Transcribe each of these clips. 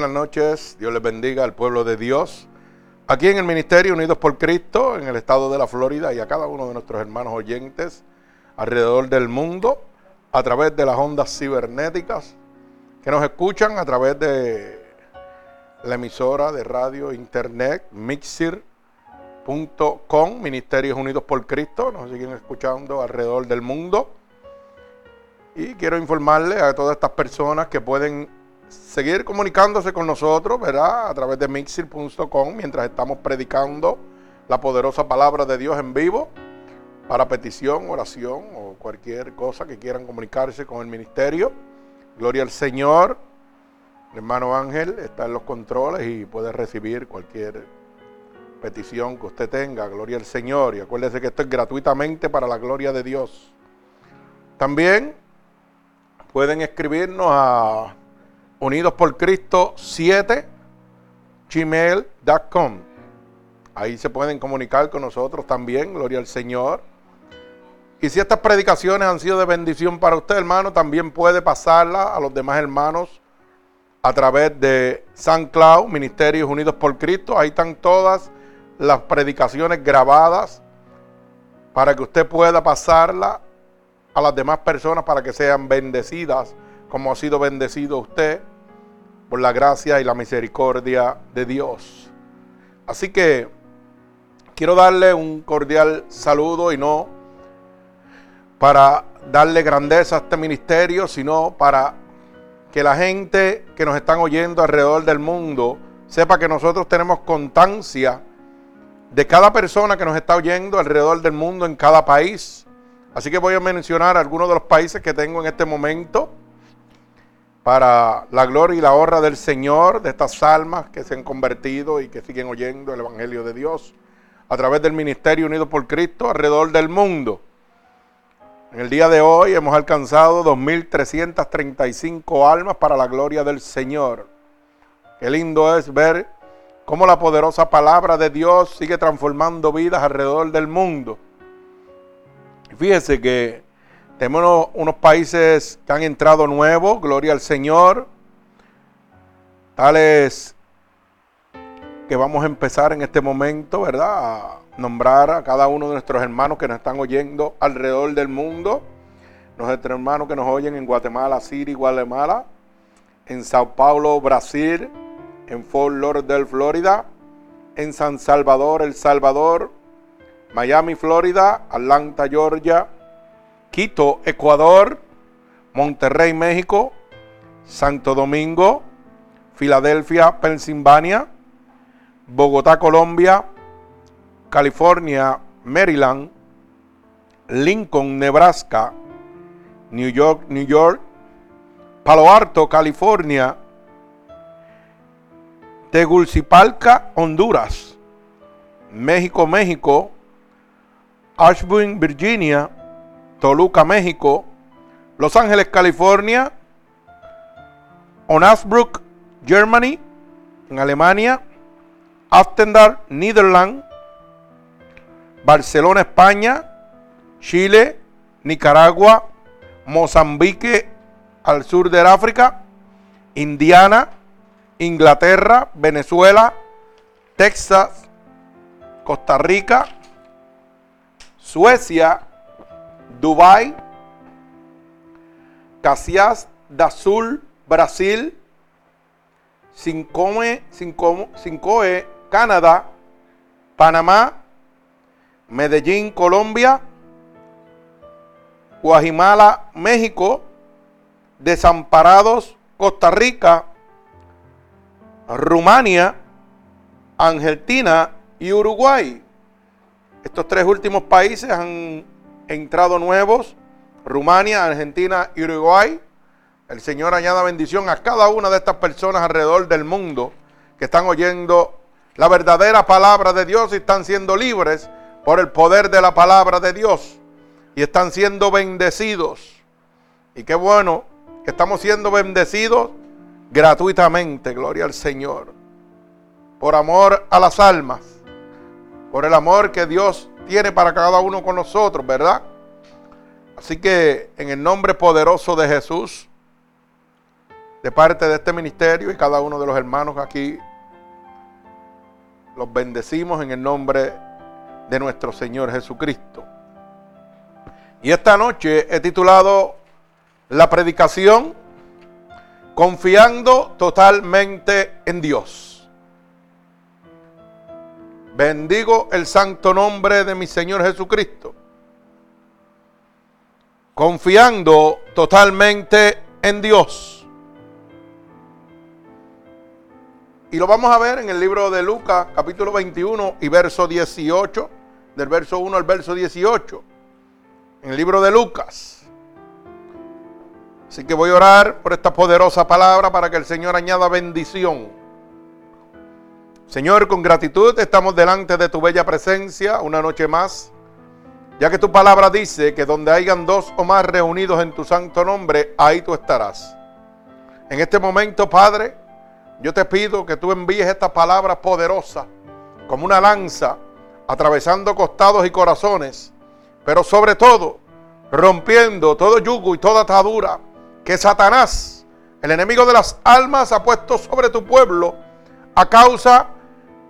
Buenas noches, Dios les bendiga al pueblo de Dios. Aquí en el Ministerio Unidos por Cristo, en el estado de la Florida, y a cada uno de nuestros hermanos oyentes alrededor del mundo, a través de las ondas cibernéticas, que nos escuchan a través de la emisora de radio internet mixir.com, Ministerios Unidos por Cristo, nos siguen escuchando alrededor del mundo. Y quiero informarle a todas estas personas que pueden seguir comunicándose con nosotros, ¿verdad? A través de mixir.com mientras estamos predicando la poderosa palabra de Dios en vivo para petición, oración o cualquier cosa que quieran comunicarse con el ministerio. Gloria al Señor. El hermano Ángel está en los controles y puede recibir cualquier petición que usted tenga. Gloria al Señor. Y acuérdese que esto es gratuitamente para la gloria de Dios. También pueden escribirnos a Unidos por Cristo 7 gmail.com. Ahí se pueden comunicar con nosotros también, gloria al Señor. Y si estas predicaciones han sido de bendición para usted, hermano, también puede pasarla a los demás hermanos a través de San Cloud, Ministerios Unidos por Cristo. Ahí están todas las predicaciones grabadas para que usted pueda pasarla a las demás personas para que sean bendecidas como ha sido bendecido usted por la gracia y la misericordia de Dios. Así que quiero darle un cordial saludo y no para darle grandeza a este ministerio, sino para que la gente que nos están oyendo alrededor del mundo sepa que nosotros tenemos constancia de cada persona que nos está oyendo alrededor del mundo en cada país. Así que voy a mencionar algunos de los países que tengo en este momento para la gloria y la honra del Señor, de estas almas que se han convertido y que siguen oyendo el Evangelio de Dios a través del Ministerio Unido por Cristo alrededor del mundo. En el día de hoy hemos alcanzado 2.335 almas para la gloria del Señor. Qué lindo es ver cómo la poderosa palabra de Dios sigue transformando vidas alrededor del mundo. Fíjese que tenemos unos países que han entrado nuevos, gloria al Señor. Tales que vamos a empezar en este momento, ¿verdad? A nombrar a cada uno de nuestros hermanos que nos están oyendo alrededor del mundo. Nuestros hermanos que nos oyen en Guatemala, City, Guatemala, en Sao Paulo, Brasil, en Fort Lauderdale, Florida, en San Salvador, El Salvador, Miami, Florida, Atlanta, Georgia, Quito, Ecuador, Monterrey, México, Santo Domingo, Filadelfia, Pensilvania, Bogotá, Colombia, California, Maryland, Lincoln, Nebraska, New York, New York, Palo Alto, California, Tegucigalpa, Honduras, México, México, Ashburn, Virginia, Toluca, México, Los Ángeles, California, Onasbrook, Germany, en Alemania, Aftendar, Netherlands, Barcelona, España, Chile, Nicaragua, Mozambique, al sur del África, Indiana, Inglaterra, Venezuela, Texas, Costa Rica, Suecia, Dubai, Caxias da Sul, Brasil, Cincoe, Canadá, Panamá, Medellín, Colombia, Guajimala, México, Desamparados, Costa Rica, Rumania, Argentina y Uruguay. Estos tres últimos países han entrado nuevos, Rumania, Argentina y Uruguay. El Señor añada bendición a cada una de estas personas alrededor del mundo que están oyendo la verdadera palabra de Dios y están siendo libres por el poder de la palabra de Dios y están siendo bendecidos. Y qué bueno que estamos siendo bendecidos gratuitamente, gloria al Señor, por amor a las almas, por el amor que Dios tiene para cada uno con nosotros, ¿verdad? Así que en el nombre poderoso de Jesús, de parte de este ministerio y cada uno de los hermanos aquí. Los bendecimos en el nombre de nuestro Señor Jesucristo. Y esta noche he titulado la predicación Confiando totalmente en Dios. Bendigo el santo nombre de mi Señor Jesucristo. Confiando totalmente en Dios. Y lo vamos a ver en el libro de Lucas, capítulo 21 y verso 18, del verso 1 al verso 18. En el libro de Lucas. Así que voy a orar por esta poderosa palabra para que el Señor añada bendición. Señor, con gratitud estamos delante de tu bella presencia una noche más, ya que tu palabra dice que donde hayan dos o más reunidos en tu santo nombre, ahí tú estarás. En este momento, Padre, yo te pido que tú envíes esta palabra poderosa como una lanza, atravesando costados y corazones, pero sobre todo rompiendo todo yugo y toda atadura que Satanás, el enemigo de las almas, ha puesto sobre tu pueblo a causa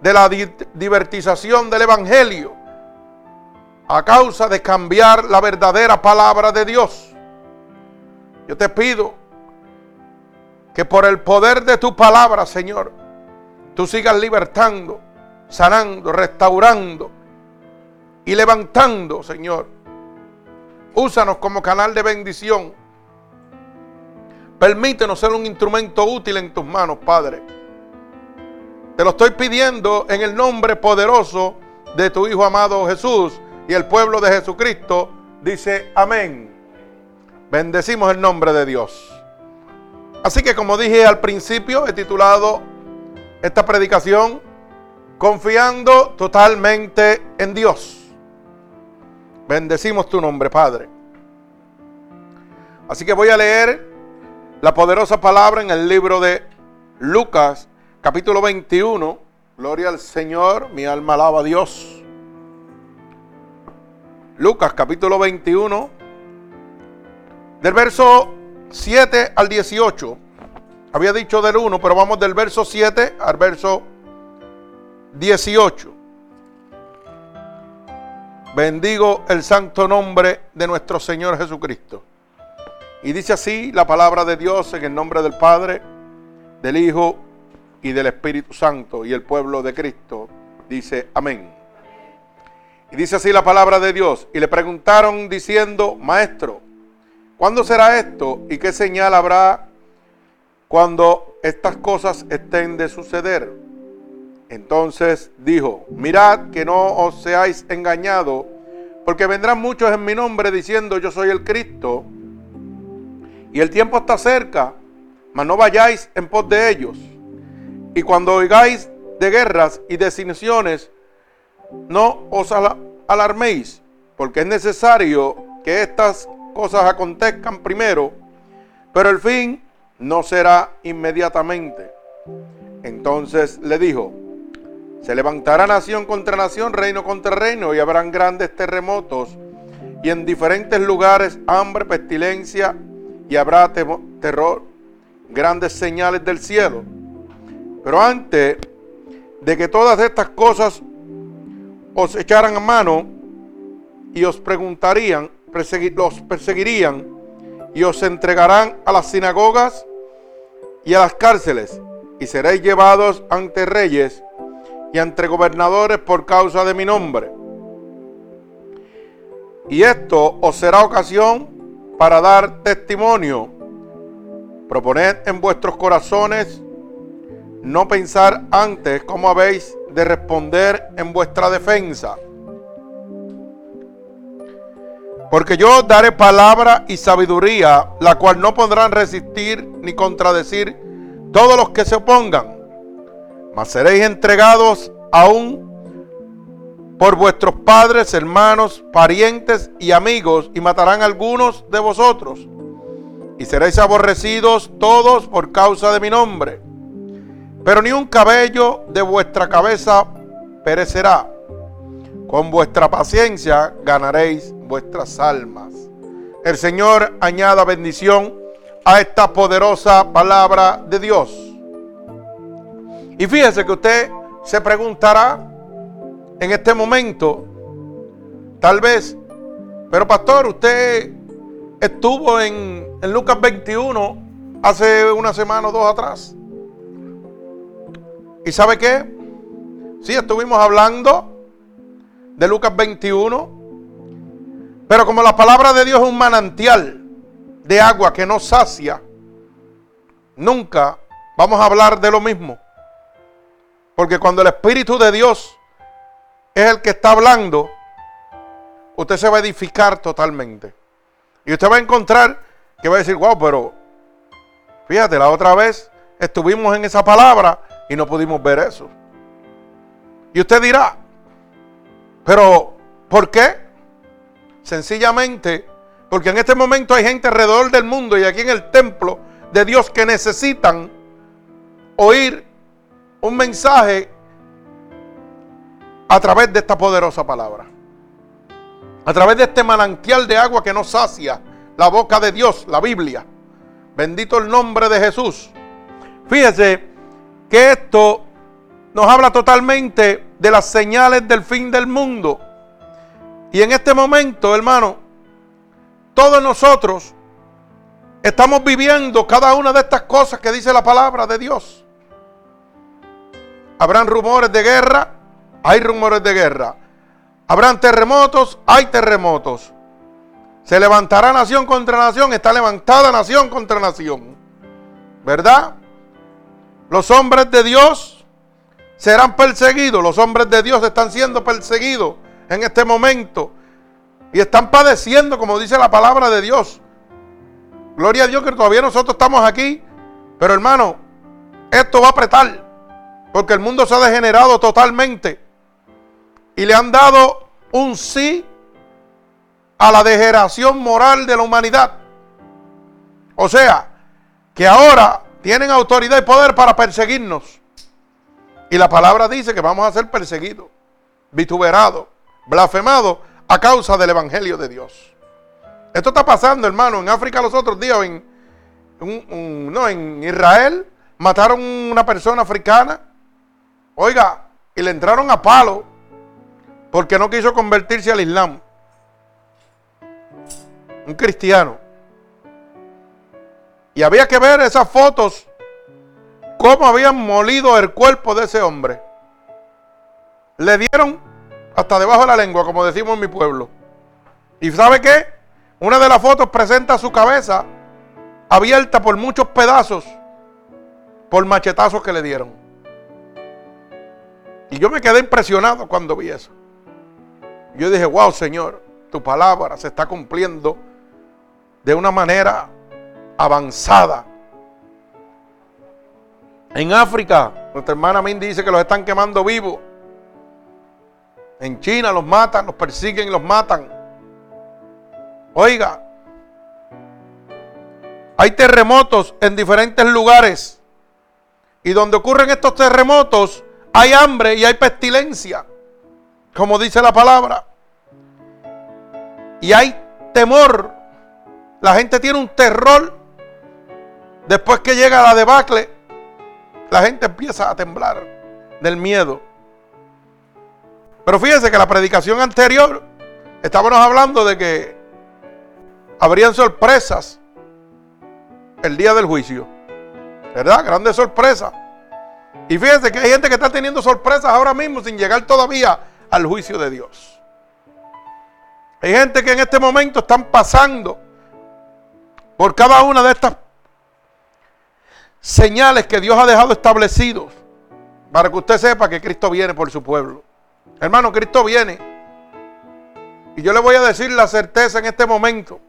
de la divertización del Evangelio, a causa de cambiar la verdadera palabra de Dios. Yo te pido que por el poder de tu palabra, Señor, tú sigas libertando, sanando, restaurando y levantando, Señor. Úsanos como canal de bendición Permítenos ser un instrumento útil en tus manos, Padre. Te lo estoy pidiendo en el nombre poderoso de tu Hijo amado Jesús y el pueblo de Jesucristo dice amén. Bendecimos el nombre de Dios. Así que como dije al principio, he titulado esta predicación Confiando totalmente en Dios. Bendecimos tu nombre, Padre. Así que voy a leer la poderosa palabra en el libro de Lucas, capítulo 21. Gloria al Señor, mi alma alaba a Dios. Lucas, capítulo 21, del verso 7 al 18. Había dicho del 1, pero vamos del verso 7 al verso 18. Bendigo el santo nombre de nuestro Señor Jesucristo. Y dice así la palabra de Dios en el nombre del Padre, del Hijo y del Espíritu Santo. Y el pueblo de Cristo dice amén. Y dice así la palabra de Dios. Y le preguntaron diciendo, Maestro, ¿cuándo será esto? ¿Y qué señal habrá cuando estas cosas estén de suceder? Entonces dijo, mirad que no os seáis engañado, porque vendrán muchos en mi nombre diciendo, yo soy el Cristo y el tiempo está cerca, mas no vayáis en pos de ellos. Y cuando oigáis de guerras y designaciones, no os alarméis, porque es necesario que estas cosas acontezcan primero, pero el fin no será inmediatamente. Entonces le dijo, se levantará nación contra nación, reino contra reino, y habrán grandes terremotos, y en diferentes lugares hambre, pestilencia, y habrá terror, grandes señales del cielo. Pero antes de que todas estas cosas os echaran a mano y os preguntarían, los perseguirían y os entregarán a las sinagogas y a las cárceles y seréis llevados ante reyes y ante gobernadores por causa de mi nombre. Y esto os será ocasión para dar testimonio. Proponed en vuestros corazones no pensar antes cómo habéis de responder en vuestra defensa. Porque yo daré palabra y sabiduría, la cual no podrán resistir ni contradecir todos los que se opongan. Mas seréis entregados aún por vuestros padres, hermanos, parientes y amigos, y matarán algunos de vosotros. Y seréis aborrecidos todos por causa de mi nombre. Pero ni un cabello de vuestra cabeza perecerá. Con vuestra paciencia ganaréis vuestras almas. El Señor añada bendición a esta poderosa palabra de Dios. Y fíjese que usted se preguntará en este momento, tal vez, pero pastor, usted estuvo en, en Lucas 21 hace una semana o dos atrás. ¿Y sabe qué? Sí, estuvimos hablando de Lucas 21. Pero como la palabra de Dios es un manantial de agua que no sacia, nunca vamos a hablar de lo mismo. Porque cuando el Espíritu de Dios es el que está hablando, usted se va a edificar totalmente. Y usted va a encontrar que va a decir, wow, pero fíjate, la otra vez estuvimos en esa palabra y no pudimos ver eso. Y usted dirá, pero ¿por qué? Sencillamente porque en este momento hay gente alrededor del mundo y aquí en el templo de Dios que necesitan oír un mensaje a través de esta poderosa palabra. A través de este manantial de agua que nos sacia la boca de Dios, la Biblia. Bendito el nombre de Jesús. Fíjese que esto nos habla totalmente de las señales del fin del mundo. Y en este momento, hermano, todos nosotros estamos viviendo cada una de estas cosas que dice la palabra de Dios. Habrán rumores de guerra, hay rumores de guerra. Habrán terremotos, hay terremotos. Se levantará nación contra nación, está levantada nación contra nación. ¿Verdad? Los hombres de Dios serán perseguidos. Los hombres de Dios están siendo perseguidos en este momento. Y están padeciendo, como dice la palabra de Dios. Gloria a Dios que todavía nosotros estamos aquí. Pero hermano, esto va a apretar. Porque el mundo se ha degenerado totalmente. Y le han dado un sí a la degeneración moral de la humanidad. O sea, que ahora tienen autoridad y poder para perseguirnos. Y la palabra dice que vamos a ser perseguidos, vituperados, blasfemados a causa del Evangelio de Dios. Esto está pasando, hermano. En África los otros días, en, no, en Israel, mataron una persona africana. Oiga, y le entraron a palo porque no quiso convertirse al Islam. Un cristiano. Y había que ver esas fotos, cómo habían molido el cuerpo de ese hombre. Le dieron hasta debajo de la lengua, como decimos en mi pueblo. ¿Y sabe qué? Una de las fotos presenta su cabeza abierta por muchos pedazos, por machetazos que le dieron. Y yo me quedé impresionado cuando vi eso. Yo dije, wow, Señor, tu palabra se está cumpliendo de una manera avanzada. En África, nuestra hermana Mindy dice que los están quemando vivos. En China los matan, los persiguen y los matan. Oiga, hay terremotos en diferentes lugares. Y donde ocurren estos terremotos, hay hambre y hay pestilencia, como dice la palabra. Y hay temor. La gente tiene un terror Después que llega la debacle, la gente empieza a temblar del miedo. Pero fíjense que la predicación anterior estábamos hablando de que habrían sorpresas el día del juicio. ¿Verdad? Grandes sorpresas. Y fíjense que hay gente que está teniendo sorpresas ahora mismo sin llegar todavía al juicio de Dios. Hay gente que en este momento están pasando por cada una de estas señales que Dios ha dejado establecidos para que usted sepa que Cristo viene por su pueblo. Hermano, Cristo viene. Y yo le voy a decir la certeza en este momento.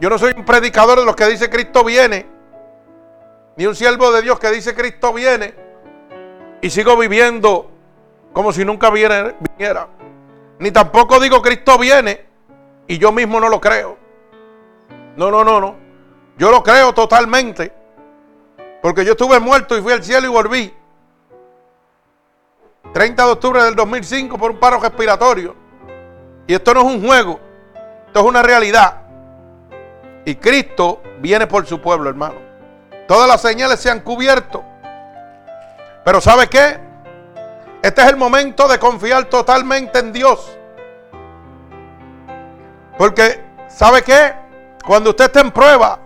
Yo no soy un predicador de los que dice Cristo viene, ni un siervo de Dios que dice Cristo viene, y sigo viviendo como si nunca viniera. Ni tampoco digo Cristo viene y yo mismo no lo creo. No, no, no, no. Yo lo creo totalmente. Porque yo estuve muerto y fui al cielo y volví. 30 de octubre del 2005 por un paro respiratorio. Y esto no es un juego, esto es una realidad. Y Cristo viene por su pueblo, hermano. Todas las señales se han cubierto. Pero ¿sabe qué? Este es el momento de confiar totalmente en Dios. Porque, ¿sabe qué? Cuando usted está en prueba,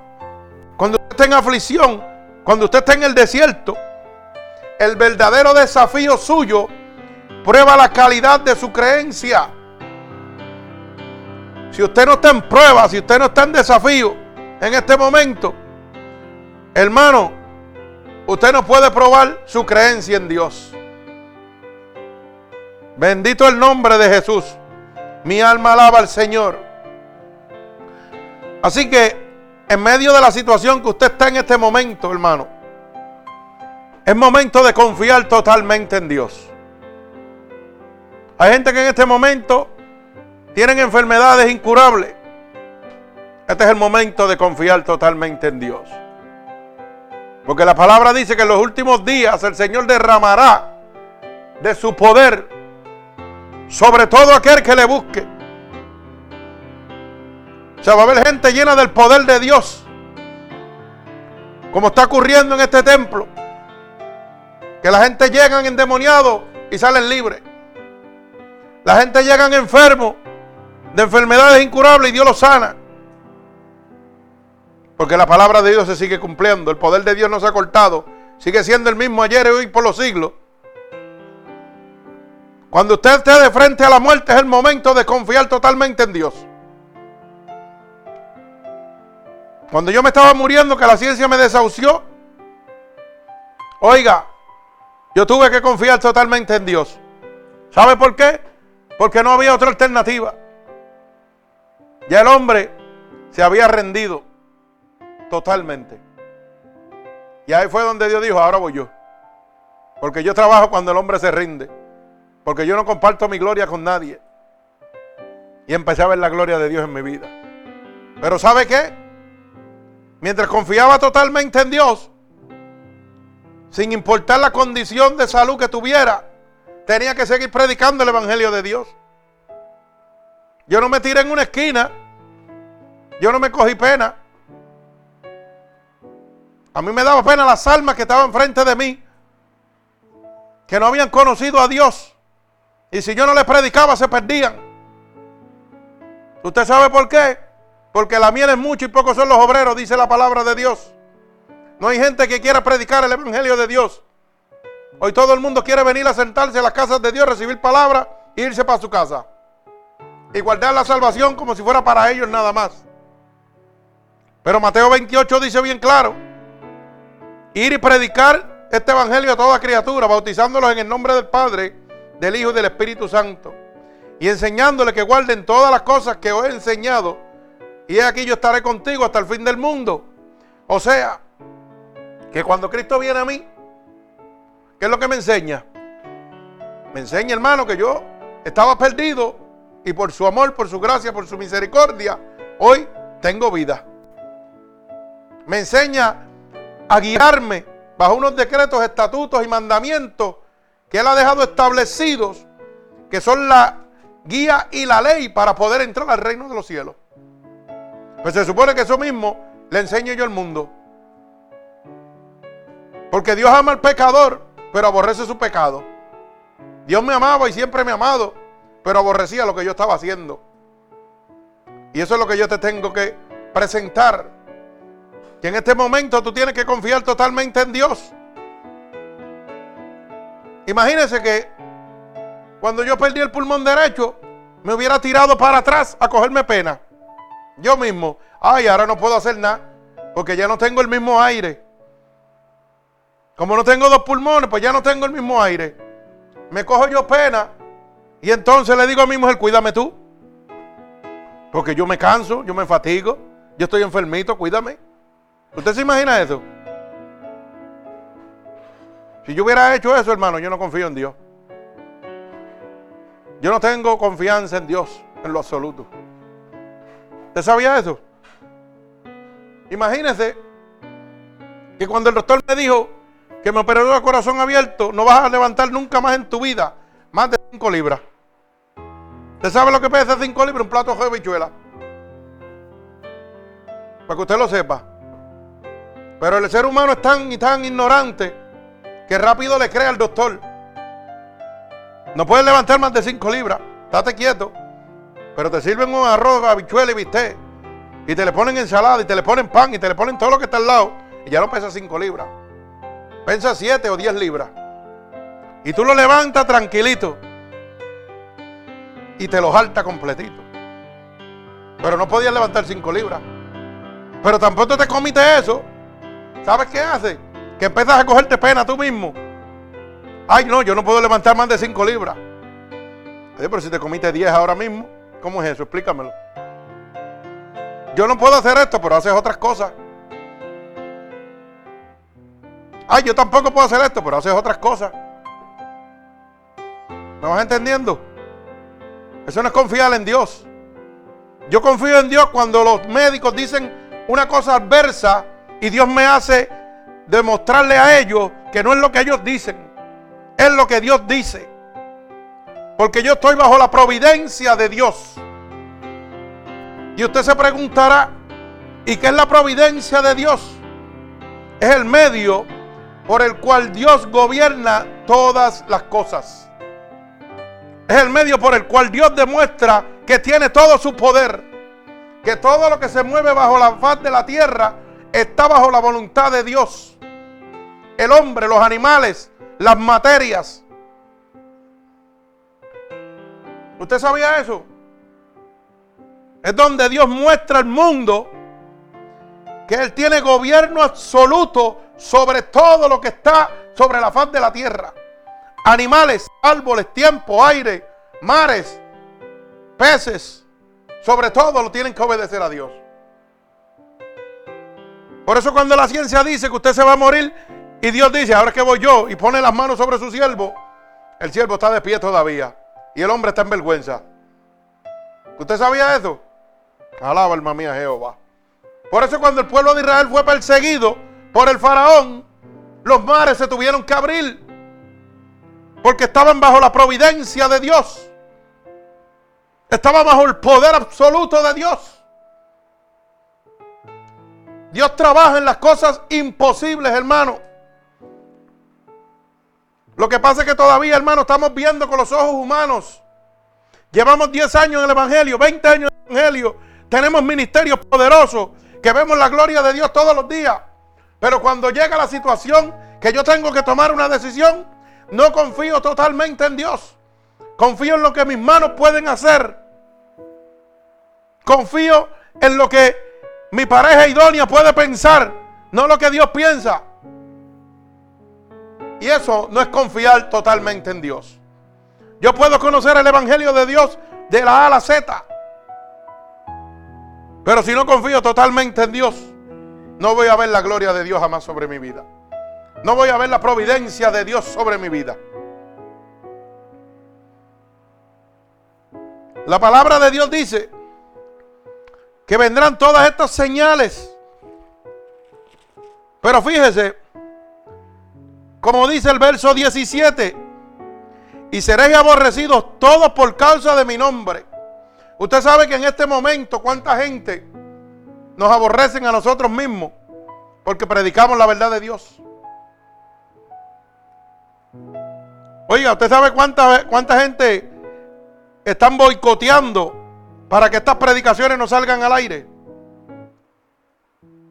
cuando usted está en aflicción, cuando usted está en el desierto, el verdadero desafío suyo prueba la calidad de su creencia. Si usted no está en prueba, si usted no está en desafío en este momento, hermano, usted no puede probar su creencia en Dios. Bendito el nombre de Jesús. Mi alma alaba al Señor. Así que en medio de la situación que usted está en este momento, hermano, es momento de confiar totalmente en Dios. Hay gente que en este momento tienen enfermedades incurables. Este es el momento de confiar totalmente en Dios. Porque la palabra dice que en los últimos días el Señor derramará de su poder sobre todo aquel que le busque. Sea, va a haber gente llena del poder de Dios. Como está ocurriendo en este templo. Que la gente llegan endemoniados y salen libres. La gente llegan enfermos de enfermedades incurables y Dios los sana. Porque la palabra de Dios se sigue cumpliendo. El poder de Dios no se ha cortado. Sigue siendo el mismo ayer y hoy por los siglos. Cuando usted esté de frente a la muerte es el momento de confiar totalmente en Dios. Cuando yo me estaba muriendo, que la ciencia me desahució, oiga, yo tuve que confiar totalmente en Dios. ¿Sabe por qué? Porque no había otra alternativa. Ya el hombre se había rendido totalmente. Y ahí fue donde Dios dijo, ahora voy yo. Porque yo trabajo cuando el hombre se rinde. Porque yo no comparto mi gloria con nadie. Y empecé a ver la gloria de Dios en mi vida. Pero ¿sabe qué? Mientras confiaba totalmente en Dios, sin importar la condición de salud que tuviera, tenía que seguir predicando el Evangelio de Dios. Yo no me tiré en una esquina. Yo no me cogí pena. A mí me daba pena las almas que estaban frente de mí, que no habían conocido a Dios. Y si yo no les predicaba, se perdían. ¿Usted sabe por qué? Porque la miel es mucho y pocos son los obreros, dice la palabra de Dios. No hay gente que quiera predicar el Evangelio de Dios. Hoy todo el mundo quiere venir a sentarse a las casas de Dios, recibir palabra e irse para su casa y guardar la salvación como si fuera para ellos nada más. Pero Mateo 28 dice bien claro, ir y predicar este evangelio a toda criatura, bautizándolos en el nombre del Padre, del Hijo y del Espíritu Santo, y enseñándoles que guarden todas las cosas que os he enseñado, y aquí yo estaré contigo hasta el fin del mundo. O sea, que cuando Cristo viene a mí, ¿qué es lo que me enseña? Me enseña, hermano, que yo estaba perdido y por su amor, por su gracia, por su misericordia, hoy tengo vida. Me enseña a guiarme bajo unos decretos, estatutos y mandamientos que Él ha dejado establecidos, que son la guía y la ley para poder entrar al reino de los cielos. Pues se supone que eso mismo le enseño yo al mundo. Porque Dios ama al pecador, pero aborrece su pecado. Dios me amaba y siempre me ha amado pero aborrecía lo que yo estaba haciendo. Y eso es lo que yo te tengo que presentar. Que en este momento tú tienes que confiar totalmente en Dios. Imagínese que cuando yo perdí el pulmón derecho, me hubiera tirado para atrás a cogerme pena. Yo mismo. Ay, ahora no puedo hacer nada porque ya no tengo el mismo aire. Como no tengo dos pulmones, pues ya no tengo el mismo aire. Me cojo yo pena y entonces le digo a mi mujer, cuídame tú. Porque yo me canso, yo me fatigo, yo estoy enfermito, cuídame. ¿Usted se imagina eso? Si yo hubiera hecho eso, hermano, yo no confío en Dios. Yo no tengo confianza en Dios en lo absoluto. ¿Usted sabía eso? Imagínese que cuando el doctor me dijo que me operó el corazón abierto, no vas a levantar nunca más en tu vida más de 5 libras. ¿Usted sabe lo que pesa 5 libras? Un plato de bichuela. Para que usted lo sepa. Pero el ser humano es tan y tan ignorante que rápido le cree al doctor. No puedes levantar más de 5 libras. Estate quieto. Pero te sirven un arroz, habichuela y bistec. Y te le ponen ensalada y te le ponen pan y te le ponen todo lo que está al lado. Y ya no pesa 5 libras. Pesa 7 o 10 libras. Y tú lo levantas tranquilito. Y te lo jalta completito. Pero no podías levantar 5 libras. Pero tampoco te comiste eso. ¿Sabes qué hace? Que empiezas a cogerte pena tú mismo. Ay, no, yo no puedo levantar más de 5 libras. pero si te comiste 10 ahora mismo, ¿cómo es eso? Explícamelo. Yo no puedo hacer esto, pero haces otras cosas. Ay, yo tampoco puedo hacer esto, pero haces otras cosas. ¿Me vas entendiendo? Eso no es confiar en Dios. Yo confío en Dios cuando los médicos dicen una cosa adversa y Dios me hace demostrarle a ellos que no es lo que ellos dicen, es lo que Dios dice. Porque yo estoy bajo la providencia de Dios. Y usted se preguntará, ¿y qué es la providencia de Dios? Es el medio por el cual Dios gobierna todas las cosas. Es el medio por el cual Dios demuestra que tiene todo su poder. Que todo lo que se mueve bajo la faz de la tierra está bajo la voluntad de Dios. El hombre, los animales, las materias. ¿Usted sabía eso? Es donde Dios muestra al mundo que Él tiene gobierno absoluto sobre todo lo que está sobre la faz de la tierra. Animales, árboles, tiempo, aire, mares, peces, sobre todo lo tienen que obedecer a Dios. Por eso cuando la ciencia dice que usted se va a morir y Dios dice, ahora que voy yo y pone las manos sobre su siervo, el siervo está de pie todavía y el hombre está en vergüenza. ¿Usted sabía eso? Alaba alma mía Jehová. Por eso cuando el pueblo de Israel fue perseguido por el faraón, los mares se tuvieron que abrir. Porque estaban bajo la providencia de Dios. Estaban bajo el poder absoluto de Dios. Dios trabaja en las cosas imposibles, hermano. Lo que pasa es que todavía, hermano, estamos viendo con los ojos humanos. Llevamos 10 años en el Evangelio, 20 años en el Evangelio. Tenemos ministerios poderosos que vemos la gloria de Dios todos los días. Pero cuando llega la situación que yo tengo que tomar una decisión, no confío totalmente en Dios. Confío en lo que mis manos pueden hacer. Confío en lo que mi pareja idónea puede pensar, no lo que Dios piensa. Y eso no es confiar totalmente en Dios. Yo puedo conocer el Evangelio de Dios de la A a la Z. Pero si no confío totalmente en Dios, no voy a ver la gloria de Dios jamás sobre mi vida. No voy a ver la providencia de Dios sobre mi vida. La palabra de Dios dice que vendrán todas estas señales. Pero fíjese, como dice el verso 17, y seréis aborrecidos todos por causa de mi nombre. Usted sabe que en este momento cuánta gente nos aborrecen a nosotros mismos porque predicamos la verdad de Dios. Oiga, ¿usted sabe cuánta, cuánta gente están boicoteando para que estas predicaciones no salgan al aire?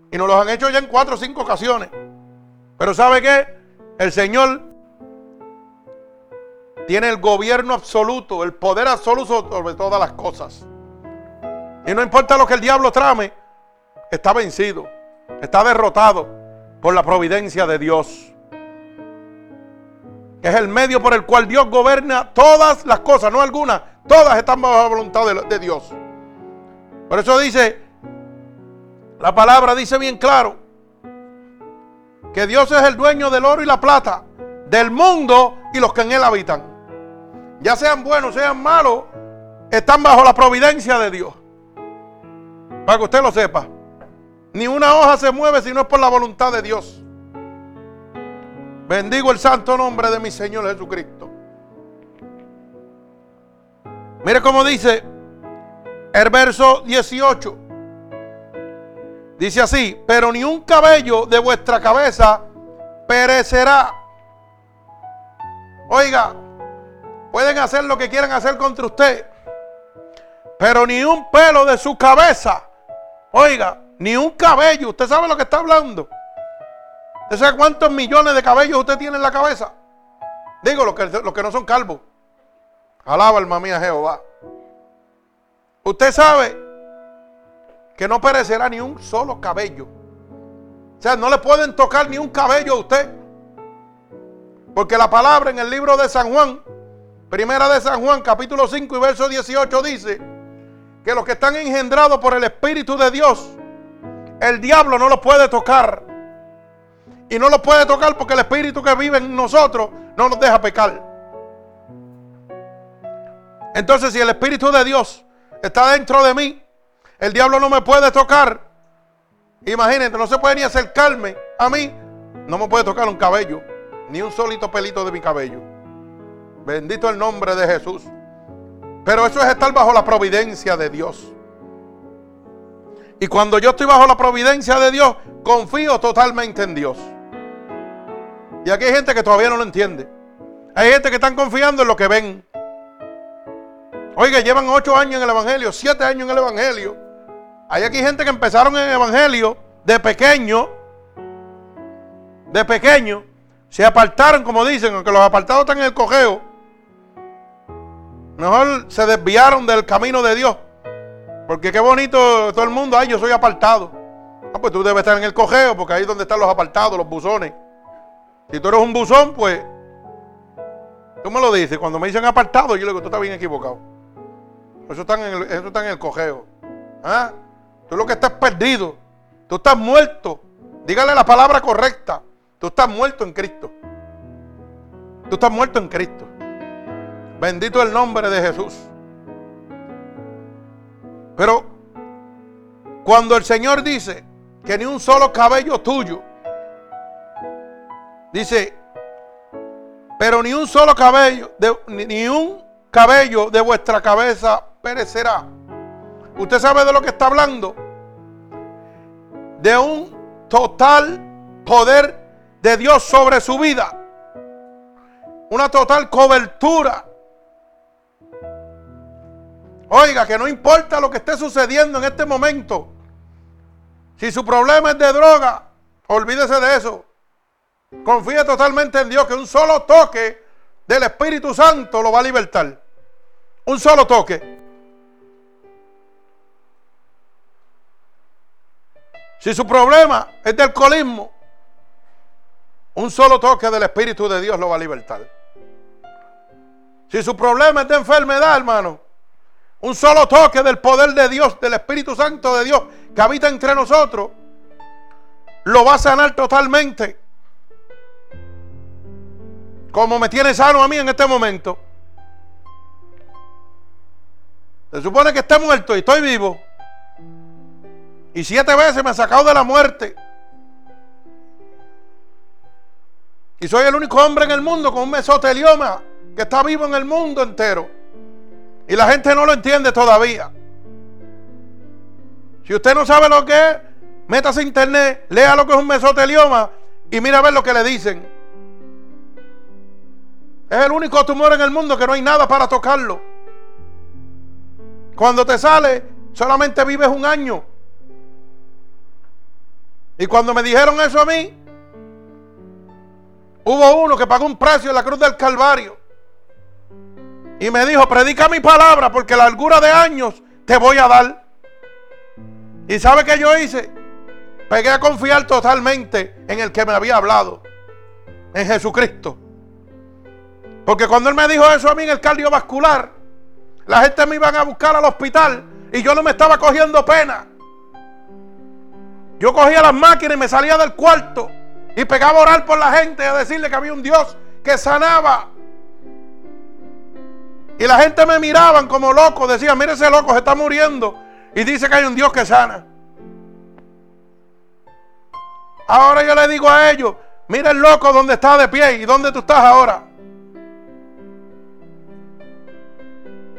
Y nos los han hecho ya en cuatro o cinco ocasiones. Pero ¿sabe qué? El Señor tiene el gobierno absoluto, el poder absoluto sobre todas las cosas. Y no importa lo que el diablo trame, está vencido, está derrotado por la providencia de Dios. Es el medio por el cual Dios gobierna todas las cosas, no algunas, todas están bajo la voluntad de Dios. Por eso dice, la palabra dice bien claro, que Dios es el dueño del oro y la plata, del mundo y los que en él habitan. Ya sean buenos, sean malos, están bajo la providencia de Dios. Para que usted lo sepa. Ni una hoja se mueve si no es por la voluntad de Dios. Bendigo el santo nombre de mi Señor Jesucristo. Mire cómo dice el verso 18. Dice así, pero ni un cabello de vuestra cabeza perecerá. Oiga, pueden hacer lo que quieran hacer contra usted, pero ni un pelo de su cabeza, oiga, ni un cabello, usted sabe lo que está hablando. ¿Usted sabe cuántos millones de cabellos usted tiene en la cabeza? Digo, los que, los que no son calvos. Alaba alma mía Jehová. Usted sabe que no perecerá ni un solo cabello. O sea, no le pueden tocar ni un cabello a usted. Porque la palabra en el libro de San Juan, primera de San Juan, capítulo 5 y verso 18 dice que los que están engendrados por el Espíritu de Dios, el diablo no los puede tocar. Y no los puede tocar porque el Espíritu que vive en nosotros no nos deja pecar. Entonces, si el Espíritu de Dios está dentro de mí, el diablo no me puede tocar. Imagínate, no se puede ni acercarme a mí. No me puede tocar un cabello, ni un solito pelito de mi cabello. Bendito el nombre de Jesús. Pero eso es estar bajo la providencia de Dios. Y cuando yo estoy bajo la providencia de Dios, confío totalmente en Dios. Y aquí hay gente que todavía no lo entiende. Hay gente que están confiando en lo que ven. Oiga, llevan ocho años en el Evangelio, siete años en el Evangelio. Hay aquí gente que empezaron en el Evangelio de pequeño, de pequeño, se apartaron, como dicen, aunque los apartados están en el cogeo. Mejor se desviaron del camino de Dios. Porque qué bonito todo el mundo, ay, yo soy apartado. Ah, pues tú debes estar en el cogeo, porque ahí es donde están los apartados, los buzones. Si tú eres un buzón, pues, tú me lo dices. Cuando me dicen apartado, yo le digo, tú estás bien equivocado. Eso está en el, eso está en el cogeo. ¿Ah? Tú lo que estás perdido. Tú estás muerto. Dígale la palabra correcta. Tú estás muerto en Cristo. Tú estás muerto en Cristo. Bendito el nombre de Jesús. Pero cuando el Señor dice que ni un solo cabello tuyo, dice, pero ni un solo cabello, ni un cabello de vuestra cabeza perecerá. ¿Usted sabe de lo que está hablando? De un total poder de Dios sobre su vida. Una total cobertura. Oiga, que no importa lo que esté sucediendo en este momento. Si su problema es de droga, olvídese de eso. Confíe totalmente en Dios que un solo toque del Espíritu Santo lo va a libertar. Un solo toque. Si su problema es de alcoholismo, un solo toque del Espíritu de Dios lo va a libertar. Si su problema es de enfermedad, hermano, un solo toque del poder de Dios, del Espíritu Santo de Dios que habita entre nosotros, lo va a sanar totalmente. Como me tiene sano a mí en este momento. Se supone que esté muerto y estoy vivo. Y siete veces me ha sacado de la muerte. Y soy el único hombre en el mundo con un mesotelioma que está vivo en el mundo entero. Y la gente no lo entiende todavía. Si usted no sabe lo que es, métase a internet, lea lo que es un mesotelioma y mira a ver lo que le dicen. Es el único tumor en el mundo que no hay nada para tocarlo. Cuando te sale, solamente vives un año. Y cuando me dijeron eso a mí, hubo uno que pagó un precio en la cruz del Calvario. Y me dijo, predica mi palabra porque la largura de años te voy a dar. ¿Y sabe qué yo hice? Pegué a confiar totalmente en el que me había hablado, en Jesucristo. Porque cuando él me dijo eso a mí en el cardiovascular, la gente me iban a buscar al hospital y yo no me estaba cogiendo pena. Yo cogía las máquinas y me salía del cuarto y pegaba a orar por la gente a decirle que había un Dios que sanaba. Y la gente me miraban como loco, decía, mire ese loco se está muriendo y dice que hay un Dios que sana. Ahora yo le digo a ellos, mira el loco donde está de pie y dónde tú estás ahora.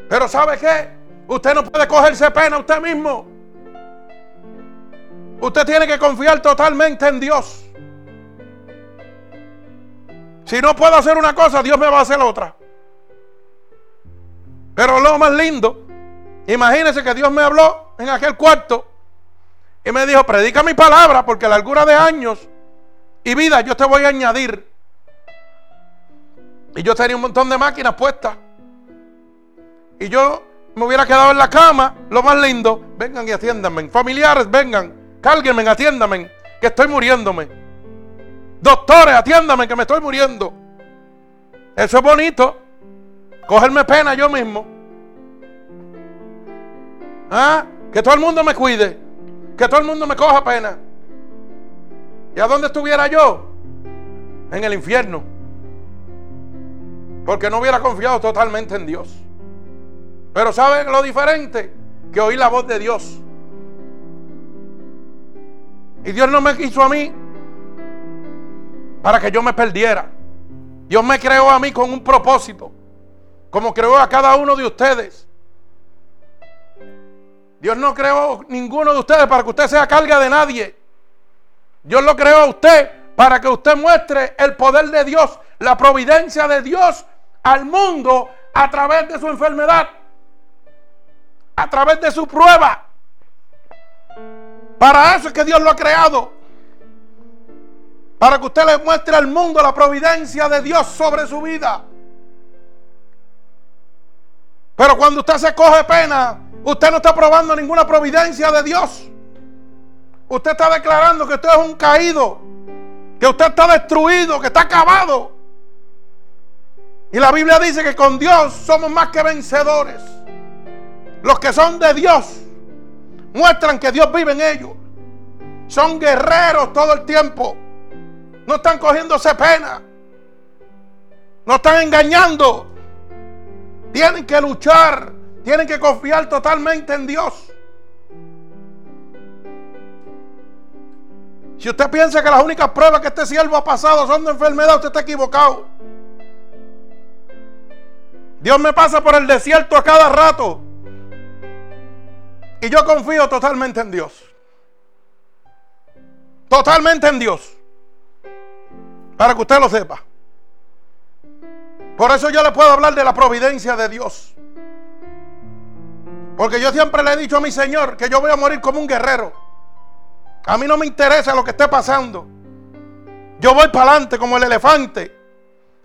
Pero ¿sabe qué? Usted no puede cogerse pena usted mismo. Usted tiene que confiar totalmente en Dios. Si no puedo hacer una cosa, Dios me va a hacer otra. Pero lo más lindo, imagínese que Dios me habló en aquel cuarto y me dijo, predica mi palabra porque la largura de años y vida yo te voy a añadir. Y yo tenía un montón de máquinas puestas. Y yo me hubiera quedado en la cama, lo más lindo, vengan y atiéndanme. Familiares, vengan, cálguenme, atiéndanme, que estoy muriéndome. Doctores, atiéndame, que me estoy muriendo. Eso es bonito. Cogerme pena yo mismo. ¿Ah? Que todo el mundo me cuide. Que todo el mundo me coja pena. ¿Y a dónde estuviera yo? En el infierno. Porque no hubiera confiado totalmente en Dios. Pero ¿saben lo diferente? Que oí la voz de Dios. Y Dios no me quiso a mí para que yo me perdiera. Dios me creó a mí con un propósito, como creó a cada uno de ustedes. Dios no creó ninguno de ustedes para que usted sea carga de nadie. Dios lo creó a usted para que usted muestre el poder de Dios, la providencia de Dios al mundo a través de su enfermedad a través de su prueba. Para eso es que Dios lo ha creado. Para que usted le muestre al mundo la providencia de Dios sobre su vida. Pero cuando usted se coge pena, usted no está probando ninguna providencia de Dios. Usted está declarando que usted es un caído, que usted está destruido, que está acabado. Y la Biblia dice que con Dios somos más que vencedores. Los que son de Dios muestran que Dios vive en ellos. Son guerreros todo el tiempo. No están cogiéndose pena. No están engañando. Tienen que luchar. Tienen que confiar totalmente en Dios. Si usted piensa que las únicas pruebas que este siervo ha pasado son de enfermedad, usted está equivocado. Dios me pasa por el desierto a cada rato. Y yo confío totalmente en Dios. Totalmente en Dios. Para que usted lo sepa. Por eso yo le puedo hablar de la providencia de Dios. Porque yo siempre le he dicho a mi Señor que yo voy a morir como un guerrero. A mí no me interesa lo que esté pasando. Yo voy para adelante como el elefante.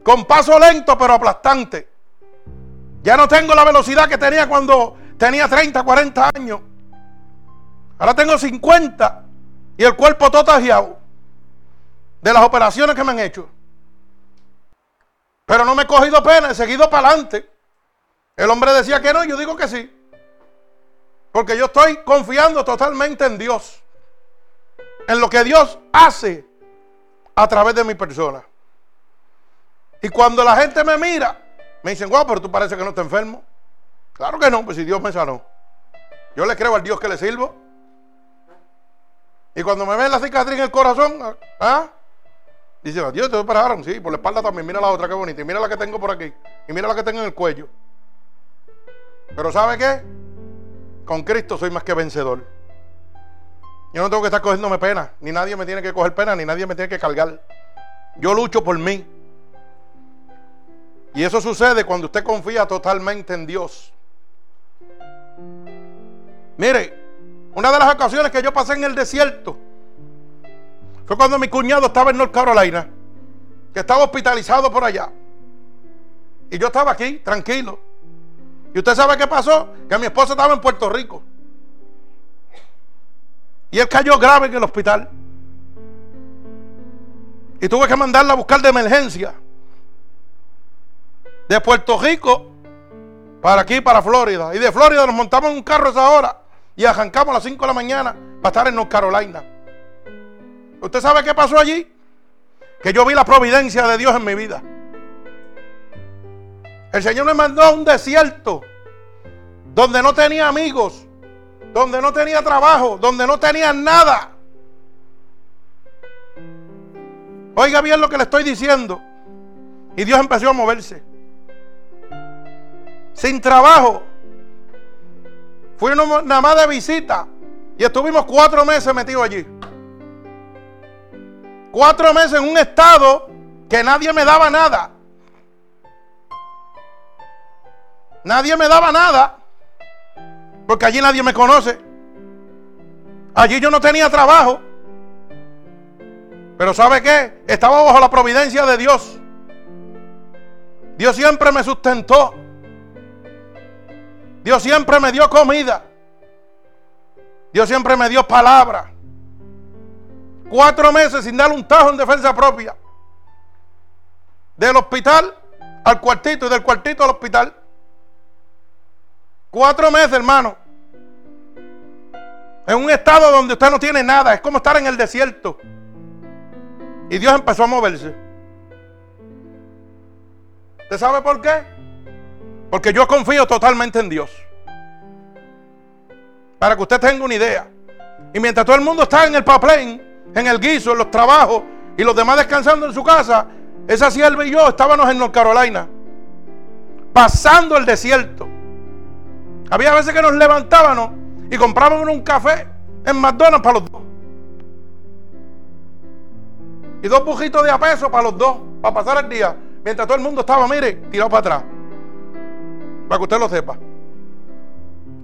Con paso lento pero aplastante. Ya no tengo la velocidad que tenía cuando tenía 30, 40 años. Ahora tengo 50 y el cuerpo todo tajeado de las operaciones que me han hecho. Pero no me he cogido pena, he seguido para adelante. El hombre decía que no, yo digo que sí. Porque yo estoy confiando totalmente en Dios. En lo que Dios hace a través de mi persona. Y cuando la gente me mira, me dicen, guau, pero tú parece que no estás enfermo. Claro que no, pues si Dios me sanó. Yo le creo al Dios que le sirvo. Y cuando me ven la cicatriz en el corazón, ¿ah? Dios, te operaron. Sí, por la espalda también. Mira la otra, qué bonita. Y mira la que tengo por aquí. Y mira la que tengo en el cuello. Pero ¿sabe qué? Con Cristo soy más que vencedor. Yo no tengo que estar cogiéndome pena. Ni nadie me tiene que coger pena, ni nadie me tiene que cargar. Yo lucho por mí. Y eso sucede cuando usted confía totalmente en Dios. Mire, una de las ocasiones que yo pasé en el desierto fue cuando mi cuñado estaba en North Carolina, que estaba hospitalizado por allá. Y yo estaba aquí, tranquilo. ¿Y usted sabe qué pasó? Que mi esposa estaba en Puerto Rico. Y él cayó grave en el hospital. Y tuve que mandarla a buscar de emergencia. De Puerto Rico para aquí, para Florida. Y de Florida nos montamos en un carro esa hora y arrancamos a las 5 de la mañana para estar en North Carolina. ¿Usted sabe qué pasó allí? Que yo vi la providencia de Dios en mi vida. El Señor me mandó a un desierto donde no tenía amigos, donde no tenía trabajo, donde no tenía nada. Oiga bien lo que le estoy diciendo. Y Dios empezó a moverse. Sin trabajo, Fui nada más de visita. Y estuvimos cuatro meses metidos allí. Cuatro meses en un estado que nadie me daba nada. Nadie me daba nada. Porque allí nadie me conoce. Allí yo no tenía trabajo. Pero ¿sabe qué? Estaba bajo la providencia de Dios. Dios siempre me sustentó. Dios siempre me dio comida. Dios siempre me dio palabra. Cuatro meses sin darle un tajo en defensa propia. Del hospital al cuartito y del cuartito al hospital. Cuatro meses, hermano. En un estado donde usted no tiene nada. Es como estar en el desierto. Y Dios empezó a moverse. ¿Usted sabe por qué? Porque yo confío totalmente en Dios. Para que usted tenga una idea. Y mientras todo el mundo está en el papel, en el guiso, en los trabajos y los demás descansando en su casa, esa sierva y yo estábamos en North Carolina, pasando el desierto. Había veces que nos levantábamos y comprábamos un café en McDonald's para los dos. Y dos bujitos de a peso para los dos, para pasar el día. Mientras todo el mundo estaba, mire, tirado para atrás. Para que usted lo sepa.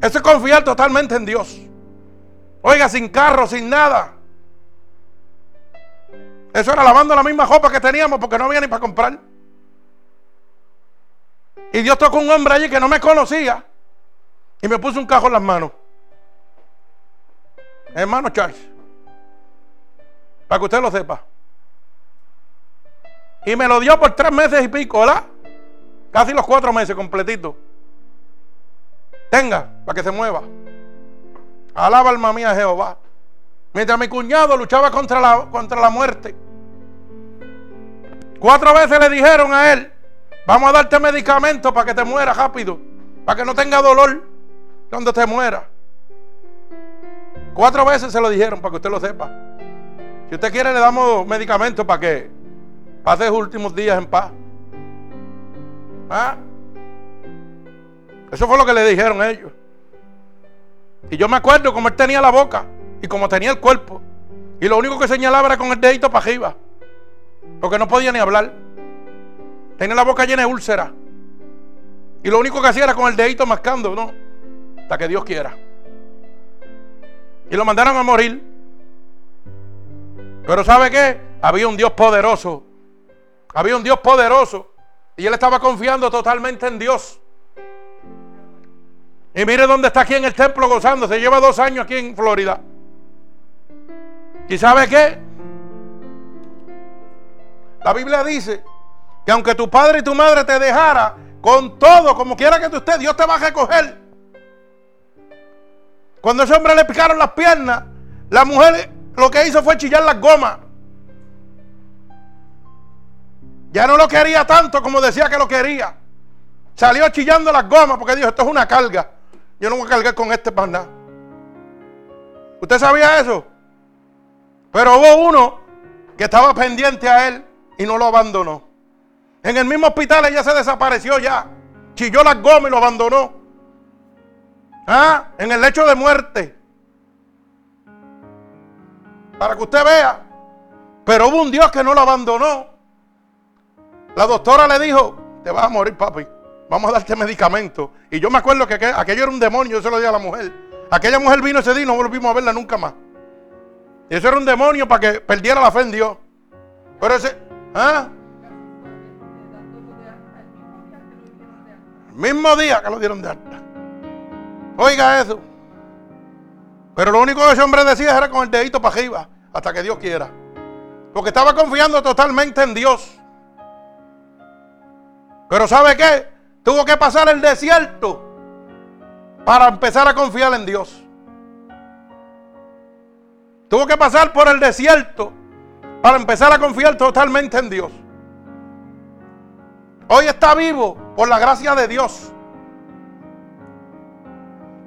Eso es confiar totalmente en Dios. Oiga, sin carro, sin nada. Eso era lavando la misma ropa que teníamos porque no había ni para comprar. Y Dios tocó un hombre allí que no me conocía y me puso un cajo en las manos. Hermano Charles, para que usted lo sepa. Y me lo dio por tres meses y pico, ¿verdad? Casi los cuatro meses completitos. Tenga, para que se mueva. Alaba alma mía Jehová. Mientras mi cuñado luchaba contra la, contra la muerte. Cuatro veces le dijeron a él, vamos a darte medicamentos para que te mueras rápido. Para que no tenga dolor cuando te muera. Cuatro veces se lo dijeron para que usted lo sepa. Si usted quiere le damos medicamentos para que pase sus últimos días en paz. ¿Ah? Eso fue lo que le dijeron ellos. Y yo me acuerdo cómo él tenía la boca y cómo tenía el cuerpo. Y lo único que señalaba era con el dedito para arriba. Porque no podía ni hablar. Tenía la boca llena de úlceras. Y lo único que hacía era con el dedito mascando, ¿no? Hasta que Dios quiera. Y lo mandaron a morir. Pero ¿sabe qué? Había un Dios poderoso había un Dios poderoso y él estaba confiando totalmente en Dios. Y mire dónde está aquí en el templo gozando. Se lleva dos años aquí en Florida. ¿Y sabe qué? La Biblia dice que aunque tu padre y tu madre te dejara con todo, como quiera que tú estés, Dios te va a recoger. Cuando ese hombre le picaron las piernas, la mujer lo que hizo fue chillar las gomas. Ya no lo quería tanto como decía que lo quería. Salió chillando las gomas porque dijo, esto es una carga. Yo no voy a cargar con este para nada. ¿Usted sabía eso? Pero hubo uno que estaba pendiente a él y no lo abandonó. En el mismo hospital ella se desapareció ya. Chilló las gomas y lo abandonó. ¿Ah? En el lecho de muerte. Para que usted vea. Pero hubo un Dios que no lo abandonó. La doctora le dijo, te vas a morir, papi. Vamos a darte medicamento. Y yo me acuerdo que aquello era un demonio, yo se lo dije a la mujer. Aquella mujer vino ese día y no volvimos a verla nunca más. Y eso era un demonio para que perdiera la fe en Dios. Pero ese, ¿ah? El mismo día que lo dieron de alta. Oiga eso. Pero lo único que ese hombre decía era con el dedito para arriba, hasta que Dios quiera. Porque estaba confiando totalmente en Dios. Pero ¿sabe qué? Tuvo que pasar el desierto para empezar a confiar en Dios. Tuvo que pasar por el desierto para empezar a confiar totalmente en Dios. Hoy está vivo por la gracia de Dios.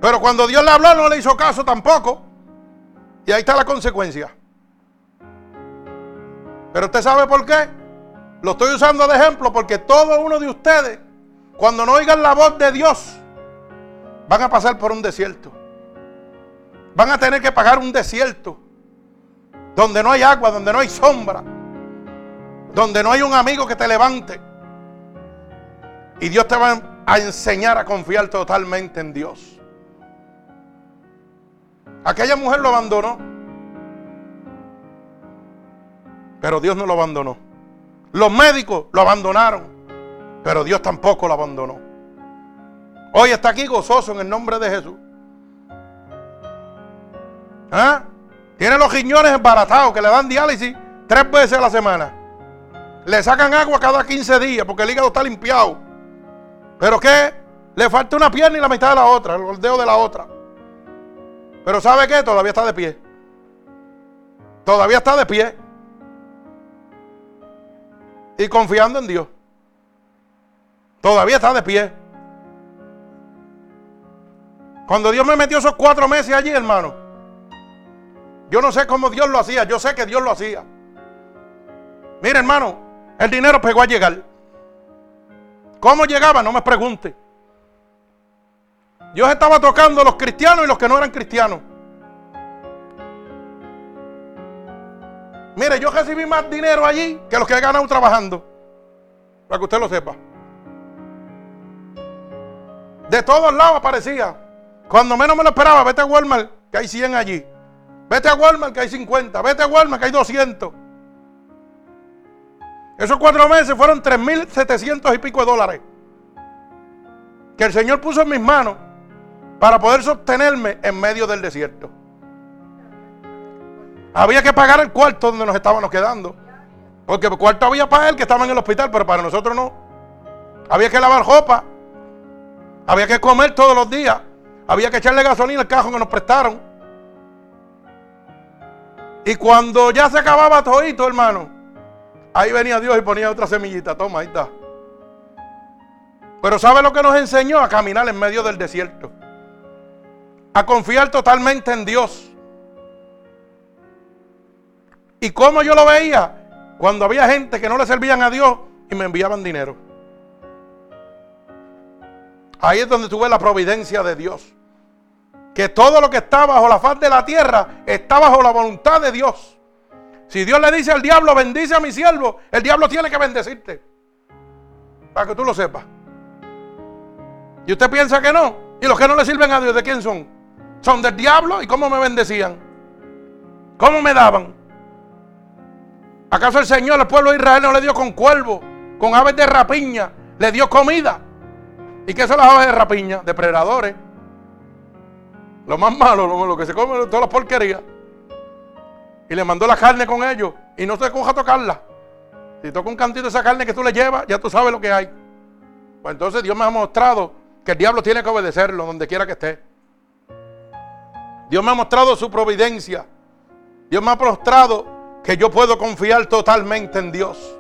Pero cuando Dios le habló no le hizo caso tampoco. Y ahí está la consecuencia. Pero usted sabe por qué. Lo estoy usando de ejemplo porque todo uno de ustedes, cuando no oigan la voz de Dios, van a pasar por un desierto. Van a tener que pagar un desierto. Donde no hay agua, donde no hay sombra. Donde no hay un amigo que te levante. Y Dios te va a enseñar a confiar totalmente en Dios. Aquella mujer lo abandonó. Pero Dios no lo abandonó. Los médicos lo abandonaron. Pero Dios tampoco lo abandonó. Hoy está aquí gozoso en el nombre de Jesús. ¿Ah? Tiene los riñones embaratados que le dan diálisis tres veces a la semana. Le sacan agua cada 15 días porque el hígado está limpiado. Pero ¿qué? Le falta una pierna y la mitad de la otra, el dedo de la otra. Pero ¿sabe qué? Todavía está de pie. Todavía está de pie. Y confiando en Dios. Todavía está de pie. Cuando Dios me metió esos cuatro meses allí, hermano, yo no sé cómo Dios lo hacía, yo sé que Dios lo hacía. Mire, hermano, el dinero pegó a llegar. ¿Cómo llegaba? No me pregunte. Dios estaba tocando a los cristianos y los que no eran cristianos. Mire, yo recibí más dinero allí que los que he ganado trabajando. Para que usted lo sepa. De todos lados aparecía. Cuando menos me lo esperaba, vete a Walmart, que hay 100 allí. Vete a Walmart, que hay 50. Vete a Walmart, que hay 200. Esos cuatro meses fueron 3.700 y pico de dólares. Que el Señor puso en mis manos para poder sostenerme en medio del desierto. Había que pagar el cuarto donde nos estábamos quedando. Porque el cuarto había para él que estaba en el hospital, pero para nosotros no. Había que lavar ropa. Había que comer todos los días. Había que echarle gasolina al cajón que nos prestaron. Y cuando ya se acababa todito, hermano, Ahí venía Dios y ponía otra semillita. Toma, ahí está. Pero ¿sabe lo que nos enseñó? A caminar en medio del desierto. A confiar totalmente en Dios. ¿Y cómo yo lo veía? Cuando había gente que no le servían a Dios y me enviaban dinero. Ahí es donde tuve la providencia de Dios. Que todo lo que está bajo la faz de la tierra está bajo la voluntad de Dios. Si Dios le dice al diablo, bendice a mi siervo, el diablo tiene que bendecirte. Para que tú lo sepas. Y usted piensa que no. Y los que no le sirven a Dios, ¿de quién son? Son del diablo. ¿Y cómo me bendecían? ¿Cómo me daban? ¿Acaso el Señor, el pueblo de Israel, no le dio con cuervo, con aves de rapiña? Le dio comida. ¿Y qué son las aves de rapiña? Depredadores. Lo más malo, lo, que se come, todas las porquerías y le mandó la carne con ellos y no te coja tocarla. Si toca un cantito de esa carne que tú le llevas, ya tú sabes lo que hay. Pues entonces Dios me ha mostrado que el diablo tiene que obedecerlo donde quiera que esté. Dios me ha mostrado su providencia. Dios me ha mostrado que yo puedo confiar totalmente en Dios.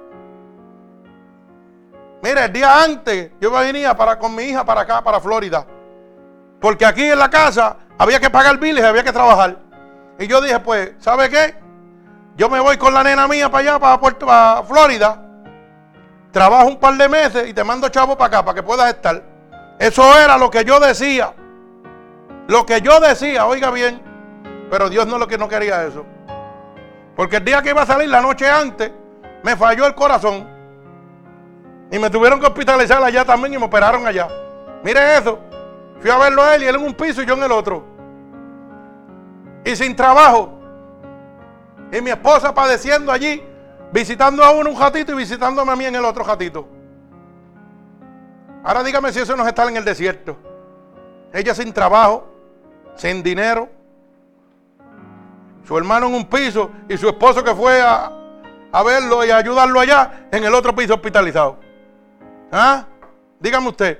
Mira, el día antes yo venía para, con mi hija para acá, para Florida. Porque aquí en la casa había que pagar biles había que trabajar. Y yo dije, pues, ¿sabe qué? Yo me voy con la nena mía para allá, para, Puerto, para Florida. Trabajo un par de meses y te mando chavo para acá, para que puedas estar. Eso era lo que yo decía. Lo que yo decía, oiga bien. Pero Dios no lo que no quería eso. Porque el día que iba a salir la noche antes, me falló el corazón. Y me tuvieron que hospitalizar allá también y me operaron allá. Mire eso. Fui a verlo a él y él en un piso y yo en el otro y sin trabajo. Y mi esposa padeciendo allí, visitando a uno un ratito y visitándome a mí en el otro ratito. Ahora dígame si eso no está en el desierto. Ella sin trabajo, sin dinero. Su hermano en un piso y su esposo que fue a, a verlo y ayudarlo allá en el otro piso hospitalizado. ¿Ah? Dígame usted.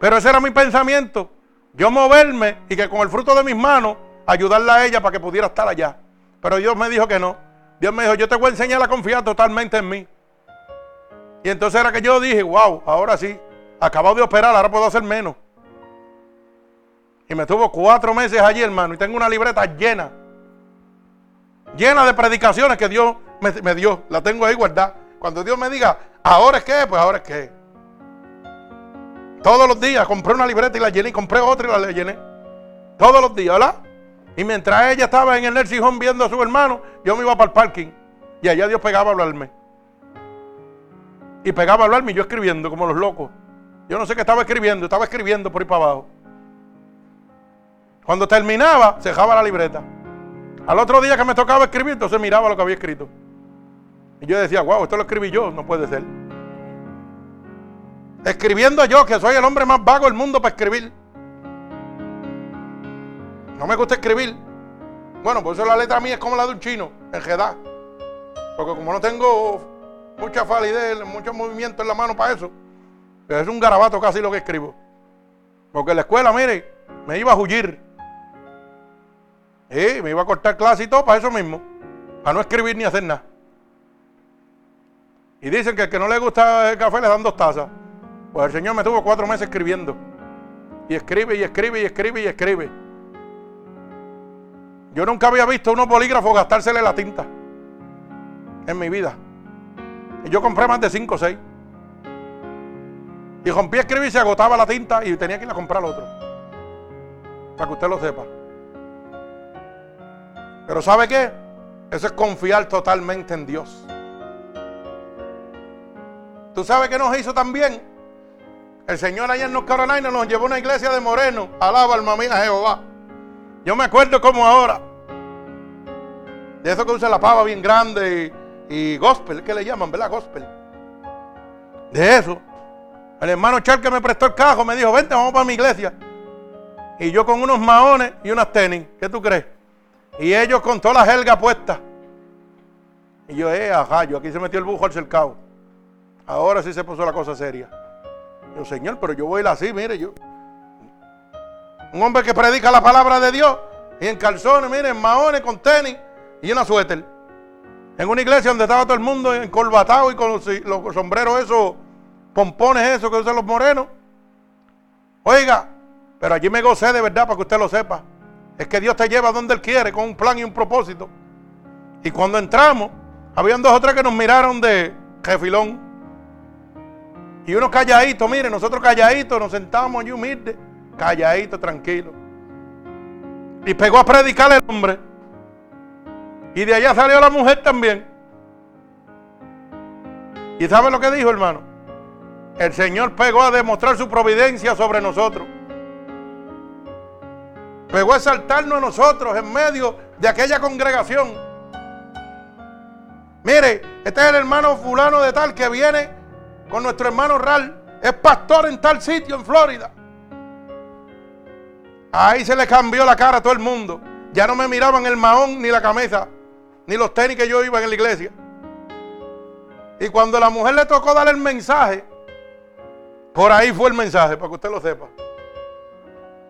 Pero ese era mi pensamiento. Yo moverme y que con el fruto de mis manos ayudarla a ella para que pudiera estar allá. Pero Dios me dijo que no. Dios me dijo, yo te voy a enseñar a confiar totalmente en mí. Y entonces era que yo dije, wow, ahora sí, acabo de operar, ahora puedo hacer menos. Y me tuvo cuatro meses allí, hermano, y tengo una libreta llena. Llena de predicaciones que Dios me, dio. La tengo ahí guardada. Cuando Dios me diga, ahora es que, pues ahora es que. Todos los días compré una libreta y la llené, compré otra y la llené. Todos los días, ¿verdad? Y mientras ella estaba en el nursing viendo a su hermano, yo me iba para el parking. Y allá Dios pegaba a hablarme. Y pegaba a hablarme y yo escribiendo como los locos. Yo no sé qué estaba escribiendo, estaba escribiendo por ahí para abajo. Cuando terminaba, dejaba la libreta. Al otro día que me tocaba escribir, entonces miraba lo que había escrito. Y yo decía, wow, esto lo escribí yo, no puede ser. Escribiendo yo, que soy el hombre más vago del mundo para escribir. No me gusta escribir. Bueno, por eso la letra mía es como la de un chino, en Jeddah. Porque como no tengo mucha falidez, mucho movimiento en la mano para eso, pues es un garabato casi lo que escribo. Porque en la escuela, mire, me iba a huir. Y me iba a cortar clase y todo para eso mismo. Para no escribir ni hacer nada. Y dicen que el que no le gusta el café le dan dos tazas. Pues el Señor me tuvo cuatro meses escribiendo. Y escribe y escribe y escribe y escribe. Yo nunca había visto unos bolígrafos gastársele la tinta. En mi vida. Y yo compré más de cinco o seis. Y rompí a escribir y se agotaba la tinta y tenía que ir a comprar otro. Para que usted lo sepa. Pero ¿sabe qué? Eso es confiar totalmente en Dios. ¿Tú sabes qué nos hizo también? El Señor allá en North Carolina nos llevó a una iglesia de moreno. Alaba alma mía Jehová. Yo me acuerdo como ahora. De eso que usa la pava bien grande y, gospel, ¿qué le llaman, verdad? Gospel. De eso. El hermano Char que me prestó el cajo me dijo, vente, vamos para mi iglesia. Y yo con unos maones y unas tenis. ¿Qué tú crees? Y ellos con toda la jerga puesta. Y yo, eh, ajá, yo aquí se metió el bujo al cercado. Ahora sí se puso la cosa seria. Yo, Señor, pero yo voy a ir así, mire, yo. Un hombre que predica la palabra de Dios y en calzones, mire, en maones, con tenis y una suéter. En una iglesia donde estaba todo el mundo encorbatado y con los, sombreros esos, pompones esos que usan los morenos. Oiga, pero allí me gocé de verdad para que usted lo sepa. Es que Dios te lleva donde Él quiere, con un plan y un propósito. Y cuando entramos, habían dos o tres que nos miraron de jefilón. Y unos calladitos, mire, nosotros calladitos, nos sentamos allí humildes, calladitos, tranquilos. Y pegó a predicar el hombre. Y de allá salió la mujer también. ¿Y sabe lo que dijo, hermano? El Señor pegó a demostrar su providencia sobre nosotros. Pegó a exaltarnos a nosotros en medio de aquella congregación. Mire, este es el hermano fulano de tal que viene con nuestro hermano Ral. Es pastor en tal sitio en Florida. Ahí se le cambió la cara a todo el mundo. Ya no me miraban el mahón ni la camisa, ni los tenis que yo iba en la iglesia. Y cuando la mujer le tocó dar el mensaje, por ahí fue el mensaje, para que usted lo sepa.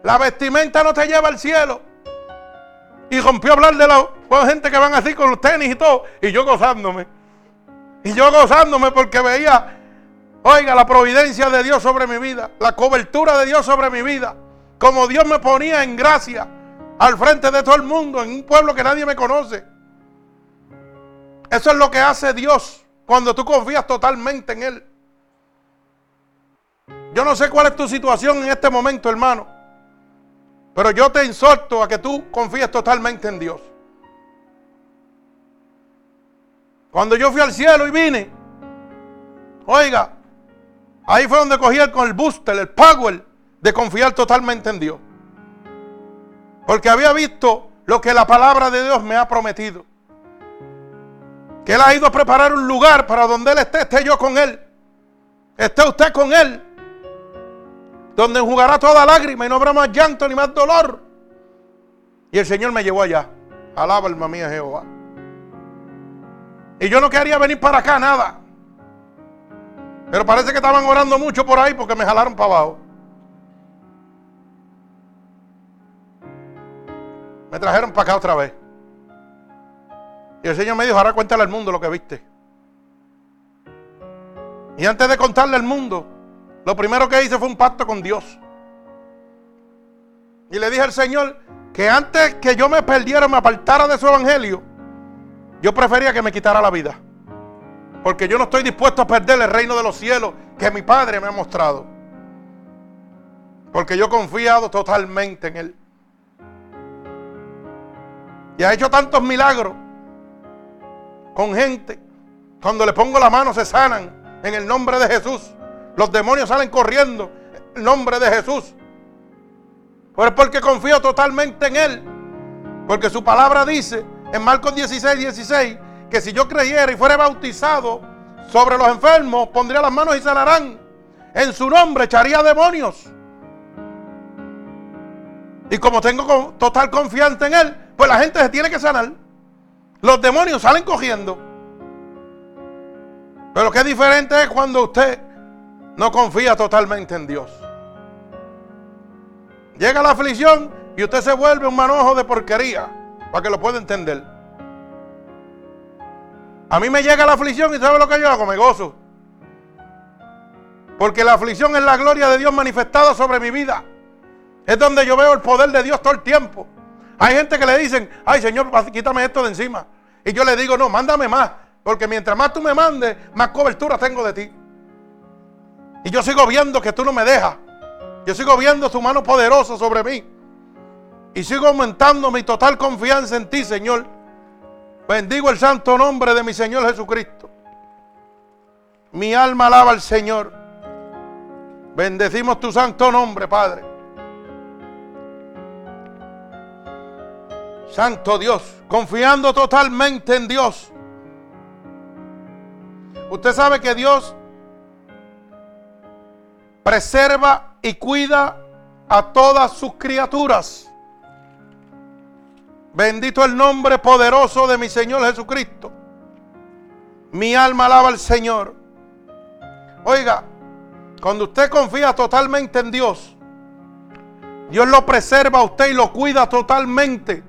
La vestimenta no te lleva al cielo. Y rompió a hablar de la gente que van así con los tenis y todo. Y yo gozándome. Y yo gozándome porque veía, oiga, la providencia de Dios sobre mi vida. La cobertura de Dios sobre mi vida. Como Dios me ponía en gracia al frente de todo el mundo, en un pueblo que nadie me conoce. Eso es lo que hace Dios cuando tú confías totalmente en Él. Yo no sé cuál es tu situación en este momento, hermano. Pero yo te exhorto a que tú confíes totalmente en Dios. Cuando yo fui al cielo y vine, oiga, ahí fue donde cogí con el booster, el power de confiar totalmente en Dios. Porque había visto lo que la palabra de Dios me ha prometido. Que Él ha ido a preparar un lugar para donde Él esté, esté yo con Él. Esté usted con Él donde jugará toda lágrima y no habrá más llanto ni más dolor. Y el Señor me llevó allá. Alaba alma mía Jehová. Y yo no quería venir para acá nada. Pero parece que estaban orando mucho por ahí porque me jalaron para abajo. Me trajeron para acá otra vez. Y el Señor me dijo, ahora cuéntale al mundo lo que viste. Y antes de contarle al mundo, lo primero que hice fue un pacto con Dios. Y le dije al Señor que antes que yo me perdiera, me apartara de su evangelio, yo prefería que me quitara la vida. Porque yo no estoy dispuesto a perder el reino de los cielos que mi Padre me ha mostrado. Porque yo he confiado totalmente en Él. Y ha hecho tantos milagros con gente. Cuando le pongo la mano se sanan en el nombre de Jesús. Los demonios salen corriendo en el nombre de Jesús. Pero es porque confío totalmente en Él. Porque su palabra dice en Marcos 16, 16 que si yo creyera y fuera bautizado sobre los enfermos, pondría las manos y sanarán. En su nombre echaría demonios. Y como tengo total confianza en Él, pues la gente se tiene que sanar. Los demonios salen cogiendo. Pero qué diferente es cuando usted no confía totalmente en Dios. Llega la aflicción y usted se vuelve un manojo de porquería, para que lo pueda entender. A mí me llega la aflicción y ¿sabe lo que yo hago? Me gozo. Porque la aflicción es la gloria de Dios manifestada sobre mi vida. Es donde yo veo el poder de Dios todo el tiempo. Hay gente que le dicen, ay Señor, quítame esto de encima. Y yo le digo, no, mándame más. Porque mientras más tú me mandes, más cobertura tengo de ti. Y yo sigo viendo que tú no me dejas. Yo sigo viendo tu mano poderosa sobre mí. Y sigo aumentando mi total confianza en ti, Señor. Bendigo el santo nombre de mi Señor Jesucristo. Mi alma alaba al Señor. Bendecimos tu santo nombre, Padre. Santo Dios, confiando totalmente en Dios. Usted sabe que Dios preserva y cuida a todas sus criaturas. Bendito el nombre poderoso de mi Señor Jesucristo. Mi alma alaba al Señor. Oiga, cuando usted confía totalmente en Dios, Dios lo preserva a usted y lo cuida totalmente.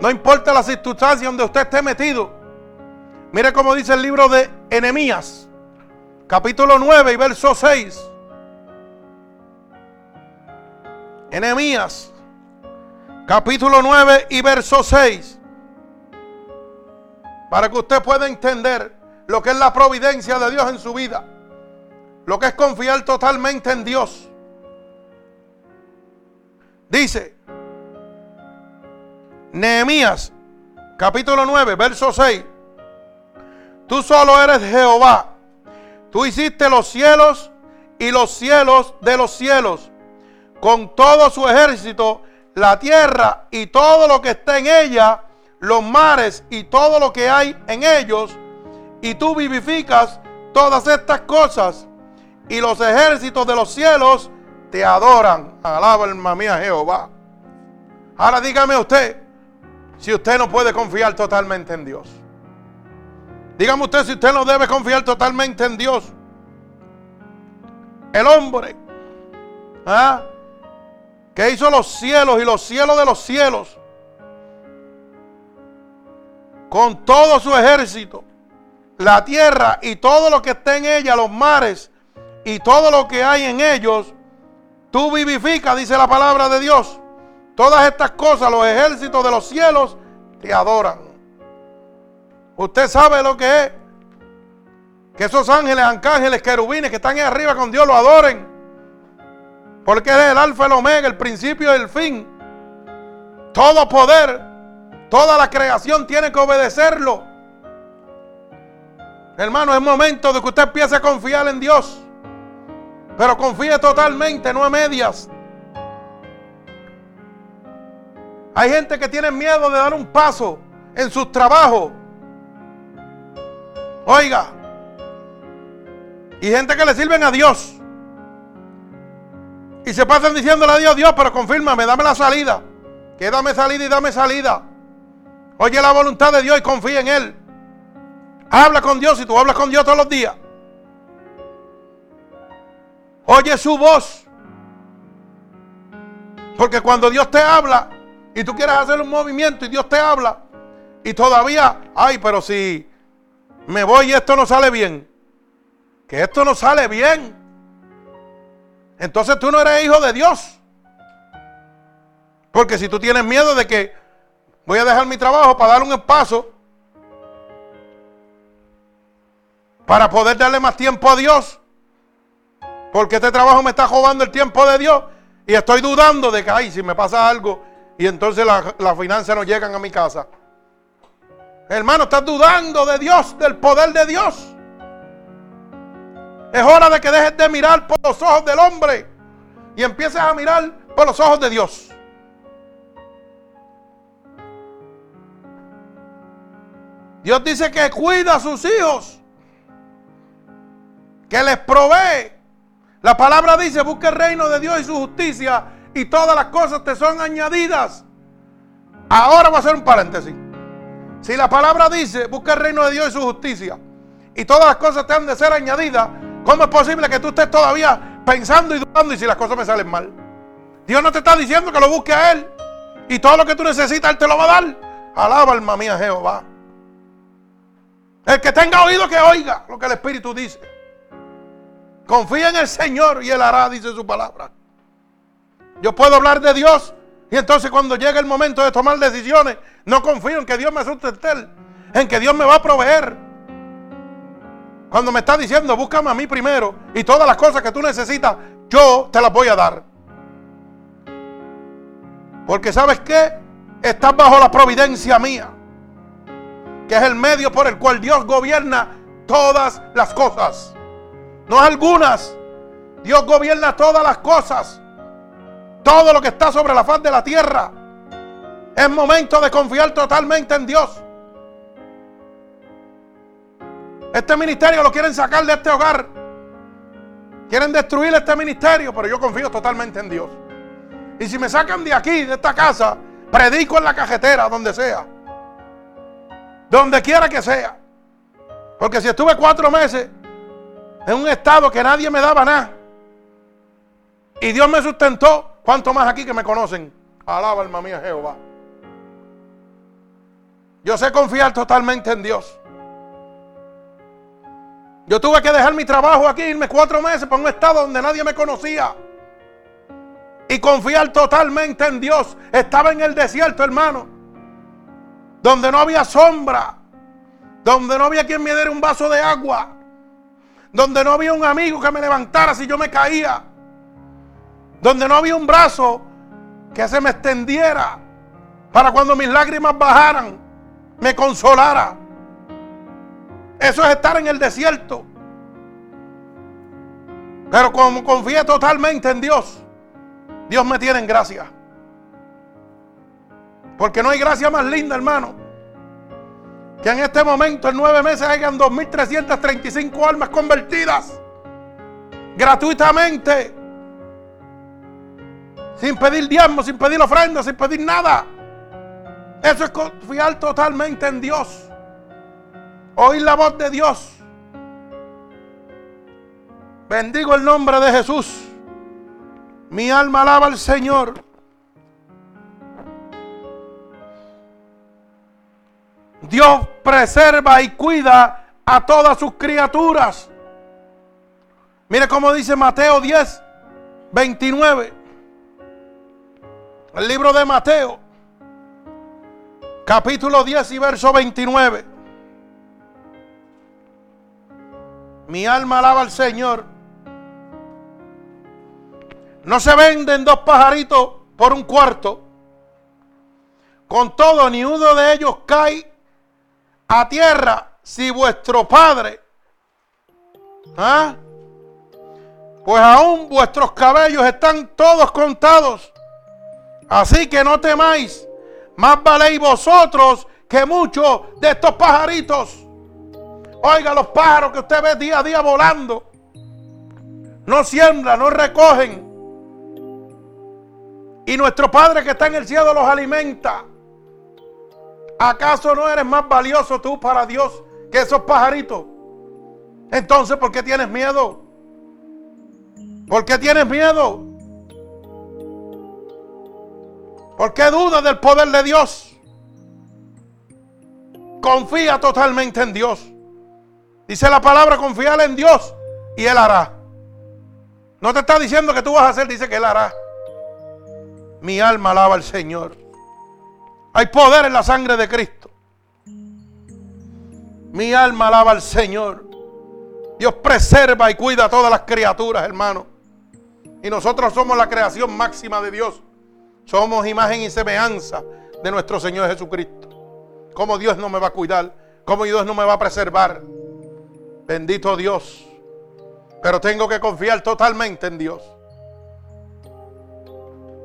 No importa la circunstancia donde usted esté metido. Mire cómo dice el libro de Enemías, capítulo 9 y verso 6. Enemías, capítulo 9 y verso 6. Para que usted pueda entender lo que es la providencia de Dios en su vida. Lo que es confiar totalmente en Dios. Dice, Nehemías, capítulo 9, verso 6. Tú solo eres Jehová. Tú hiciste los cielos y los cielos de los cielos, con todo su ejército, la tierra y todo lo que está en ella, los mares y todo lo que hay en ellos, y tú vivificas todas estas cosas, y los ejércitos de los cielos te adoran. Alaba alma mía Jehová. Ahora dígame usted, si usted no puede confiar totalmente en Dios? Dígame usted si usted no debe confiar totalmente en Dios. El hombre ¿ah? Que hizo los cielos y los cielos de los cielos con todo su ejército, la tierra y todo lo que está en ella, los mares y todo lo que hay en ellos, tú vivificas, dice la palabra de Dios. Todas estas cosas, los ejércitos de los cielos te adoran. Usted sabe lo que es. Que esos ángeles, arcángeles, querubines que están ahí arriba con Dios lo adoren. Porque es el alfa y el omega, el principio y el fin. Todo poder, toda la creación tiene que obedecerlo. Hermano, es momento de que usted empiece a confiar en Dios. Pero confíe totalmente, no a medias. Hay gente que tiene miedo de dar un paso en sus trabajos. Oiga. Y gente que le sirven a Dios. Y se pasan diciéndole a Dios, Dios, pero confírmame, dame la salida. Que dame salida y dame salida. Oye la voluntad de Dios y confía en Él. Habla con Dios y tú hablas con Dios todos los días. Oye su voz. Porque cuando Dios te habla, y tú quieres hacer un movimiento y Dios te habla y todavía, ay, pero si me voy y esto no sale bien, que esto no sale bien, entonces tú no eres hijo de Dios. Porque si tú tienes miedo de que voy a dejar mi trabajo para dar un paso, para poder darle más tiempo a Dios, porque este trabajo me está robando el tiempo de Dios y estoy dudando de que, ay, si me pasa algo, y entonces las finanzas no llegan a mi casa. Hermano, estás dudando de Dios, del poder de Dios. Es hora de que dejes de mirar por los ojos del hombre y empieces a mirar por los ojos de Dios. Dios dice que cuida a sus hijos, que les provee. La palabra dice, busca el reino de Dios y su justicia y todas las cosas te son añadidas. Ahora va a ser un paréntesis. Si la palabra dice, busca el reino de Dios y su justicia y todas las cosas te han de ser añadidas, ¿cómo es posible que tú estés todavía pensando y dudando y si las cosas me salen mal? Dios no te está diciendo que lo busque a Él y todo lo que tú necesitas Él te lo va a dar. Alaba alma mía Jehová. El que tenga oído que oiga lo que el Espíritu dice. Confía en el Señor y Él hará, dice su palabra. Yo puedo hablar de Dios y entonces cuando llegue el momento de tomar decisiones, no confío en que Dios me sustente, en que Dios me va a proveer. Cuando me está diciendo, búscame a mí primero y todas las cosas que tú necesitas, yo te las voy a dar. Porque sabes qué? Estás bajo la providencia mía que es el medio por el cual Dios gobierna todas las cosas. No algunas. Dios gobierna todas las cosas. Todo lo que está sobre la faz de la tierra. Es momento de confiar totalmente en Dios. Este ministerio lo quieren sacar de este hogar. Quieren destruir este ministerio, pero yo confío totalmente en Dios. Y si me sacan de aquí, de esta casa, predico en la cajetera, donde sea. Donde quiera que sea. Porque si estuve cuatro meses en un estado que nadie me daba nada. Y Dios me sustentó. ¿Cuánto más aquí que me conocen? Alaba alma mía Jehová. Yo sé confiar totalmente en Dios. Yo tuve que dejar mi trabajo aquí, irme cuatro meses para un estado donde nadie me conocía. Y confiar totalmente en Dios. Estaba en el desierto, hermano donde no había sombra, donde no había quien me diera un vaso de agua, donde no había un amigo que me levantara si yo me caía, donde no había un brazo que se me extendiera para cuando mis lágrimas bajaran, me consolara. Eso es estar en el desierto. Pero como confié totalmente en Dios, Dios me tiene en gracia. Porque no hay gracia más linda, hermano. Que en este momento, en nueve meses, hayan 2.335 almas convertidas. Gratuitamente. Sin pedir diezmo, sin pedir ofrenda, sin pedir nada. Eso es confiar totalmente en Dios. Oír la voz de Dios. Bendigo el nombre de Jesús. Mi alma alaba al Señor. Dios preserva y cuida a todas sus criaturas. Mire cómo dice Mateo 10, 29. El libro de Mateo, capítulo 10 y verso 29. Mi alma alaba al Señor. No se venden dos pajaritos por un cuarto. Con todo, ni uno de ellos cae a tierra si vuestro Padre, ¿ah? pues aún vuestros cabellos están todos contados. Así que no temáis, más valéis vosotros que muchos de estos pajaritos. Oiga, los pájaros que usted ve día a día volando, no siembran, no recogen. Y nuestro Padre que está en el cielo los alimenta. ¿Acaso no eres más valioso tú para Dios que esos pajaritos? Entonces, ¿por qué tienes miedo? ¿Por qué tienes miedo? ¿Por qué dudas del poder de Dios? Confía totalmente en Dios. Dice la palabra, confiar en Dios y Él hará. No te está diciendo que tú vas a hacer, dice que Él hará. Mi alma alaba al Señor. Hay poder en la sangre de Cristo. Mi alma alaba al Señor. Dios preserva y cuida a todas las criaturas, hermano. Y nosotros somos la creación máxima de Dios. Somos imagen y semejanza de nuestro Señor Jesucristo. Como Dios no me va a cuidar, como Dios no me va a preservar. Bendito Dios. Pero tengo que confiar totalmente en Dios.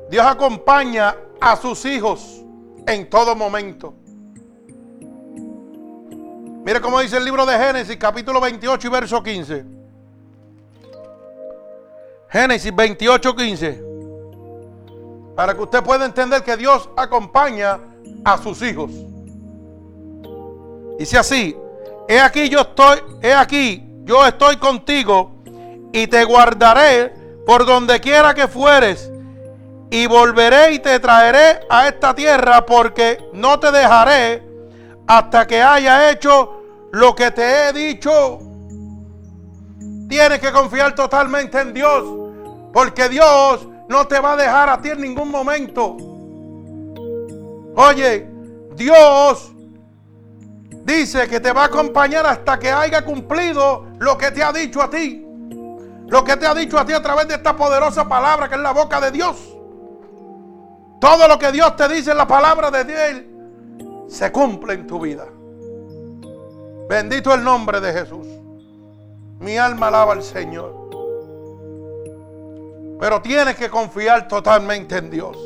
Dios acompaña a sus hijos en todo momento. Mire cómo dice el libro de Génesis, capítulo 28 y verso 15. Génesis 28, 15. Para que usted pueda entender que Dios acompaña a sus hijos. Dice así, he aquí yo estoy, he aquí, yo estoy contigo y te guardaré por donde quiera que fueres y volveré y te traeré a esta tierra porque no te dejaré hasta que haya hecho lo que te he dicho. Tienes que confiar totalmente en Dios porque Dios no te va a dejar a ti en ningún momento. Oye, Dios dice que te va a acompañar hasta que haya cumplido lo que te ha dicho a ti. Lo que te ha dicho a ti a través de esta poderosa palabra que es la boca de Dios. Todo lo que Dios te dice en la palabra de Dios se cumple en tu vida. Bendito el nombre de Jesús. Mi alma alaba al Señor. Pero tienes que confiar totalmente en Dios.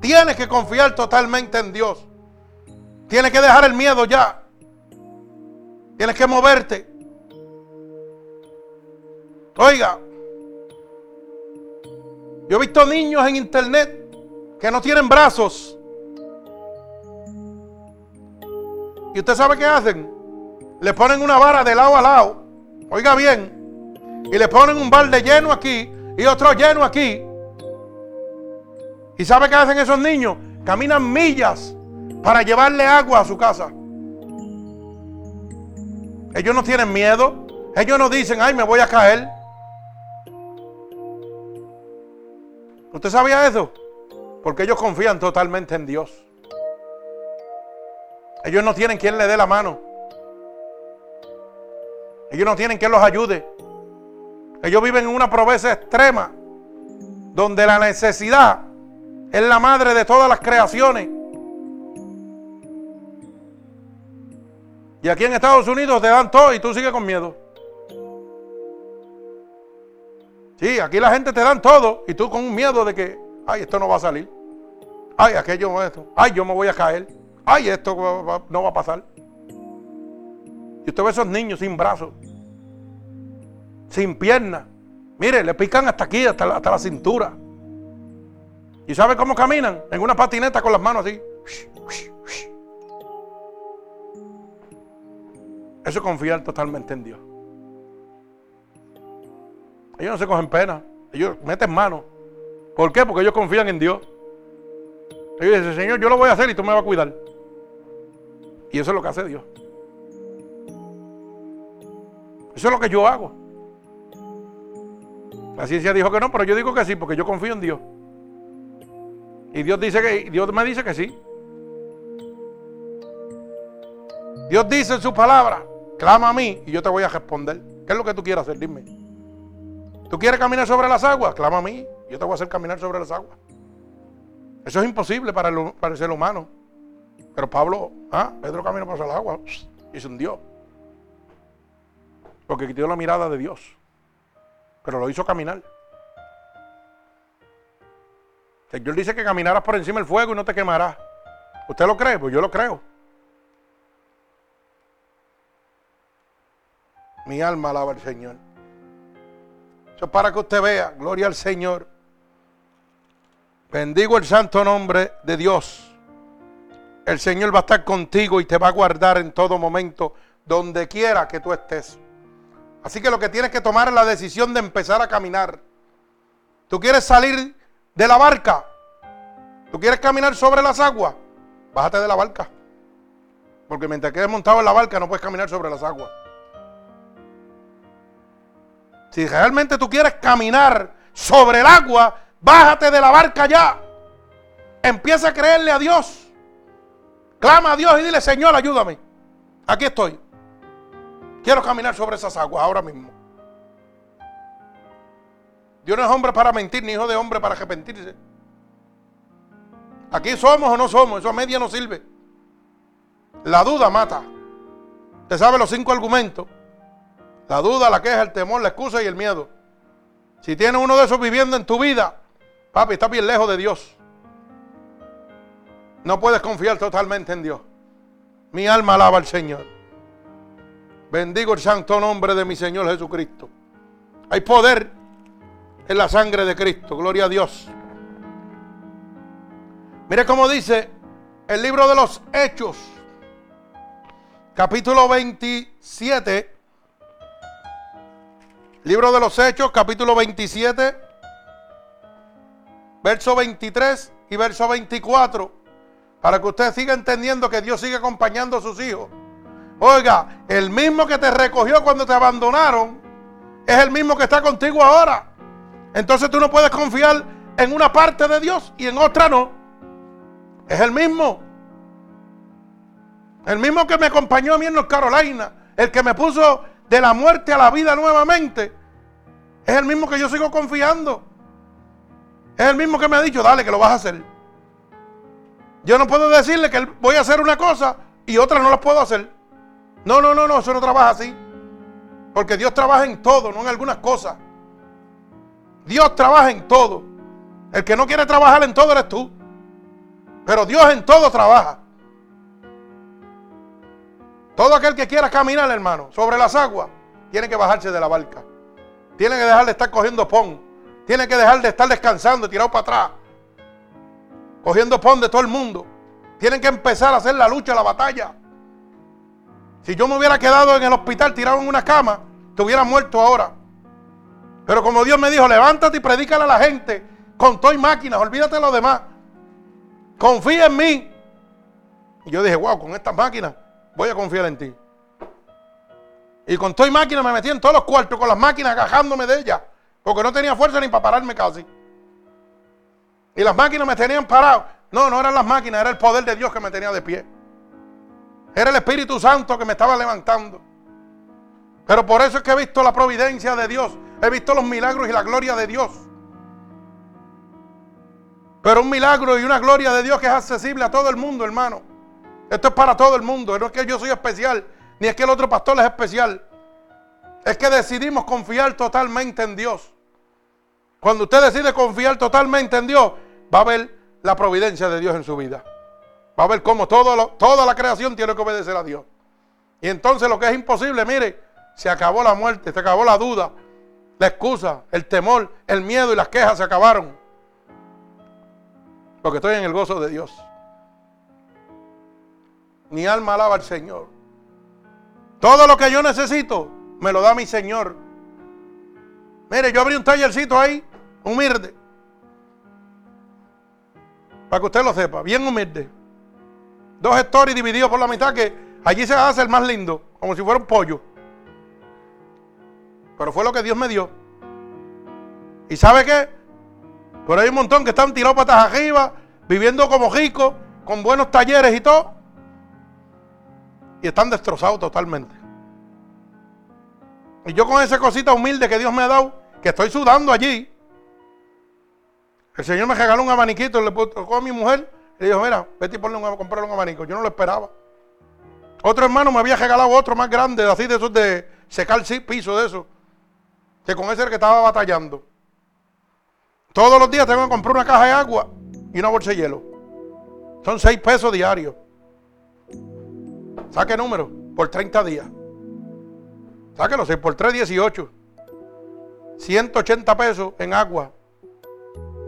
Tienes que confiar totalmente en Dios. Tienes que dejar el miedo ya. Tienes que moverte. Oiga, yo he visto niños en internet que no tienen brazos. ¿Y usted sabe qué hacen? Le ponen una vara de lado a lado. Oiga bien. Y le ponen un balde lleno aquí y otro lleno aquí. ¿Y sabe qué hacen esos niños? Caminan millas para llevarle agua a su casa. Ellos no tienen miedo. Ellos no dicen, ay, me voy a caer. ¿Usted sabía eso? Porque ellos confían totalmente en Dios. Ellos no tienen quien le dé la mano. Ellos no tienen quien los ayude. Ellos viven en una pobreza extrema, donde la necesidad es la madre de todas las creaciones. Y aquí en Estados Unidos te dan todo y tú sigues con miedo. Sí, aquí la gente te dan todo y tú con un miedo de que, ay, esto no va a salir. Ay, aquello, esto. Ay, yo me voy a caer. Ay, esto no va a pasar. Y usted ve esos niños sin brazos, sin piernas. Mire, le pican hasta aquí, hasta la, hasta la cintura. ¿Y sabe cómo caminan? En una patineta con las manos así. Eso es confiar totalmente en Dios. Ellos no se cogen pena. Ellos meten mano. ¿Por qué? Porque ellos confían en Dios. Ellos dicen, Señor, yo lo voy a hacer y tú me vas a cuidar. Y eso es lo que hace Dios. Eso es lo que yo hago. La ciencia dijo que no, pero yo digo que sí, porque yo confío en Dios. Y Dios dice que Dios me dice que sí. Dios dice en su palabra, clama a mí y yo te voy a responder. ¿Qué es lo que tú quieres hacer? Dime. ¿Tú quieres caminar sobre las aguas? Clama a mí, yo te voy a hacer caminar sobre las aguas. Eso es imposible para el, para el ser humano. Pero Pablo, ¿ah? Pedro caminó por las aguas y se hundió. Porque quitó la mirada de Dios. Pero lo hizo caminar. El Señor dice que caminarás por encima del fuego y no te quemarás. ¿Usted lo cree? Pues yo lo creo. Mi alma alaba al Señor para que usted vea, gloria al Señor. Bendigo el santo nombre de Dios. El Señor va a estar contigo y te va a guardar en todo momento, donde quiera que tú estés. Así que lo que tienes que tomar es la decisión de empezar a caminar. ¿Tú quieres salir de la barca? ¿Tú quieres caminar sobre las aguas? Bájate de la barca. Porque mientras quedes montado en la barca no puedes caminar sobre las aguas. Si realmente tú quieres caminar sobre el agua, bájate de la barca ya. Empieza a creerle a Dios. Clama a Dios y dile, Señor, ayúdame. Aquí estoy. Quiero caminar sobre esas aguas ahora mismo. Dios no es hombre para mentir, ni hijo de hombre para arrepentirse. Aquí somos o no somos, eso a media no sirve. La duda mata. Usted sabe los cinco argumentos. La duda, la queja, el temor, la excusa y el miedo. Si tienes uno de esos viviendo en tu vida, papi, estás bien lejos de Dios. No puedes confiar totalmente en Dios. Mi alma alaba al Señor. Bendigo el santo nombre de mi Señor Jesucristo. Hay poder en la sangre de Cristo. Gloria a Dios. Mire cómo dice el libro de los Hechos, capítulo 27. Libro de los Hechos, capítulo 27, verso 23 y verso 24, para que usted siga entendiendo que Dios sigue acompañando a sus hijos. Oiga, el mismo que te recogió cuando te abandonaron es el mismo que está contigo ahora. Entonces tú no puedes confiar en una parte de Dios y en otra no. Es el mismo. El mismo que me acompañó a mí en North Carolina. El que me puso de la muerte a la vida nuevamente. Es el mismo que yo sigo confiando. Es el mismo que me ha dicho, dale, que lo vas a hacer. Yo no puedo decirle que voy a hacer una cosa y otra no la puedo hacer. No, no, no, no, eso no trabaja así. Porque Dios trabaja en todo, no en algunas cosas. Dios trabaja en todo. El que no quiere trabajar en todo eres tú. Pero Dios en todo trabaja. Todo aquel que quiera caminar, hermano, sobre las aguas, tiene que bajarse de la barca. Tiene que dejar de estar cogiendo pon. Tiene que dejar de estar descansando, tirado para atrás. Cogiendo pon de todo el mundo. Tienen que empezar a hacer la lucha, la batalla. Si yo me hubiera quedado en el hospital tirado en una cama, te hubiera muerto ahora. Pero como Dios me dijo, levántate y predícale a la gente con toy máquinas, olvídate de lo demás. Confía en mí. Y yo dije, wow, con estas máquinas voy a confiar en ti. Y con toy máquinas me metí en todos los cuartos con las máquinas agajándome de ellas. Porque no tenía fuerza ni para pararme casi. Y las máquinas me tenían parado. No, no eran las máquinas, era el poder de Dios que me tenía de pie. Era el Espíritu Santo que me estaba levantando. Pero por eso es que he visto la providencia de Dios. He visto los milagros y la gloria de Dios. Pero un milagro y una gloria de Dios que es accesible a todo el mundo, hermano. Esto es para todo el mundo. No es que yo soy especial, ni es que el otro pastor es especial. Es que decidimos confiar totalmente en Dios. Cuando usted decide confiar totalmente en Dios, va a ver la providencia de Dios en su vida. Va a ver cómo toda la creación tiene que obedecer a Dios. Y entonces lo que es imposible, mire, se acabó la muerte, se acabó la duda, la excusa, el temor, el miedo y las quejas se acabaron. Porque estoy en el gozo de Dios. Mi alma alaba al Señor. Todo lo que yo necesito me lo da mi Señor. Mire, yo abrí un tallercito ahí, humilde. Para que usted lo sepa, bien humilde. Dos stories divididos por la mitad que allí se hace el más lindo, como si fuera un pollo. Pero fue lo que Dios me dio. ¿Y sabe qué? Por ahí hay un montón que están tirados patas arriba, viviendo como ricos, con buenos talleres y todo. Y están destrozados totalmente. Y yo con esa cosita humilde que Dios me ha dado, que estoy sudando allí. El Señor me regaló un abaniquito, le tocó a mi mujer y le dijo, mira, vete y ponle un, comprarle un abanico. Yo no lo esperaba. Otro hermano me había regalado otro más grande, así de esos de secar piso de eso. Que con ese el que estaba batallando. Todos los días tengo que comprar una caja de agua y una bolsa de hielo. Son seis pesos diarios. Saque número por 30 días. Sáquelo, 6 por 3, 18. 180 pesos en agua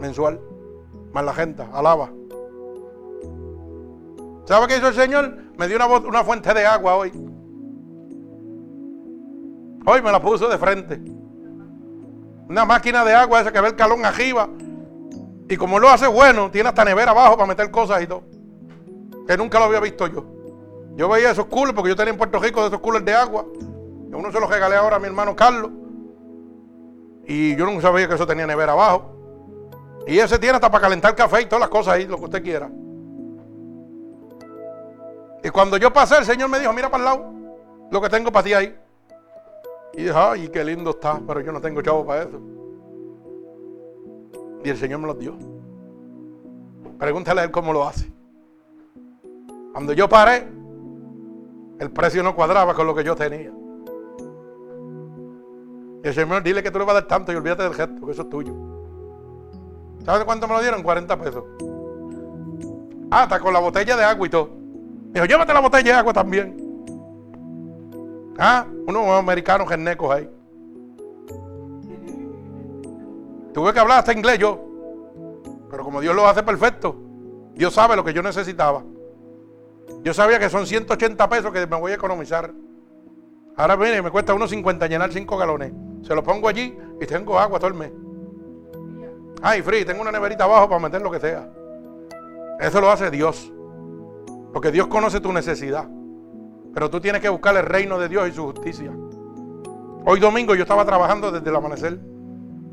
mensual. Más la gente, alaba. ¿Sabe qué hizo el Señor? Me dio una, una fuente de agua hoy. Hoy me la puso de frente. Una máquina de agua esa que ve el calón arriba. Y como lo hace bueno, tiene hasta nevera abajo para meter cosas y todo. Que nunca lo había visto yo. Yo veía esos coolers porque yo tenía en Puerto Rico de esos coolers de agua. Uno se los regalé ahora a mi hermano Carlos. Y yo no sabía que eso tenía nevera abajo. Y ese tiene hasta para calentar café y todas las cosas ahí, lo que usted quiera. Y cuando yo pasé, el Señor me dijo, mira para el lado lo que tengo para ti ahí. Y dije, ay, qué lindo está, pero yo no tengo chavo para eso. Y el Señor me los dio. Pregúntale a él cómo lo hace. Cuando yo paré, el precio no cuadraba con lo que yo tenía. Y el Señor, dile que tú le vas a dar tanto y olvídate del gesto, que eso es tuyo. ¿Sabes cuánto me lo dieron? 40 pesos. Ah, hasta con la botella de agua y todo. Dijo, llévate la botella de agua también. Ah, unos americanos genecos ahí. Tuve que hablar hasta inglés yo. Pero como Dios lo hace perfecto, Dios sabe lo que yo necesitaba. Yo sabía que son 180 pesos que me voy a economizar. Ahora viene, me cuesta unos 50 llenar 5 galones. Se lo pongo allí y tengo agua todo el mes. Ay, free, tengo una neverita abajo para meter lo que sea. Eso lo hace Dios. Porque Dios conoce tu necesidad. Pero tú tienes que buscar el reino de Dios y su justicia. Hoy domingo yo estaba trabajando desde el amanecer.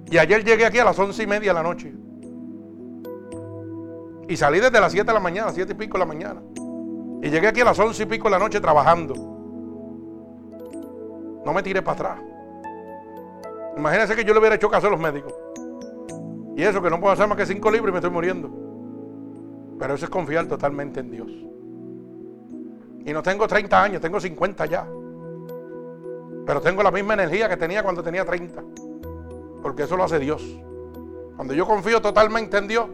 Y ayer llegué aquí a las once y media de la noche. Y salí desde las 7 de la mañana, siete y pico de la mañana. Y llegué aquí a las once y pico de la noche trabajando. No me tiré para atrás. Imagínense que yo le hubiera hecho caso a los médicos. Y eso que no puedo hacer más que cinco libros y me estoy muriendo. Pero eso es confiar totalmente en Dios. Y no tengo 30 años, tengo 50 ya. Pero tengo la misma energía que tenía cuando tenía 30. Porque eso lo hace Dios. Cuando yo confío totalmente en Dios.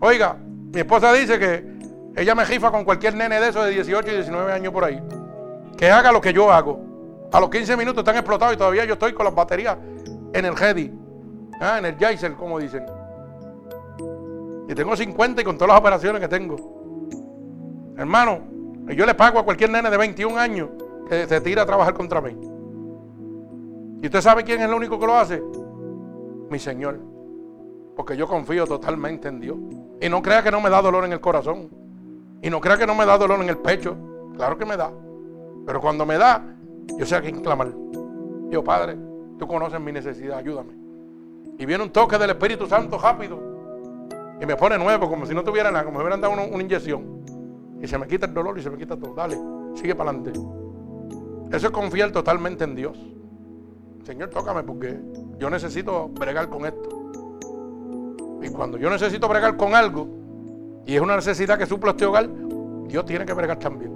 Oiga, mi esposa dice que ella me jifa con cualquier nene de esos de 18 y 19 años por ahí. Que haga lo que yo hago. A los 15 minutos están explotados y todavía yo estoy con las baterías en el Heady. Ah, en el Jaisel, como dicen. Y tengo 50 y con todas las operaciones que tengo. Hermano, yo le pago a cualquier nene de 21 años que se tira a trabajar contra mí. ¿Y usted sabe quién es el único que lo hace? Mi Señor. Porque yo confío totalmente en Dios. Y no crea que no me da dolor en el corazón. Y no crea que no me da dolor en el pecho. Claro que me da. Pero cuando me da, yo sé a quién clamar. Dios Padre, tú conoces mi necesidad, ayúdame. Y viene un toque del Espíritu Santo rápido. Y me pone nuevo, como si no tuviera nada, como si me hubieran dado una, inyección. Y se me quita el dolor y se me quita todo. Dale, sigue para adelante. Eso es confiar totalmente en Dios. Señor, tócame porque yo necesito bregar con esto. Y cuando yo necesito bregar con algo, y es una necesidad que suple este hogar, Dios tiene que bregar también.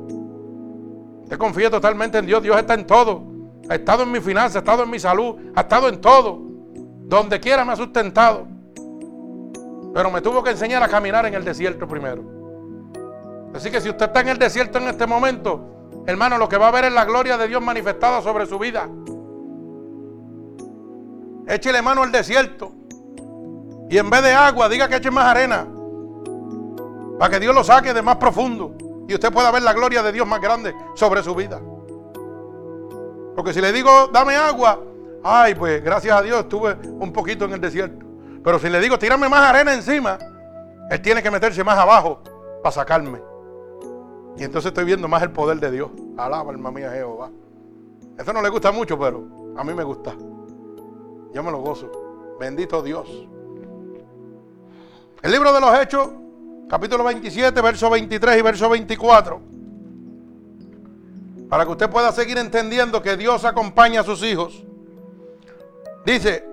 Usted confía totalmente en Dios, Dios está en todo. Ha estado en mi finanzas, ha estado en mi salud, ha estado en todo. Donde quiera me ha sustentado. Pero me tuvo que enseñar a caminar en el desierto primero. Así que si usted está en el desierto en este momento, hermano, lo que va a ver es la gloria de Dios manifestada sobre su vida. Échele mano al desierto. Y en vez de agua, diga que eche más arena. Para que Dios lo saque de más profundo. Y usted pueda ver la gloria de Dios más grande sobre su vida. Porque si le digo, dame agua, ay, pues gracias a Dios estuve un poquito en el desierto. Pero si le digo, tírame más arena encima, Él tiene que meterse más abajo para sacarme. Y entonces estoy viendo más el poder de Dios. Alaba, alma mía, Jehová. Eso no le gusta mucho, pero a mí me gusta. Yo me lo gozo. Bendito Dios. El libro de los Hechos capítulo 27, verso 23 y verso 24. Para que usted pueda seguir entendiendo que Dios acompaña a sus hijos. Dice,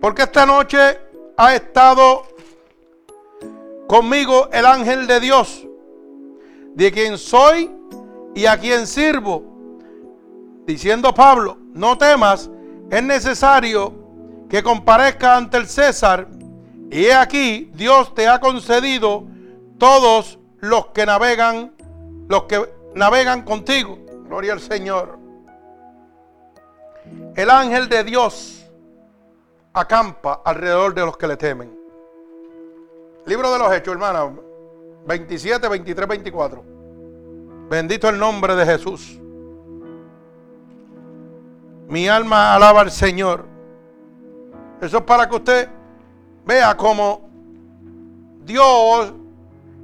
porque esta noche ha estado conmigo el ángel de Dios, de quien soy y a quien sirvo. Diciendo Pablo, no temas, es necesario que comparezca ante el César. Y he aquí, Dios te ha concedido todos los que navegan, los que navegan contigo. Gloria al Señor. El ángel de Dios acampa alrededor de los que le temen. Libro de los Hechos, hermana, 27, 23, 24. Bendito el nombre de Jesús. Mi alma alaba al Señor. Eso es para que usted vea cómo Dios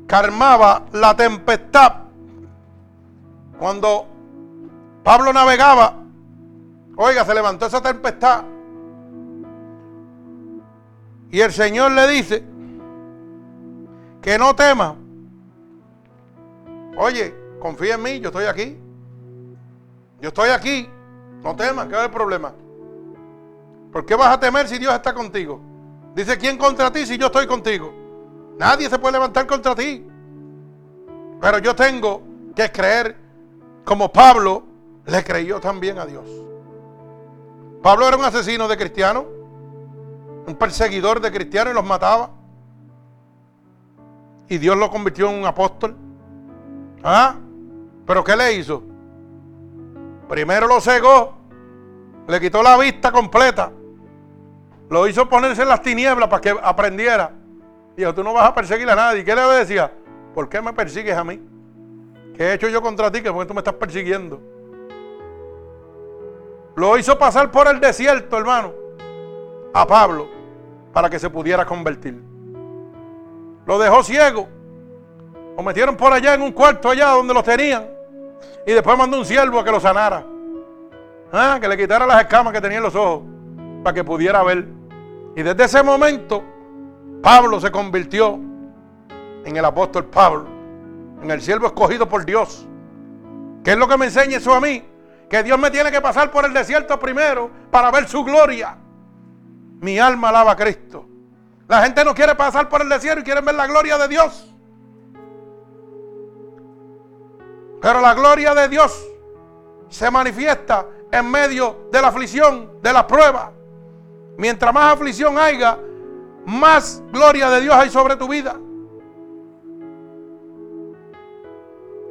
calmaba la tempestad. Cuando Pablo navegaba, oiga, se levantó esa tempestad. Y el Señor le dice que no tema. Oye, confía en mí, yo estoy aquí. Yo estoy aquí. No temas, ¿qué es el problema? ¿Por qué vas a temer si Dios está contigo? Dice, ¿quién contra ti si yo estoy contigo? Nadie se puede levantar contra ti. Pero yo tengo que creer como Pablo le creyó también a Dios. Pablo era un asesino de cristianos, un perseguidor de cristianos y los mataba. Y Dios lo convirtió en un apóstol. ¿Ah? ¿Pero qué le hizo? Primero lo cegó, le quitó la vista completa, lo hizo ponerse en las tinieblas para que aprendiera. Dijo, tú no vas a perseguir a nadie. ¿Qué le decía? ¿Por qué me persigues a mí? ¿Qué he hecho yo contra ti? Que porque tú me estás persiguiendo. Lo hizo pasar por el desierto, hermano, a Pablo, para que se pudiera convertir. Lo dejó ciego. Lo metieron por allá en un cuarto allá donde lo tenían. Y después mandó un siervo a que lo sanara. Ah, que le quitara las escamas que tenía en los ojos. Para que pudiera ver. Y desde ese momento, Pablo se convirtió en el apóstol Pablo. En el siervo escogido por Dios. ¿Qué es lo que me enseña eso a mí? Que Dios me tiene que pasar por el desierto primero para ver su gloria. Mi alma alaba a Cristo. La gente no quiere pasar por el desierto y quiere ver la gloria de Dios. Pero la gloria de Dios se manifiesta en medio de la aflicción, de la prueba. Mientras más aflicción haya, más gloria de Dios hay sobre tu vida.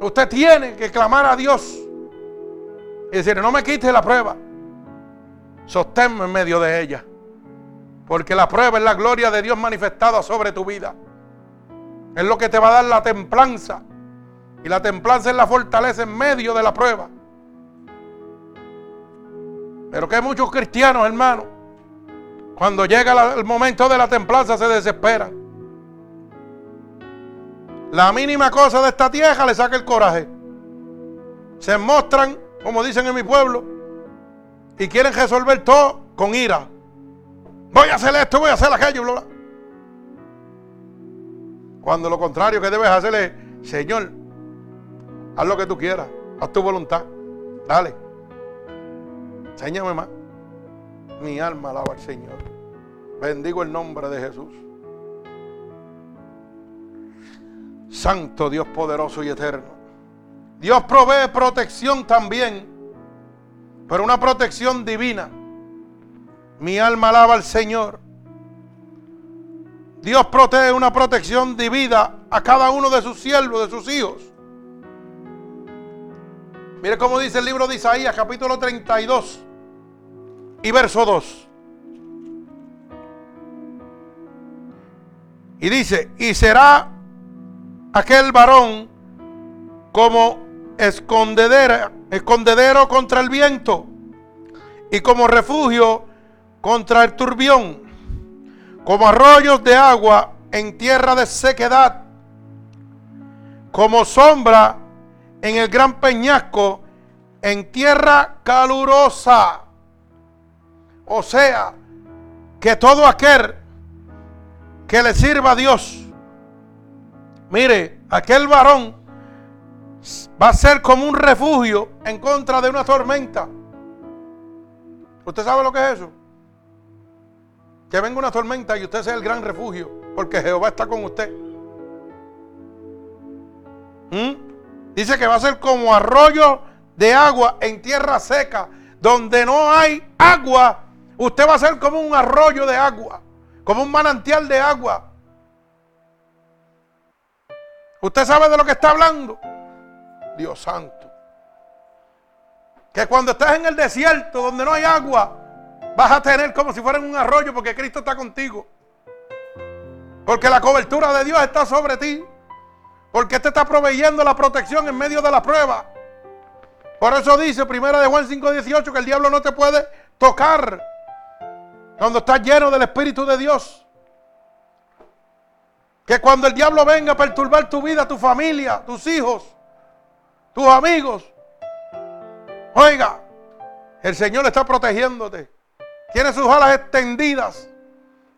Usted tiene que clamar a Dios y decir, no me quites la prueba. Sosténme en medio de ella. Porque la prueba es la gloria de Dios manifestada sobre tu vida. Es lo que te va a dar la templanza. Y la templanza es la fortaleza en medio de la prueba. Pero que muchos cristianos, hermanos, cuando llega el momento de la templanza se desesperan. La mínima cosa de esta tierra le saca el coraje. Se muestran, como dicen en mi pueblo, y quieren resolver todo con ira. Voy a hacer esto, voy a hacer aquello, Cuando lo contrario que debes hacer es, Señor, haz lo que tú quieras, haz tu voluntad, dale. Enséñame más. Mi alma alaba al Señor. Bendigo el nombre de Jesús. Santo Dios poderoso y eterno. Dios provee protección también, pero una protección divina. Mi alma alaba al Señor. Dios protege una protección divina a cada uno de sus siervos, de sus hijos. Mire cómo dice el libro de Isaías, capítulo 32 y verso 2. Y dice, y será aquel varón como escondedera, escondedero contra el viento y como refugio contra el turbión, como arroyos de agua en tierra de sequedad, como sombra en el gran peñasco en tierra calurosa. O sea, que todo aquel que le sirva a Dios, Mire, aquel varón va a ser como un refugio en contra de una tormenta. ¿Usted sabe lo que es eso? Que venga una tormenta y usted sea el gran refugio, porque Jehová está con usted. ¿Mm? Dice que va a ser como arroyo de agua en tierra seca, donde no hay agua. Usted va a ser como un arroyo de agua, como un manantial de agua. ¿Usted sabe de lo que está hablando? Dios santo. Que cuando estás en el desierto donde no hay agua, vas a tener como si fuera un arroyo porque Cristo está contigo. Porque la cobertura de Dios está sobre ti. Porque te está proveyendo la protección en medio de la prueba. Por eso dice primera de Juan 5:18 que el diablo no te puede tocar cuando estás lleno del Espíritu de Dios. Que cuando el diablo venga a perturbar tu vida, tu familia, tus hijos, tus amigos, oiga, el Señor está protegiéndote. Tiene sus alas extendidas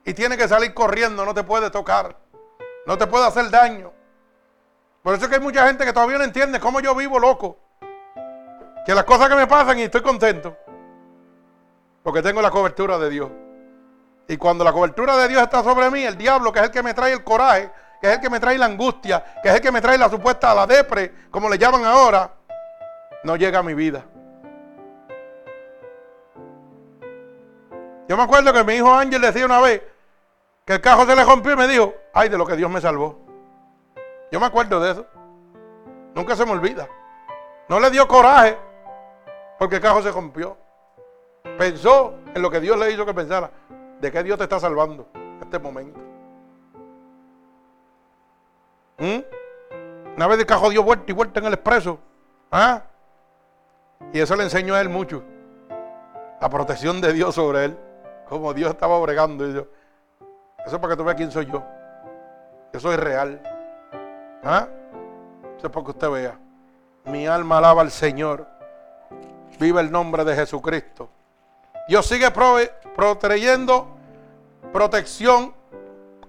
y tiene que salir corriendo, no te puede tocar, no te puede hacer daño. Por eso es que hay mucha gente que todavía no entiende cómo yo vivo loco. Que las cosas que me pasan y estoy contento. Porque tengo la cobertura de Dios. Y cuando la cobertura de Dios está sobre mí, el diablo, que es el que me trae el coraje que es el que me trae la angustia, que es el que me trae la supuesta la depre, como le llaman ahora, no llega a mi vida. Yo me acuerdo que mi hijo Ángel decía una vez que el cajo se le rompió y me dijo, ay de lo que Dios me salvó. Yo me acuerdo de eso. Nunca se me olvida. No le dio coraje porque el cajo se rompió. Pensó en lo que Dios le hizo que pensara. ¿De qué Dios te está salvando en este momento? ¿Mm? Una vez el cajo dio vuelta y vuelta en el expreso. ¿Ah? Y eso le enseñó a él mucho. La protección de Dios sobre él. Como Dios estaba bregando. Yo, eso es para que tú veas quién soy yo. Yo soy real. ¿Ah? Eso es para que usted vea. Mi alma alaba al Señor. Viva el nombre de Jesucristo. Dios sigue proteyendo protección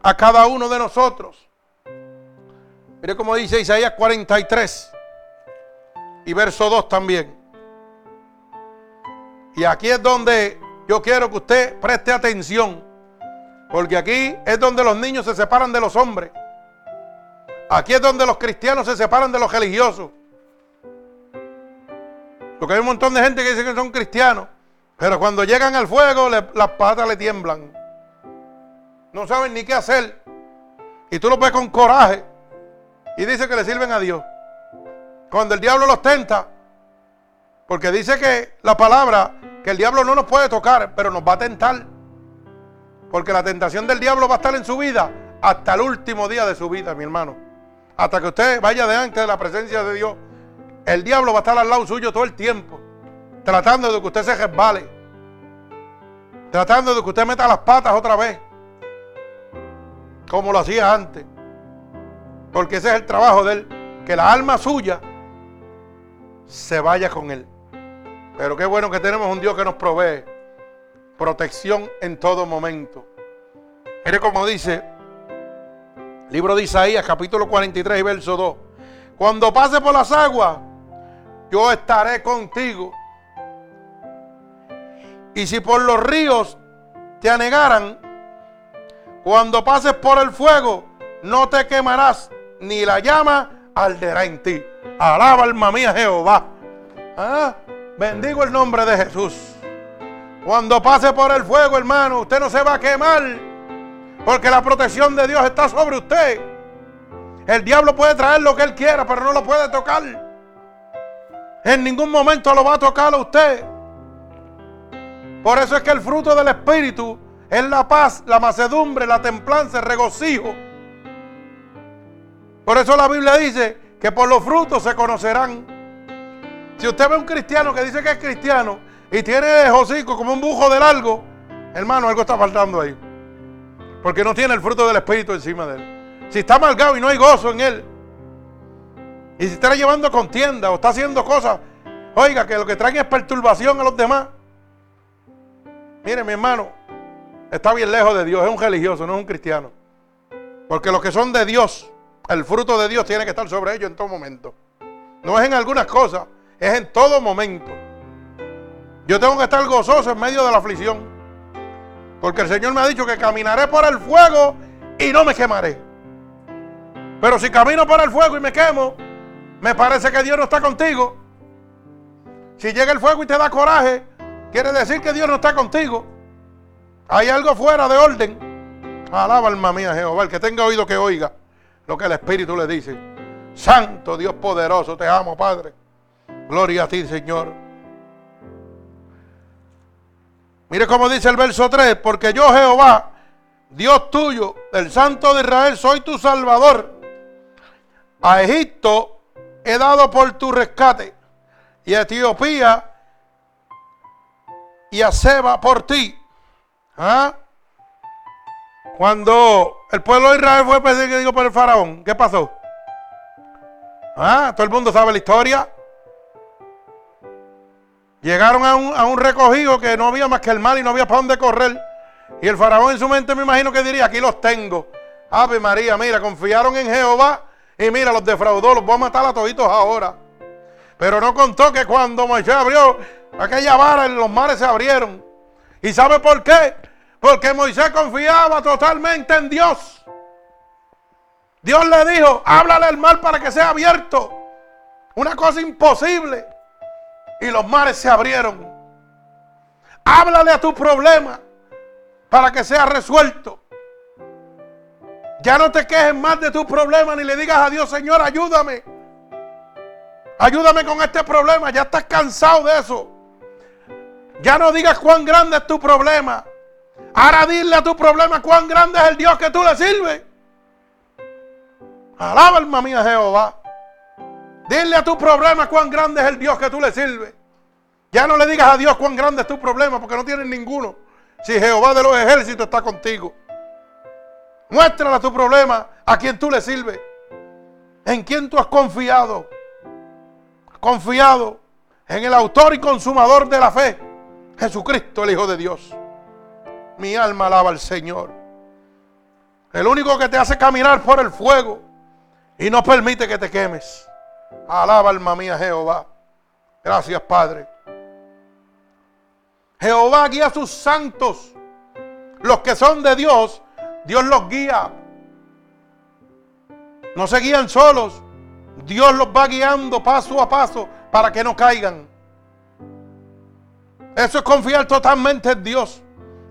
a cada uno de nosotros. Mire cómo dice Isaías 43 y verso 2 también. Y aquí es donde yo quiero que usted preste atención, porque aquí es donde los niños se separan de los hombres. Aquí es donde los cristianos se separan de los religiosos. Porque hay un montón de gente que dice que son cristianos, pero cuando llegan al fuego las patas le tiemblan. No saben ni qué hacer. Y tú los ves con coraje y dice que le sirven a Dios. Cuando el diablo los tenta, porque dice que la palabra que el diablo no nos puede tocar, pero nos va a tentar. Porque la tentación del diablo va a estar en su vida hasta el último día de su vida, mi hermano. Hasta que usted vaya delante de la presencia de Dios. El diablo va a estar al lado suyo todo el tiempo. Tratando de que usted se resbale. Tratando de que usted meta las patas otra vez. Como lo hacía antes. Porque ese es el trabajo de él. Que la alma suya se vaya con él. Pero qué bueno que tenemos un Dios que nos provee protección en todo momento. Mire como dice, libro de Isaías, capítulo 43 y verso 2. Cuando pase por las aguas, yo estaré contigo. Y si por los ríos te anegaran, cuando pases por el fuego, no te quemarás, ni la llama arderá en ti. Alaba alma mía Jehová. ¿Ah? Bendigo el nombre de Jesús. Cuando pase por el fuego, hermano, usted no se va a quemar. Porque la protección de Dios está sobre usted. El diablo puede traer lo que él quiera, pero no lo puede tocar. En ningún momento lo va a tocar a usted. Por eso es que el fruto del Espíritu es la paz, la macedumbre, la templanza, el regocijo. Por eso la Biblia dice que por los frutos se conocerán. Si usted ve un cristiano que dice que es cristiano y tiene hocico como un bujo de largo, hermano, algo está faltando ahí. Porque no tiene el fruto del Espíritu encima de él. Si está amargado y no hay gozo en él, y si está llevando contienda o está haciendo cosas, oiga, que lo que traen es perturbación a los demás. Mire, mi hermano, está bien lejos de Dios, es un religioso, no es un cristiano. Porque los que son de Dios, el fruto de Dios tiene que estar sobre ellos en todo momento. No es en algunas cosas, es en todo momento. Yo tengo que estar gozoso en medio de la aflicción. Porque el Señor me ha dicho que caminaré por el fuego y no me quemaré. Pero si camino por el fuego y me quemo, me parece que Dios no está contigo. Si llega el fuego y te da coraje, quiere decir que Dios no está contigo. Hay algo fuera de orden. Alaba alma mía Jehová, el que tenga oído que oiga lo que el Espíritu le dice. Santo Dios poderoso, te amo, Padre. Gloria a ti, Señor. Mire cómo dice el verso 3, porque yo Jehová, Dios tuyo, el Santo de Israel, soy tu Salvador. A Egipto he dado por tu rescate y a Etiopía y a Seba por ti. ¿Ah? Cuando el pueblo de Israel fue perseguido por el faraón, ¿qué pasó? ¿Ah? Todo el mundo sabe la historia. Llegaron a un, recogido que no había más que el mal y no había para dónde correr. Y el faraón en su mente me imagino que diría, aquí los tengo. Ave María, mira, confiaron en Jehová y mira, los defraudó, los voy a matar a toditos ahora. Pero no contó que cuando Moisés abrió aquella vara, los mares se abrieron. ¿Y sabe por qué? Porque Moisés confiaba totalmente en Dios. Dios le dijo, háblale al mar para que sea abierto. Una cosa imposible. Y los mares se abrieron. Háblale a tu problema para que sea resuelto. Ya no te quejes más de tu problema ni le digas a Dios, Señor, ayúdame. Ayúdame con este problema. Ya estás cansado de eso. Ya no digas cuán grande es tu problema. Ahora dile a tu problema cuán grande es el Dios que tú le sirves. Alaba alma mía Jehová. Dile a tu problema cuán grande es el Dios que tú le sirves. Ya no le digas a Dios cuán grande es tu problema porque no tienes ninguno. Si Jehová de los ejércitos está contigo. Muéstrale tu problema a quien tú le sirves. En quien tú has confiado. Confiado en el autor y consumador de la fe. Jesucristo, el Hijo de Dios. Mi alma alaba al Señor. El único que te hace caminar por el fuego y no permite que te quemes. Alaba alma mía Jehová. Gracias Padre. Jehová guía a sus santos. Los que son de Dios, Dios los guía. No se guían solos. Dios los va guiando paso a paso para que no caigan. Eso es confiar totalmente en Dios.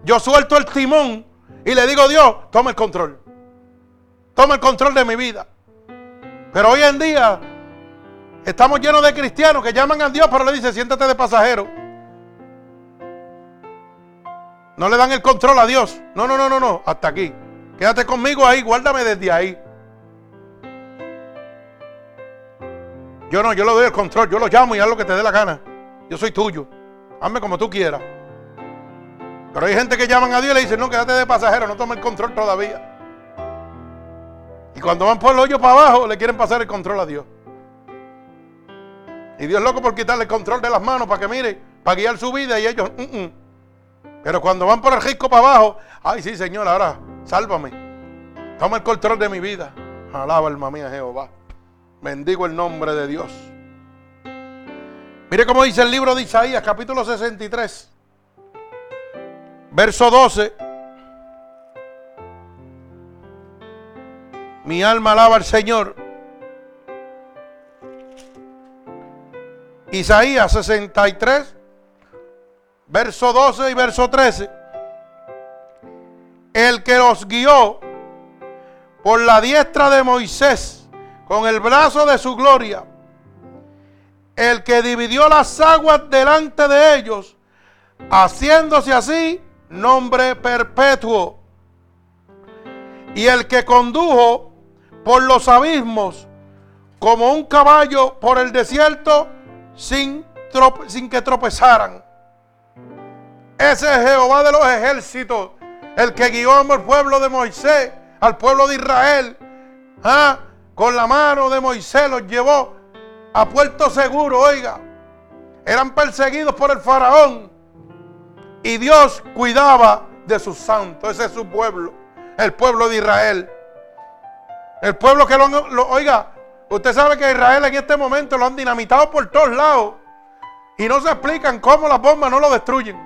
Yo suelto el timón y le digo, Dios, toma el control. Toma el control de mi vida. Pero hoy en día estamos llenos de cristianos que llaman a Dios, pero le dicen, siéntate de pasajero. No le dan el control a Dios. No, no, no, no, no. Hasta aquí. Quédate conmigo ahí, guárdame desde ahí. Yo no, yo le doy el control. Yo lo llamo y haz lo que te dé la gana. Yo soy tuyo. Hazme como tú quieras. Pero hay gente que llaman a Dios y le dicen, no, quédate de pasajero, no tome el control todavía. Y cuando van por el hoyo para abajo, le quieren pasar el control a Dios. Y Dios loco por quitarle el control de las manos para que mire, para guiar su vida y ellos, mm, mm". pero cuando van por el risco para abajo, ay sí Señor, ahora sálvame. Toma el control de mi vida. Alaba alma mía Jehová. Bendigo el nombre de Dios. Mire cómo dice el libro de Isaías, capítulo 63, verso 12. Mi alma alaba al Señor. Isaías 63, verso 12 y verso 13. El que los guió por la diestra de Moisés con el brazo de su gloria. El que dividió las aguas delante de ellos, haciéndose así nombre perpetuo. Y el que condujo por los abismos, como un caballo por el desierto, sin, sin que tropezaran. Ese es Jehová de los ejércitos, el que guió al pueblo de Moisés, al pueblo de Israel. ¿ah? Con la mano de Moisés los llevó a puerto seguro, oiga. Eran perseguidos por el faraón. Y Dios cuidaba de sus santos. Ese es su pueblo, el pueblo de Israel. El pueblo que lo, oiga, usted sabe que Israel en este momento lo han dinamitado por todos lados y no se explican cómo las bombas no lo destruyen.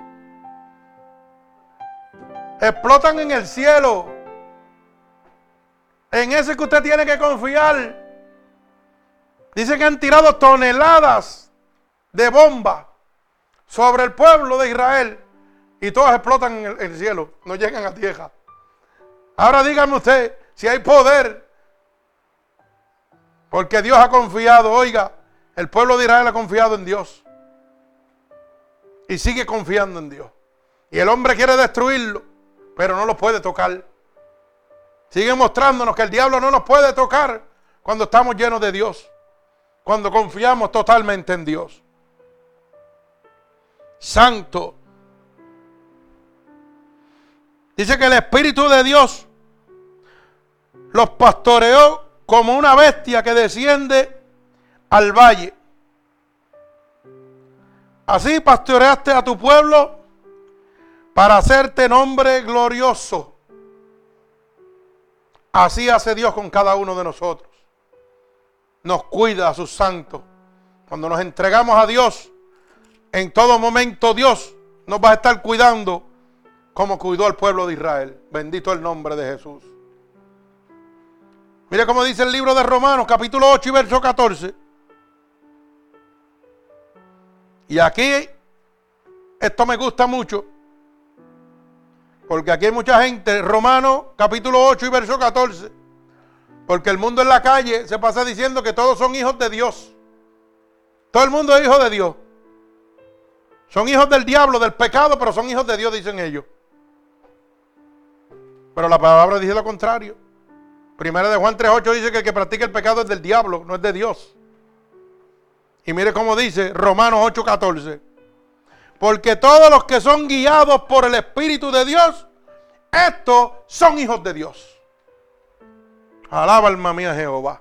Explotan en el cielo. En ese que usted tiene que confiar. Dice que han tirado toneladas de bombas sobre el pueblo de Israel y todas explotan en el, en el cielo, no llegan a tierra. Ahora dígame usted, si hay poder porque Dios ha confiado, oiga, el pueblo de Israel ha confiado en Dios. Y sigue confiando en Dios. Y el hombre quiere destruirlo, pero no lo puede tocar. Sigue mostrándonos que el diablo no nos puede tocar cuando estamos llenos de Dios. Cuando confiamos totalmente en Dios. Santo. Dice que el Espíritu de Dios los pastoreó como una bestia que desciende al valle. Así pastoreaste a tu pueblo para hacerte nombre glorioso. Así hace Dios con cada uno de nosotros. Nos cuida a sus santos. Cuando nos entregamos a Dios, en todo momento Dios nos va a estar cuidando como cuidó al pueblo de Israel. Bendito el nombre de Jesús. Mire cómo dice el libro de Romanos, capítulo 8 y verso 14. Y aquí, esto me gusta mucho, porque aquí hay mucha gente, Romanos, capítulo 8 y verso 14, porque el mundo en la calle se pasa diciendo que todos son hijos de Dios. Todo el mundo es hijo de Dios. Son hijos del diablo, del pecado, pero son hijos de Dios, dicen ellos. Pero la palabra dice lo contrario. Primera de Juan 3.8 dice que el que practica el pecado es del diablo, no es de Dios. Y mire cómo dice Romanos 8.14. Porque todos los que son guiados por el Espíritu de Dios, estos son hijos de Dios. Alaba alma mía Jehová.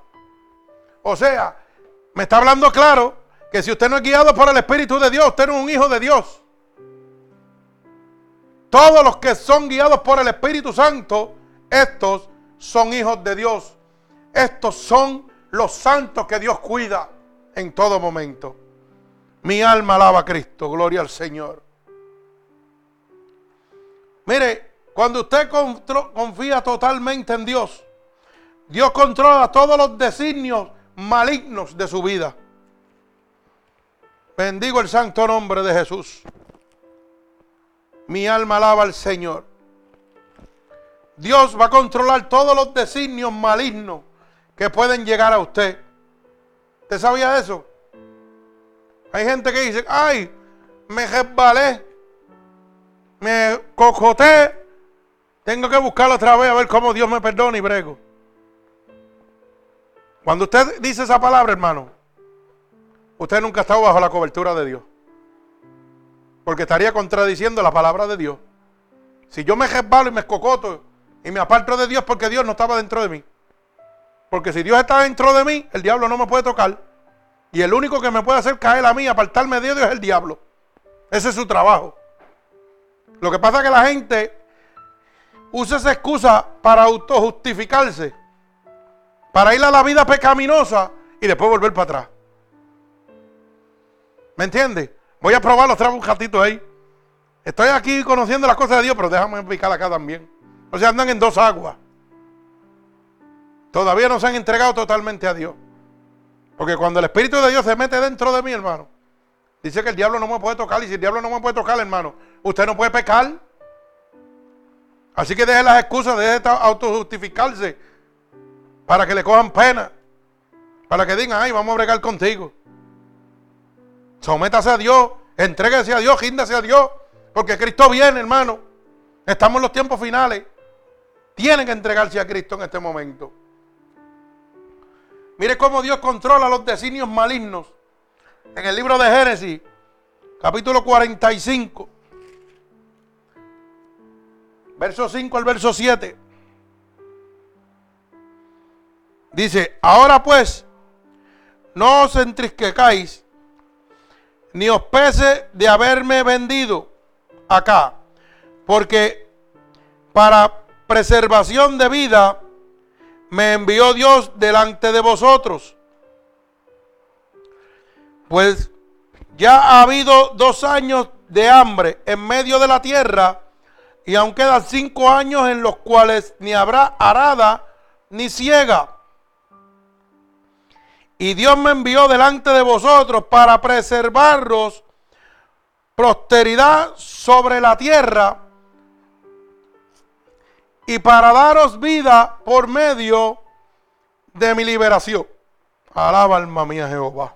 O sea, me está hablando claro que si usted no es guiado por el Espíritu de Dios, usted no es un hijo de Dios. Todos los que son guiados por el Espíritu Santo, estos son hijos de Dios. Estos son los santos que Dios cuida en todo momento. Mi alma alaba a Cristo, gloria al Señor. Mire, cuando usted confía totalmente en Dios, Dios controla todos los designios malignos de su vida. Bendigo el santo nombre de Jesús. Mi alma alaba al Señor. Dios va a controlar todos los designios malignos que pueden llegar a usted. ¿Usted sabía eso? Hay gente que dice, ay, me resbalé, me cocoté, tengo que buscarlo otra vez a ver cómo Dios me perdona y brego. Cuando usted dice esa palabra, hermano, usted nunca ha estado bajo la cobertura de Dios. Porque estaría contradiciendo la palabra de Dios. Si yo me resbalo y me escocoto y me aparto de Dios porque Dios no estaba dentro de mí. Porque si Dios está dentro de mí, el diablo no me puede tocar. Y el único que me puede hacer caer a mí, apartarme de Dios, es el diablo. Ese es su trabajo. Lo que pasa es que la gente usa esa excusa para autojustificarse. Para ir a la vida pecaminosa y después volver para atrás. ¿Me entiende? Voy a probarlo, traigo un ratito ahí. Estoy aquí conociendo las cosas de Dios, pero déjame explicar acá también. O sea, andan en dos aguas. Todavía no se han entregado totalmente a Dios. Porque cuando el Espíritu de Dios se mete dentro de mí, hermano, dice que el diablo no me puede tocar. Y si el diablo no me puede tocar, hermano, usted no puede pecar. Así que deje las excusas, deje de autojustificarse para que le cojan pena. Para que digan, ay, vamos a bregar contigo. Sométase a Dios, entréguese a Dios, gíndase a Dios. Porque Cristo viene, hermano. Estamos en los tiempos finales. Tienen que entregarse a Cristo en este momento. Mire cómo Dios controla los designios malignos. En el libro de Génesis, capítulo 45, verso 5 al verso 7. Dice, ahora pues, no os entristezcáis, ni os pese de haberme vendido acá, porque para preservación de vida me envió Dios delante de vosotros. Pues ya ha habido dos años de hambre en medio de la tierra y aún quedan cinco años en los cuales ni habrá arada ni ciega. Y Dios me envió delante de vosotros para preservaros prosperidad sobre la tierra y para daros vida por medio de mi liberación. Alaba alma mía Jehová.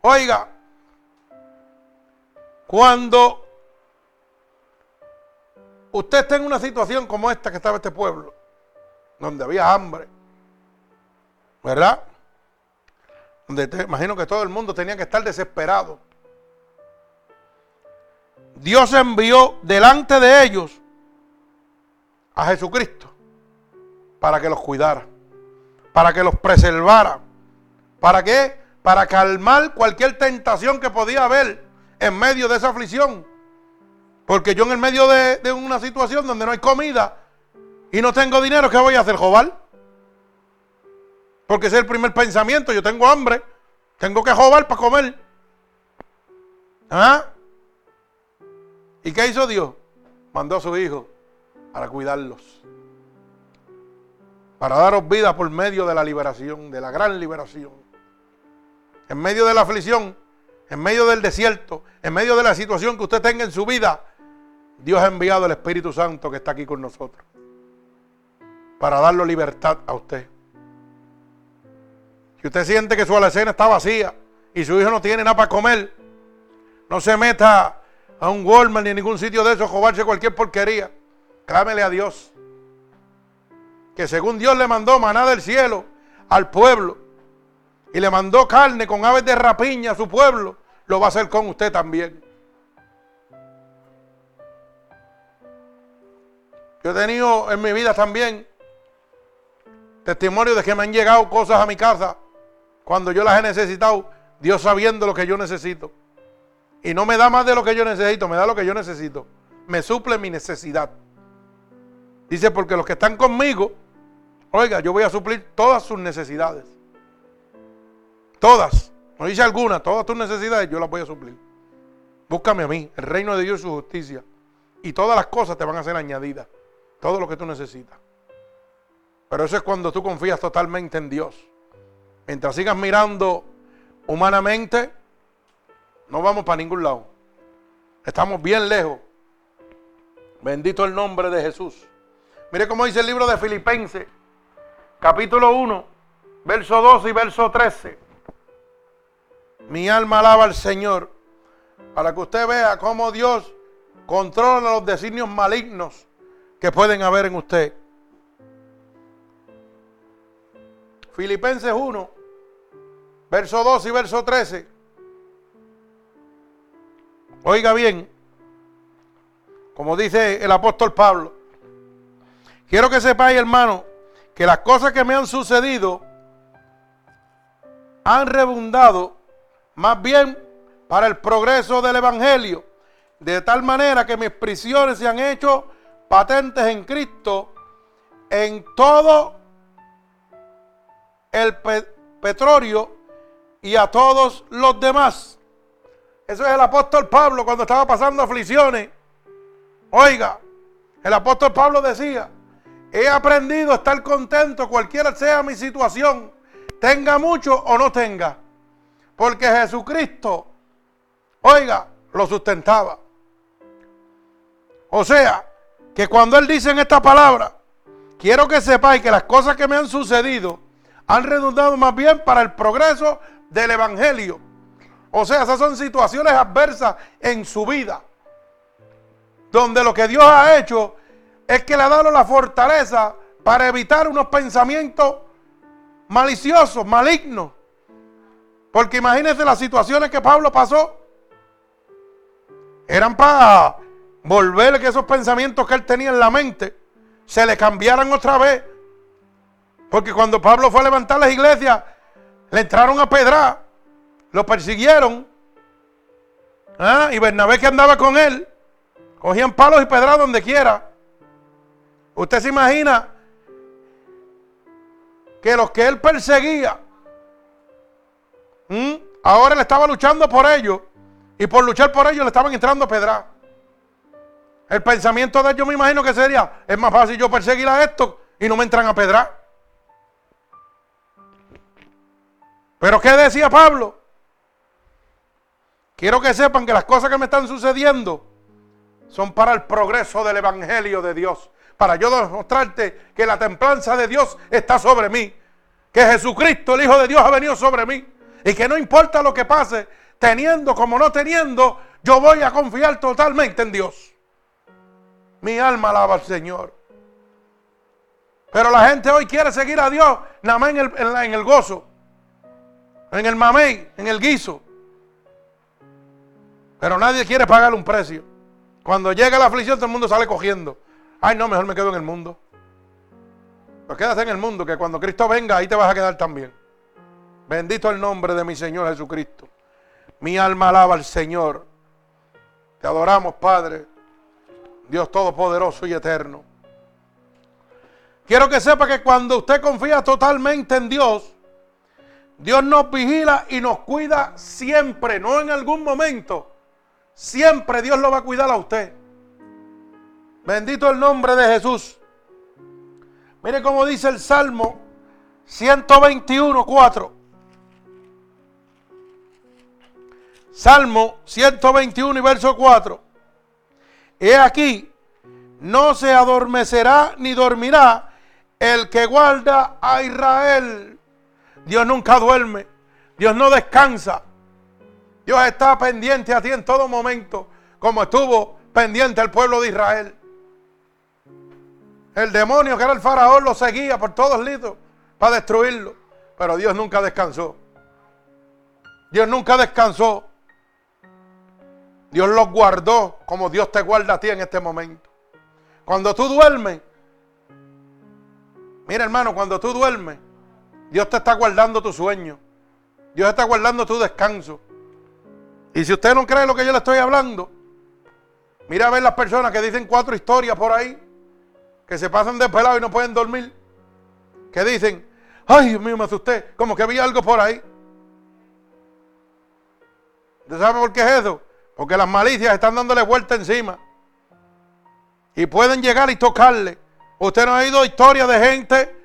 Oiga, cuando usted está en una situación como esta que estaba este pueblo, donde había hambre, ¿verdad? Imagino que todo el mundo tenía que estar desesperado. Dios envió delante de ellos a Jesucristo para que los cuidara, para que los preservara. ¿Para qué? Para calmar cualquier tentación que podía haber en medio de esa aflicción. Porque yo en el medio de, una situación donde no hay comida y no tengo dinero, ¿qué voy a hacer? ¿Jobar? Porque ese es el primer pensamiento. Yo tengo hambre, tengo que jobar para comer. ¿Ah? ¿Y qué hizo Dios? Mandó a su hijo para cuidarlos. para daros vida por medio de la liberación, de la gran liberación. En medio de la aflicción, en medio del desierto, en medio de la situación que usted tenga en su vida, Dios ha enviado el Espíritu Santo que está aquí con nosotros para darle libertad a usted. Si usted siente que su alacena está vacía y su hijo no tiene nada para comer, no se meta a un Walmart ni a ningún sitio de esos, a cualquier porquería. Clámele a Dios. Que según Dios le mandó maná del cielo al pueblo y le mandó carne con aves de rapiña a su pueblo, lo va a hacer con usted también. Yo he tenido en mi vida también testimonio de que me han llegado cosas a mi casa cuando yo las he necesitado, Dios sabiendo lo que yo necesito. Y no me da más de lo que yo necesito, me da lo que yo necesito. Me suple mi necesidad. Dice, porque los que están conmigo, oiga, yo voy a suplir todas sus necesidades. Todas. No dice alguna, todas tus necesidades yo las voy a suplir. Búscame a mí, el reino de Dios y su justicia. Y todas las cosas te van a ser añadidas. Todo lo que tú necesitas. Pero eso es cuando tú confías totalmente en Dios. Mientras sigas mirando humanamente, no vamos para ningún lado. Estamos bien lejos. Bendito el nombre de Jesús. Mire cómo dice el libro de Filipenses, capítulo 1, verso 12 y verso 13. Mi alma alaba al Señor para que usted vea cómo Dios controla los designios malignos que pueden haber en usted. Filipenses 1, verso 2 y verso 13. Oiga bien, como dice el apóstol Pablo, quiero que sepáis, hermano, que las cosas que me han sucedido han rebundado más bien para el progreso del Evangelio, de tal manera que mis prisiones se han hecho patentes en Cristo en todo el petróleo y a todos los demás. Eso es el apóstol Pablo cuando estaba pasando aflicciones. Oiga, el apóstol Pablo decía, he aprendido a estar contento cualquiera sea mi situación, tenga mucho o no tenga, porque Jesucristo, oiga, lo sustentaba. O sea, que cuando Él dice en esta palabra, quiero que sepáis que las cosas que me han sucedido, han redundado más bien para el progreso del Evangelio. O sea, esas son situaciones adversas en su vida. Donde lo que Dios ha hecho es que le ha dado la fortaleza para evitar unos pensamientos maliciosos, malignos. Porque imagínense las situaciones que Pablo pasó. Eran para volver que esos pensamientos que él tenía en la mente se le cambiaran otra vez porque cuando Pablo fue a levantar las iglesias, le entraron a pedrar, lo persiguieron. ¿ah? Y Bernabé que andaba con él, cogían palos y pedras donde quiera. Usted se imagina que los que él perseguía, ahora le estaba luchando por ellos. Y por luchar por ellos le estaban entrando a pedrar. El pensamiento de ellos me imagino que sería, es más fácil yo perseguir a estos y no me entran a pedrar. Pero ¿qué decía Pablo? Quiero que sepan que las cosas que me están sucediendo son para el progreso del Evangelio de Dios. Para yo demostrarte que la templanza de Dios está sobre mí. Que Jesucristo, el Hijo de Dios, ha venido sobre mí. Y que no importa lo que pase, teniendo como no teniendo, yo voy a confiar totalmente en Dios. Mi alma alaba al Señor. Pero la gente hoy quiere seguir a Dios nada más en el, en el gozo en el mamey, en el guiso. Pero nadie quiere pagar un precio. Cuando llega la aflicción, todo el mundo sale cogiendo. Ay, no, mejor me quedo en el mundo. Pues quédate en el mundo, que cuando Cristo venga, ahí te vas a quedar también. Bendito el nombre de mi Señor Jesucristo. Mi alma alaba al Señor. Te adoramos, Padre. Dios Todopoderoso y Eterno. Quiero que sepa que cuando usted confía totalmente en Dios, Dios nos vigila y nos cuida siempre, no en algún momento. Siempre Dios lo va a cuidar a usted. Bendito el nombre de Jesús. Mire cómo dice el Salmo 121, 4. Salmo 121 y verso 4. He aquí, no se adormecerá ni dormirá el que guarda a Israel. Dios nunca duerme. Dios no descansa. Dios está pendiente a ti en todo momento, como estuvo pendiente al pueblo de Israel. El demonio que era el faraón lo seguía por todos lados para destruirlo. Pero Dios nunca descansó. Dios nunca descansó. Dios los guardó como Dios te guarda a ti en este momento. Cuando tú duermes, mira hermano, cuando tú duermes, Dios te está guardando tu sueño. Dios está guardando tu descanso. Y si usted no cree lo que yo le estoy hablando, mira a ver las personas que dicen cuatro historias por ahí, que se pasan de pelado y no pueden dormir, que dicen, ay Dios mío, me asusté, como que había algo por ahí. ¿Usted sabe por qué es eso? Porque las malicias están dándole vuelta encima. Y pueden llegar y tocarle. Usted no ha oído historias de gente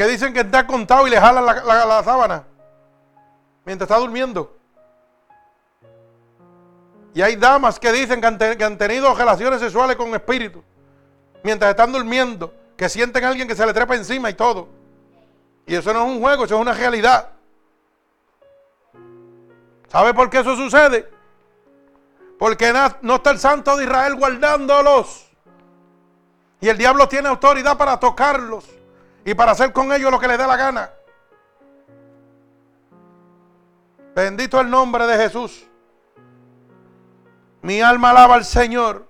que dicen que está contado y le jalan la, sábana mientras está durmiendo. Y hay damas que dicen que han, tenido relaciones sexuales con espíritus mientras están durmiendo, que sienten a alguien que se le trepa encima y todo. Y eso no es un juego, eso es una realidad. ¿Sabe por qué eso sucede? Porque no está el santo de Israel guardándolos. Y el diablo tiene autoridad para tocarlos y para hacer con ellos lo que le dé la gana. Bendito el nombre de Jesús. Mi alma alaba al Señor.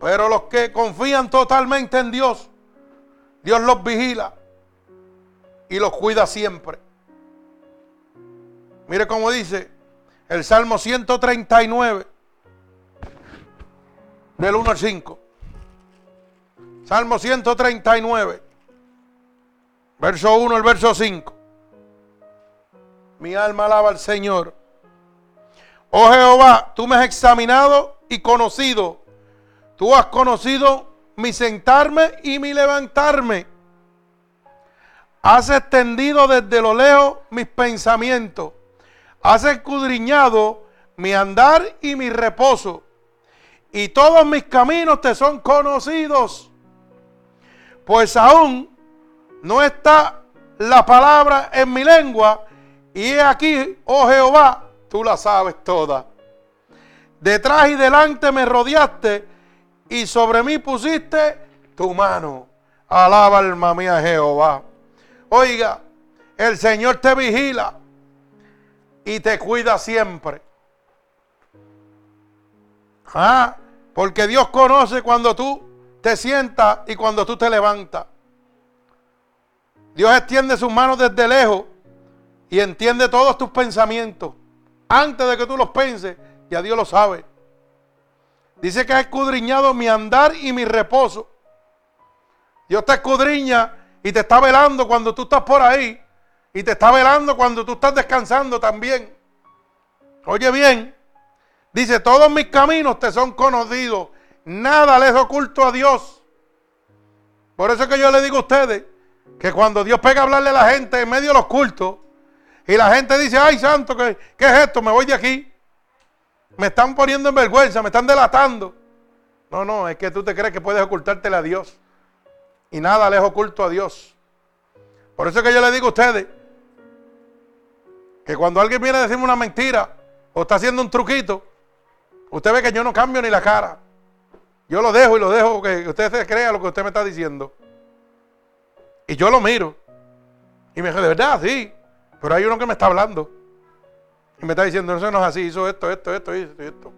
Pero los que confían totalmente en Dios, Dios los vigila y los cuida siempre. Mire cómo dice el Salmo 139, del 1 al 5. Salmo 139, verso 1 al verso 5. Mi alma alaba al Señor. Oh Jehová, tú me has examinado y conocido. Tú has conocido mi sentarme y mi levantarme. Has extendido desde lo lejos mis pensamientos. Has escudriñado mi andar y mi reposo. Y todos mis caminos te son conocidos. Pues aún no está la palabra en mi lengua. Y he aquí, oh Jehová, tú la sabes toda. Detrás y delante me rodeaste y sobre mí pusiste tu mano. Alaba alma mía Jehová. Oiga, el Señor te vigila y te cuida siempre. Ah, porque Dios conoce cuando tú te sientas y cuando tú te levantas. Dios extiende sus manos desde lejos y entiende todos tus pensamientos. Antes de que tú los penses, ya Dios lo sabe. Dice que ha escudriñado mi andar y mi reposo. Dios te escudriña y te está velando cuando tú estás por ahí. Y te está velando cuando tú estás descansando también. Oye bien, dice, todos mis caminos te son conocidos. Nada les oculto a Dios. Por eso es que yo le digo a ustedes que cuando Dios pega a hablarle a la gente en medio de los cultos, y la gente dice, ay santo, ¿qué, ¿qué, es esto? Me voy de aquí. Me están poniendo en vergüenza, me están delatando. No, no, es que tú te crees que puedes ocultártele a Dios. Y nada les oculto a Dios. Por eso es que yo le digo a ustedes que cuando alguien viene a decirme una mentira o está haciendo un truquito, usted ve que yo no cambio ni la cara. Yo lo dejo y lo dejo que usted se crea lo que usted me está diciendo. Y yo lo miro. Y me dice, de verdad, sí. Pero hay uno que me está hablando. Y me está diciendo, eso no es así, hizo esto, esto, esto, esto, esto.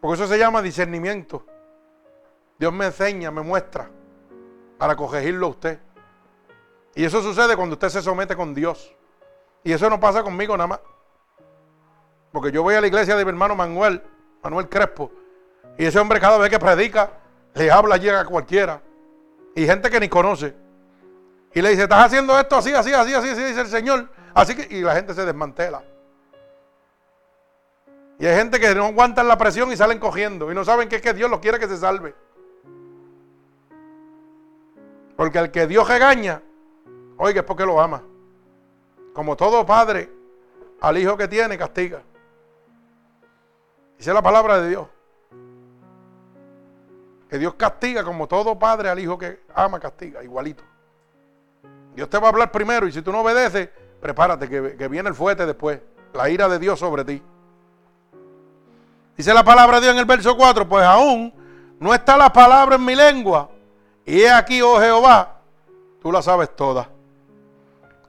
Porque eso se llama discernimiento. Dios me enseña, me muestra para corregirlo a usted. Y eso sucede cuando usted se somete con Dios. Y eso no pasa conmigo nada más. Porque yo voy a la iglesia de mi hermano Manuel, Manuel Crespo. Y ese hombre cada vez que predica, le habla, llega a cualquiera. Y gente que ni conoce. Y le dice, estás haciendo esto así, así, así, así, así, dice el Señor. Así que, y la gente se desmantela. Y hay gente que no aguantan la presión y salen cogiendo. Y no saben que es que Dios los quiere que se salve. Porque el que Dios regaña, oiga, es porque lo ama. Como todo padre, al hijo que tiene, castiga. Dice la palabra de Dios. Que Dios castiga como todo padre al hijo que ama, castiga, igualito. Dios te va a hablar primero y si tú no obedeces, prepárate que, que viene el fuerte después. La ira de Dios sobre ti. Dice la palabra de Dios en el verso 4, pues aún no está la palabra en mi lengua. Y he aquí, oh Jehová, tú la sabes toda.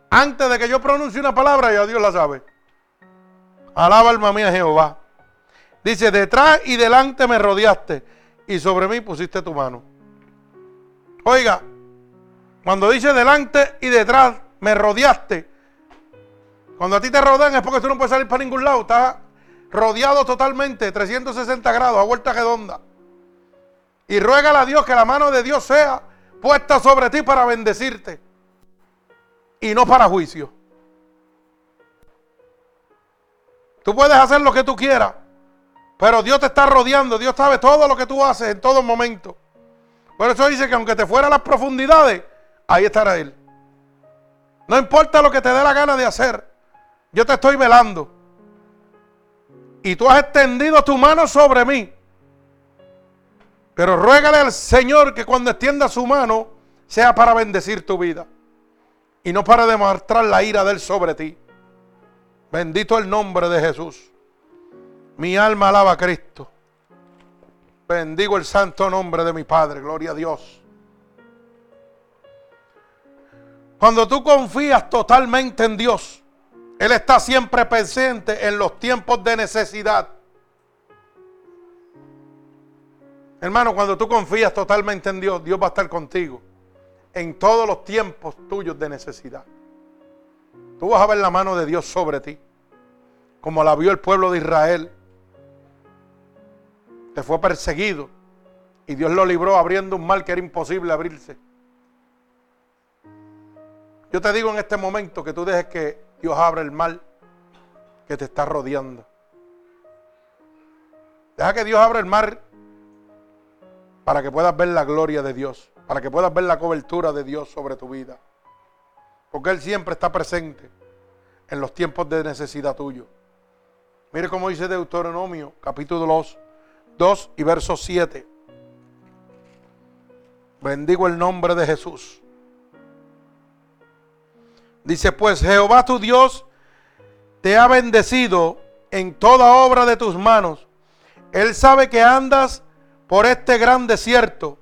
Antes de que yo pronuncie una palabra, ya Dios la sabe. Alaba alma mía Jehová. Dice, detrás y delante me rodeaste y sobre mí pusiste tu mano. Oiga, cuando dice delante y detrás me rodeaste, cuando a ti te rodean es porque tú no puedes salir para ningún lado. Estás rodeado totalmente, 360 grados, a vuelta redonda. Y ruégale a Dios que la mano de Dios sea puesta sobre ti para bendecirte y no para juicio. Tú puedes hacer lo que tú quieras, pero Dios te está rodeando, Dios sabe todo lo que tú haces en todo momento. Por eso dice que aunque te fuera a las profundidades, ahí estará Él. No importa lo que te dé la gana de hacer, yo te estoy velando y tú has extendido tu mano sobre mí. Pero ruégale al Señor que cuando extienda su mano sea para bendecir tu vida y no para demostrar la ira de Él sobre ti. Bendito el nombre de Jesús. Mi alma alaba a Cristo. Bendigo el santo nombre de mi Padre. Gloria a Dios. Cuando tú confías totalmente en Dios, él está siempre presente en los tiempos de necesidad. Hermano, cuando tú confías totalmente en Dios, Dios va a estar contigo en todos los tiempos tuyos de necesidad. Tú vas a ver la mano de Dios sobre ti, como la vio el pueblo de Israel. Te fue perseguido y Dios lo libró abriendo un mal que era imposible abrirse. Yo te digo en este momento que tú dejes que Dios abra el mal que te está rodeando. Deja que Dios abra el mar para que puedas ver la gloria de Dios, para que puedas ver la cobertura de Dios sobre tu vida. Porque Él siempre está presente en los tiempos de necesidad tuyo. Mire cómo dice Deuteronomio, capítulo 2, 2 y verso 7. Bendigo el nombre de Jesús. Dice, pues Jehová tu Dios te ha bendecido en toda obra de tus manos. Él sabe que andas por este gran desierto.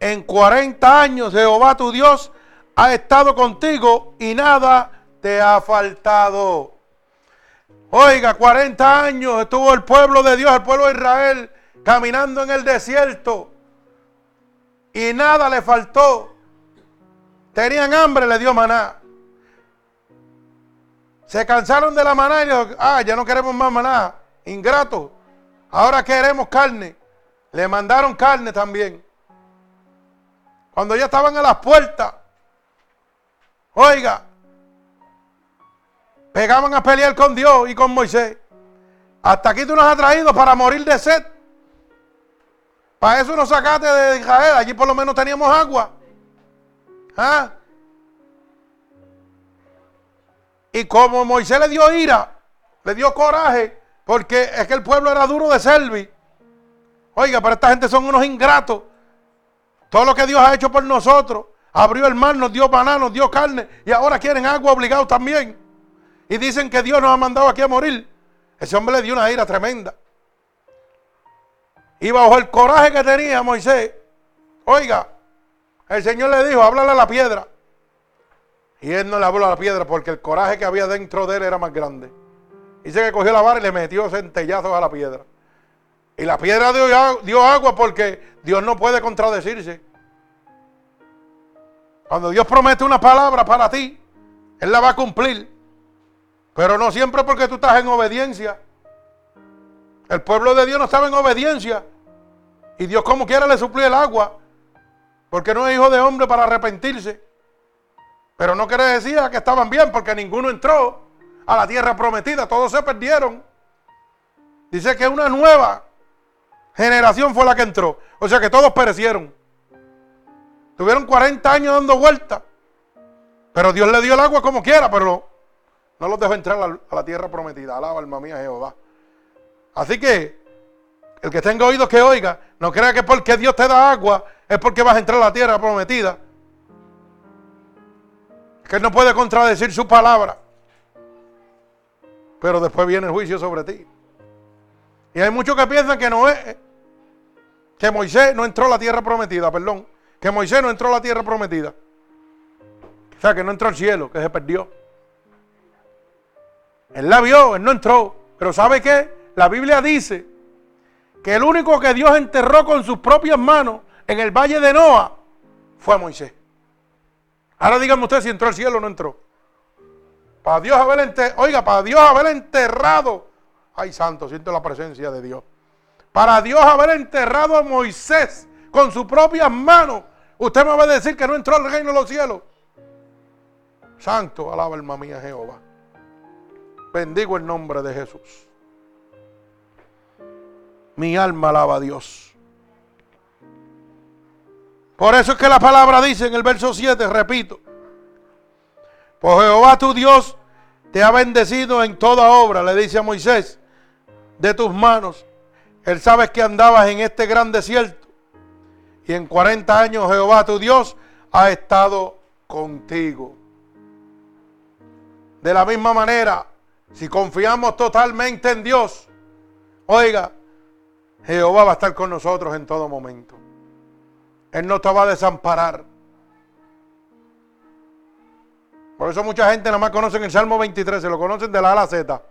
En 40 años Jehová tu Dios ha estado contigo y nada te ha faltado. Oiga, 40 años estuvo el pueblo de Dios, el pueblo de Israel, caminando en el desierto. Y nada le faltó. Tenían hambre, le dio maná. Se cansaron de la maná y dijo, ah, ya no queremos más maná. Ingrato. Ahora queremos carne. Le mandaron carne también. Cuando ya estaban a las puertas, oiga, pegaban a pelear con Dios y con Moisés. Hasta aquí tú nos has traído para morir de sed. Para eso nos sacaste de Israel. Allí por lo menos teníamos agua. ¿Ah? Y como Moisés le dio ira, le dio coraje, porque es que el pueblo era duro de servir. Oiga, pero esta gente son unos ingratos. Todo lo que Dios ha hecho por nosotros, abrió el mar, nos dio banana, nos dio carne, y ahora quieren agua obligado también. Y dicen que Dios nos ha mandado aquí a morir. Ese hombre le dio una ira tremenda. Y bajo el coraje que tenía Moisés, oiga, el Señor le dijo, háblale a la piedra. Y él no le habló a la piedra porque el coraje que había dentro de él era más grande. Dice que cogió la vara y le metió centellazos a la piedra. Y la piedra dio, dio agua porque Dios no puede contradecirse. Cuando Dios promete una palabra para ti, Él la va a cumplir. Pero no siempre porque tú estás en obediencia. El pueblo de Dios no estaba en obediencia. Y Dios como quiera le suplió el agua. Porque no es hijo de hombre para arrepentirse. Pero no quiere decir que estaban bien porque ninguno entró a la tierra prometida. Todos se perdieron. Dice que una nueva generación fue la que entró. O sea que todos perecieron. Tuvieron 40 años dando vueltas. Pero Dios le dio el agua como quiera, pero no los dejó entrar a la tierra prometida. Alaba alma mía Jehová. Así que el que tenga oídos que oiga, no crea que porque Dios te da agua es porque vas a entrar a la tierra prometida. Que Él no puede contradecir su palabra. Pero después viene el juicio sobre ti. Y hay muchos que piensan que no es, que Moisés no entró a la tierra prometida, perdón. Que Moisés no entró a la tierra prometida. O sea, que no entró al cielo, que se perdió. Él la vio, él no entró. Pero ¿sabe qué? La Biblia dice que el único que Dios enterró con sus propias manos en el valle de Noa fue Moisés. Ahora díganme usted si entró al cielo o no entró. Para Dios haber enterrado, oiga, para Dios haber enterrado, ay santo, siento la presencia de Dios. Para Dios haber enterrado a Moisés con sus propias manos, usted me va a decir que no entró al reino de los cielos. Santo, alaba alma mía Jehová. Bendigo el nombre de Jesús. Mi alma alaba a Dios. Por eso es que la palabra dice en el verso 7, repito, pues Jehová tu Dios te ha bendecido en toda obra, le dice a Moisés, de tus manos. Él sabe que andabas en este gran desierto y en 40 años Jehová tu Dios ha estado contigo. De la misma manera, si confiamos totalmente en Dios, oiga, Jehová va a estar con nosotros en todo momento. Él no te va a desamparar. Por eso mucha gente nada más conoce el Salmo 23, se lo conocen de la A a la Z.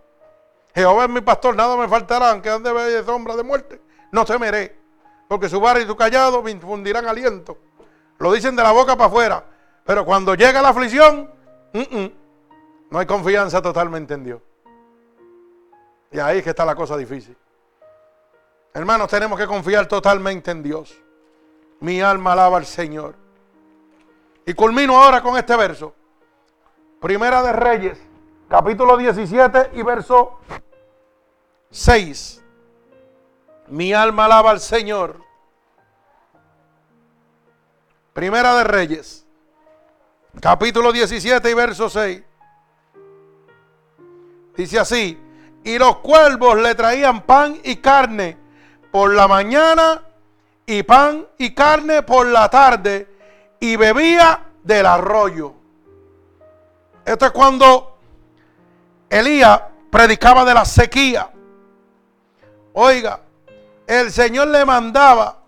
Jehová es mi pastor, nada me faltará, aunque ande de sombra de muerte, no temeré, porque su vara y su callado me infundirán aliento. Lo dicen de la boca para afuera, pero cuando llega la aflicción, no hay confianza totalmente en Dios. Y ahí es que está la cosa difícil. Hermanos, tenemos que confiar totalmente en Dios. Mi alma alaba al Señor. Y culmino ahora con este verso. Primera de Reyes, capítulo 17 y verso 6. Mi alma alaba al Señor. Primera de Reyes, capítulo 17 y verso 6. Dice así, y los cuervos le traían pan y carne por la mañana y pan y carne por la tarde y bebía del arroyo. Esto es cuando Elías predicaba de la sequía. Oiga, el Señor le mandaba,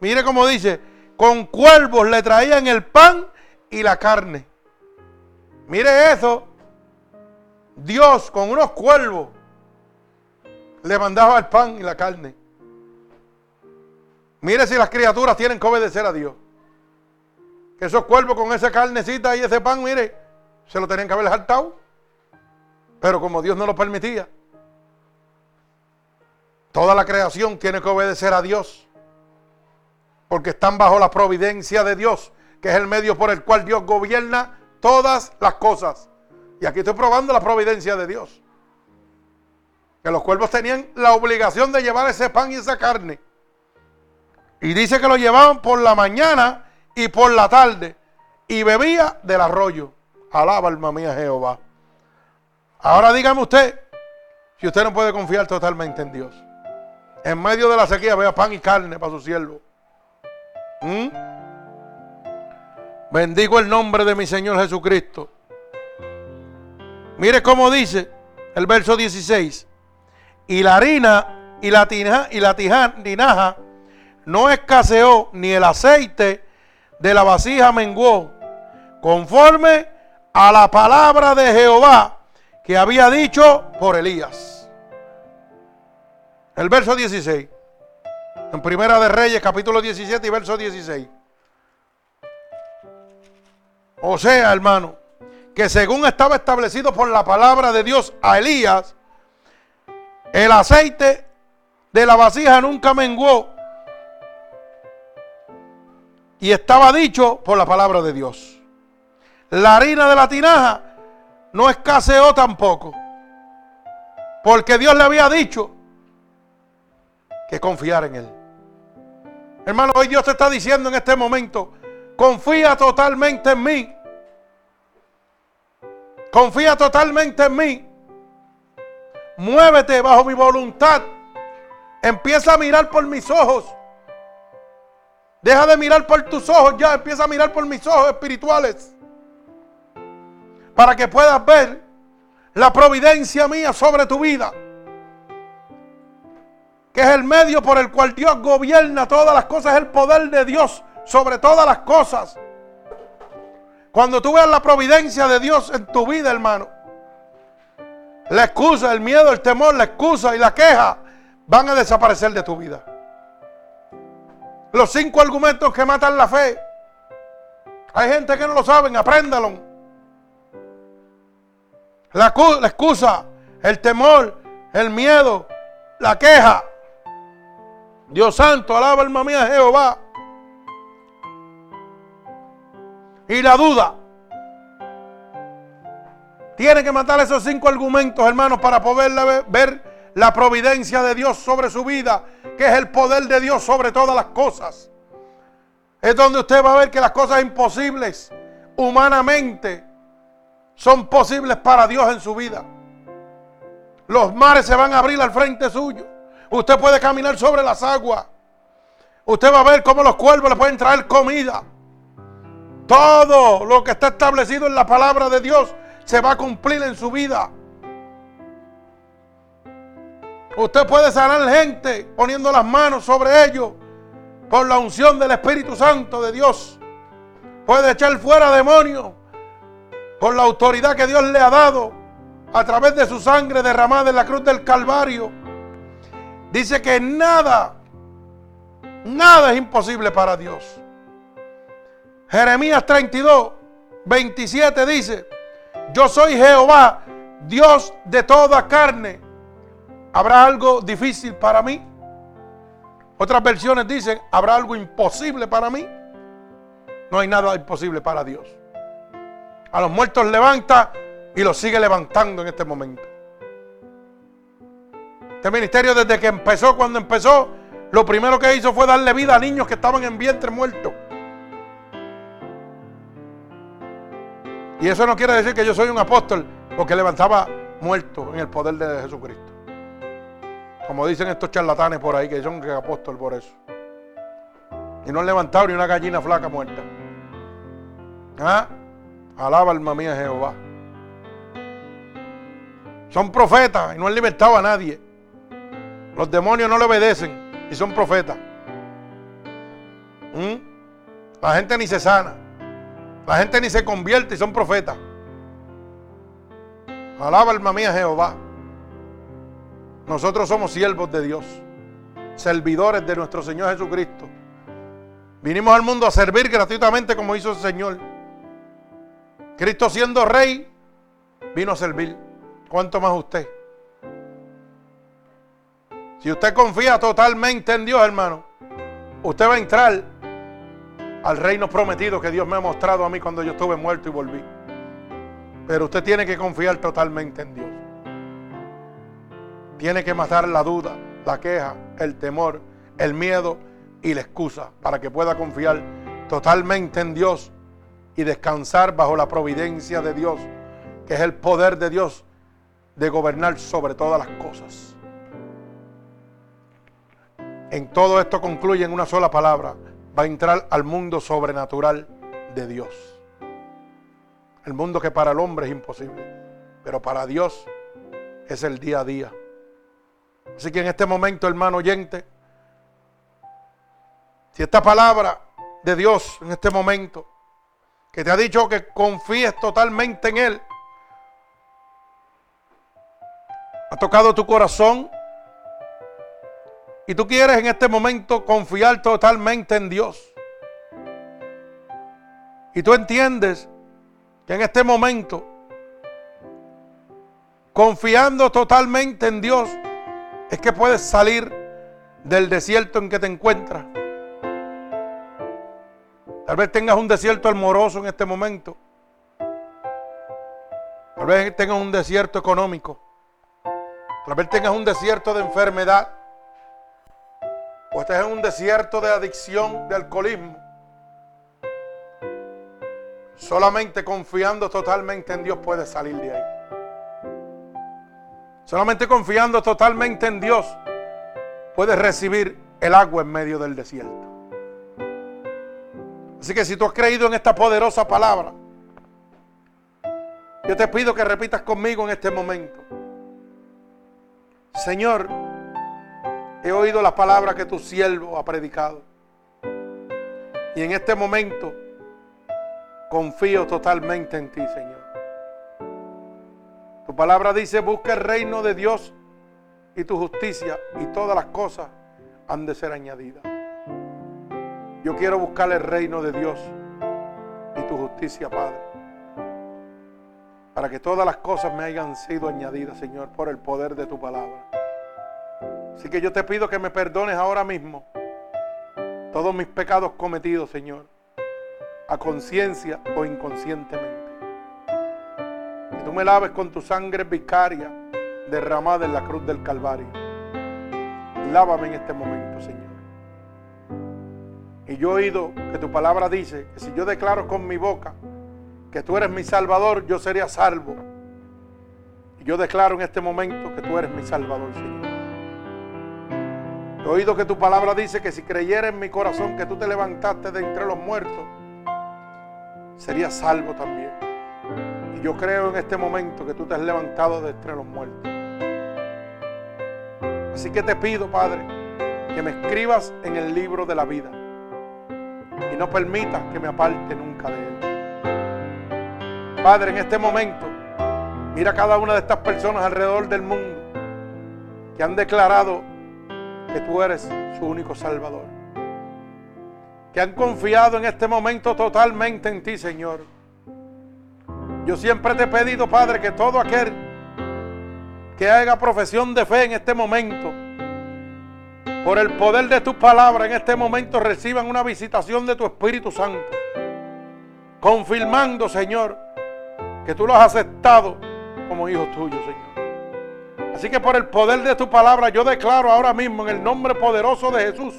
mire cómo dice, con cuervos le traían el pan y la carne. Mire eso. Dios con unos cuervos le mandaba el pan y la carne. Mire si las criaturas tienen que obedecer a Dios. Que esos cuervos con esa carnecita y ese pan, mire, se lo tenían que haber saltado. Pero como Dios no lo permitía, toda la creación tiene que obedecer a Dios. Porque están bajo la providencia de Dios, que es el medio por el cual Dios gobierna todas las cosas. Y aquí estoy probando la providencia de Dios. Que los cuervos tenían la obligación de llevar ese pan y esa carne y dice que lo llevaban por la mañana y por la tarde. Y bebía del arroyo. Alaba alma mía Jehová. Ahora dígame usted si usted no puede confiar totalmente en Dios. En medio de la sequía vea pan y carne para su siervo. ¿Mm? Bendigo el nombre de mi Señor Jesucristo. Mire cómo dice el verso 16. Y la harina y la, tinaja, y la tinaja no escaseó ni el aceite de la vasija menguó, conforme a la palabra de Jehová que había dicho por Elías. El verso 16. En Primera de Reyes, capítulo 17 y verso 16. O sea, hermano, que según estaba establecido por la palabra de Dios a Elías, el aceite de la vasija nunca menguó y estaba dicho por la palabra de Dios. La harina de la tinaja no escaseó tampoco. Porque Dios le había dicho que confiar en Él. Hermano, hoy Dios te está diciendo en este momento, confía totalmente en mí. Confía totalmente en mí. Muévete bajo mi voluntad. Empieza a mirar por mis ojos. Deja de mirar por tus ojos ya. Empieza a mirar por mis ojos espirituales. Para que puedas ver la providencia mía sobre tu vida. Que es el medio por el cual Dios gobierna todas las cosas. Es el poder de Dios sobre todas las cosas. Cuando tú veas la providencia de Dios en tu vida, hermano, la excusa, el miedo, el temor, la excusa y la queja van a desaparecer de tu vida. Los cinco argumentos que matan la fe. Hay gente que no lo saben, apréndalo. La, la excusa, el temor, el miedo, la queja. Dios santo, alaba alma mía Jehová. y la duda. Tiene que matar esos cinco argumentos, hermanos, para poder ver la providencia de Dios sobre su vida, que es el poder de Dios sobre todas las cosas. Es donde usted va a ver que las cosas imposibles, humanamente, son posibles para Dios en su vida. Los mares se van a abrir al frente suyo. Usted puede caminar sobre las aguas. Usted va a ver cómo los cuervos le pueden traer comida. Todo lo que está establecido en la palabra de Dios se va a cumplir en su vida. Usted puede sanar gente poniendo las manos sobre ellos por la unción del Espíritu Santo de Dios. Puede echar fuera demonios por la autoridad que Dios le ha dado a través de su sangre derramada en la cruz del Calvario. Dice que nada, nada es imposible para Dios. Jeremías 32, 27 dice, yo soy Jehová, Dios de toda carne. ¿Habrá algo difícil para mí? Otras versiones dicen, ¿habrá algo imposible para mí? No hay nada imposible para Dios. A los muertos levanta y los sigue levantando en este momento. Este ministerio desde que empezó, cuando empezó, lo primero que hizo fue darle vida a niños que estaban en vientre muertos. Y eso no quiere decir que yo soy un apóstol porque levantaba muertos en el poder de Jesucristo. Como dicen estos charlatanes por ahí que son apóstol por eso. Y no han levantado ni una gallina flaca muerta. ¿Ah? Alaba alma mía Jehová. Son profetas y no han libertado a nadie. Los demonios no le obedecen y son profetas. ¿Mm? La gente ni se sana. La gente ni se convierte y son profetas. Alaba alma mía Jehová. Nosotros somos siervos de Dios, servidores de nuestro Señor Jesucristo. Vinimos al mundo a servir gratuitamente como hizo el Señor. Cristo siendo rey, vino a servir. ¿Cuánto más usted? Si usted confía totalmente en Dios, hermano, usted va a entrar al reino prometido que Dios me ha mostrado a mí cuando yo estuve muerto y volví. Pero usted tiene que confiar totalmente en Dios. Tiene que matar la duda, la queja, el temor, el miedo y la excusa para que pueda confiar totalmente en Dios y descansar bajo la providencia de Dios, que es el poder de Dios de gobernar sobre todas las cosas. En todo esto concluye en una sola palabra, va a entrar al mundo sobrenatural de Dios. El mundo que para el hombre es imposible, pero para Dios es el día a día. Así que en este momento, hermano oyente, si esta palabra de Dios en este momento, que te ha dicho que confíes totalmente en Él, ha tocado tu corazón, y tú quieres en este momento confiar totalmente en Dios. Y tú entiendes que en este momento, confiando totalmente en Dios, es que puedes salir del desierto en que te encuentras. Tal vez tengas un desierto amoroso en este momento. Tal vez tengas un desierto económico. Tal vez tengas un desierto de enfermedad o estás en un desierto de adicción, de alcoholismo, Solamente confiando totalmente en Dios puedes salir de ahí. Solamente confiando totalmente en Dios puedes recibir el agua en medio del desierto. Así que si tú has creído en esta poderosa palabra, yo te pido que repitas conmigo en este momento. Señor, he oído la palabra que tu siervo ha predicado. Y en este momento confío totalmente en ti, Señor. Tu palabra dice, busca el reino de Dios y tu justicia y todas las cosas han de ser añadidas. Yo quiero buscar el reino de Dios y tu justicia, Padre. Para que todas las cosas me hayan sido añadidas, Señor, por el poder de tu palabra. Así que yo te pido que me perdones ahora mismo todos mis pecados cometidos, Señor, a conciencia o inconscientemente. Que tú me laves con tu sangre vicaria derramada en la cruz del Calvario. Lávame en este momento, Señor. Y yo he oído que tu palabra dice que si yo declaro con mi boca que tú eres mi salvador, yo sería salvo. Y yo declaro en este momento que tú eres mi salvador, Señor. He oído que tu palabra dice que si creyera en mi corazón que tú te levantaste de entre los muertos, sería salvo también. Y yo creo en este momento que tú te has levantado de entre los muertos. Así que te pido, Padre, que me escribas en el libro de la vida y no permitas que me aparte nunca de él. Padre, en este momento, mira a cada una de estas personas alrededor del mundo que han declarado que tú eres su único Salvador. Que han confiado en este momento totalmente en ti, Señor. Yo siempre te he pedido, Padre, que todo aquel que haga profesión de fe en este momento, por el poder de tu palabra en este momento reciban una visitación de tu Espíritu Santo, confirmando, Señor, que tú lo has aceptado como hijo tuyo, Señor. Así que por el poder de tu palabra yo declaro ahora mismo en el nombre poderoso de Jesús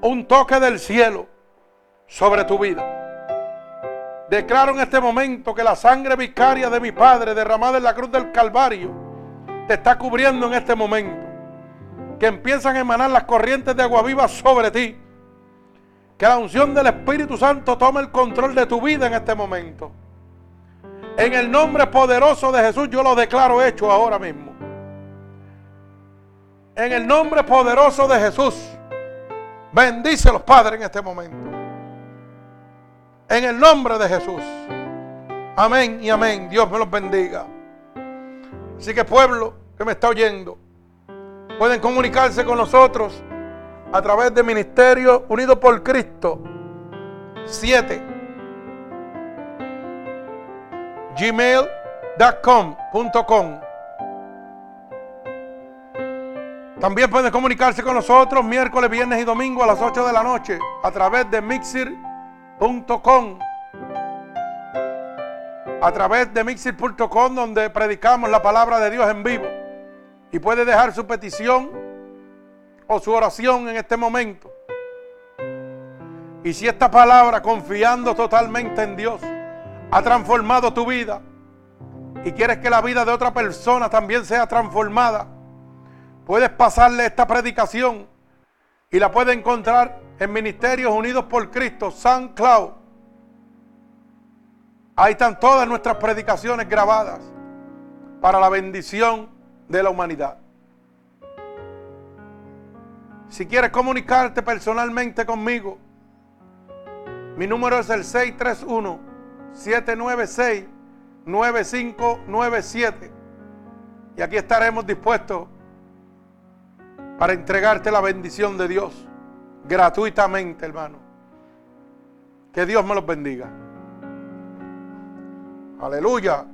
un toque del cielo sobre tu vida. Declaro en este momento que la sangre vicaria de mi Padre derramada en la cruz del Calvario te está cubriendo en este momento. Que empiezan a emanar las corrientes de agua viva sobre ti. Que la unción del Espíritu Santo tome el control de tu vida en este momento. En el nombre poderoso de Jesús yo lo declaro hecho ahora mismo. En el nombre poderoso de Jesús. Bendice los padres en este momento. En el nombre de Jesús. Amén y amén. Dios me los bendiga. Así que pueblo que me está oyendo, pueden comunicarse con nosotros a través de Ministerio Unido por Cristo 7 gmail.com También pueden comunicarse con nosotros miércoles, viernes y domingo a las 8 de la noche a través de mixir.com. A través de mixir.com donde predicamos la palabra de Dios en vivo. Y puede dejar su petición o su oración en este momento. Y si esta palabra, confiando totalmente en Dios, ha transformado tu vida y quieres que la vida de otra persona también sea transformada, puedes pasarle esta predicación y la puedes encontrar en Ministerios Unidos por Cristo, San Cloud. Ahí están todas nuestras predicaciones grabadas para la bendición de la humanidad. Si quieres comunicarte personalmente conmigo, mi número es el 631-796-9597. Y aquí estaremos dispuestos para entregarte la bendición de Dios gratuitamente, hermano. Que Dios me los bendiga. Aleluya.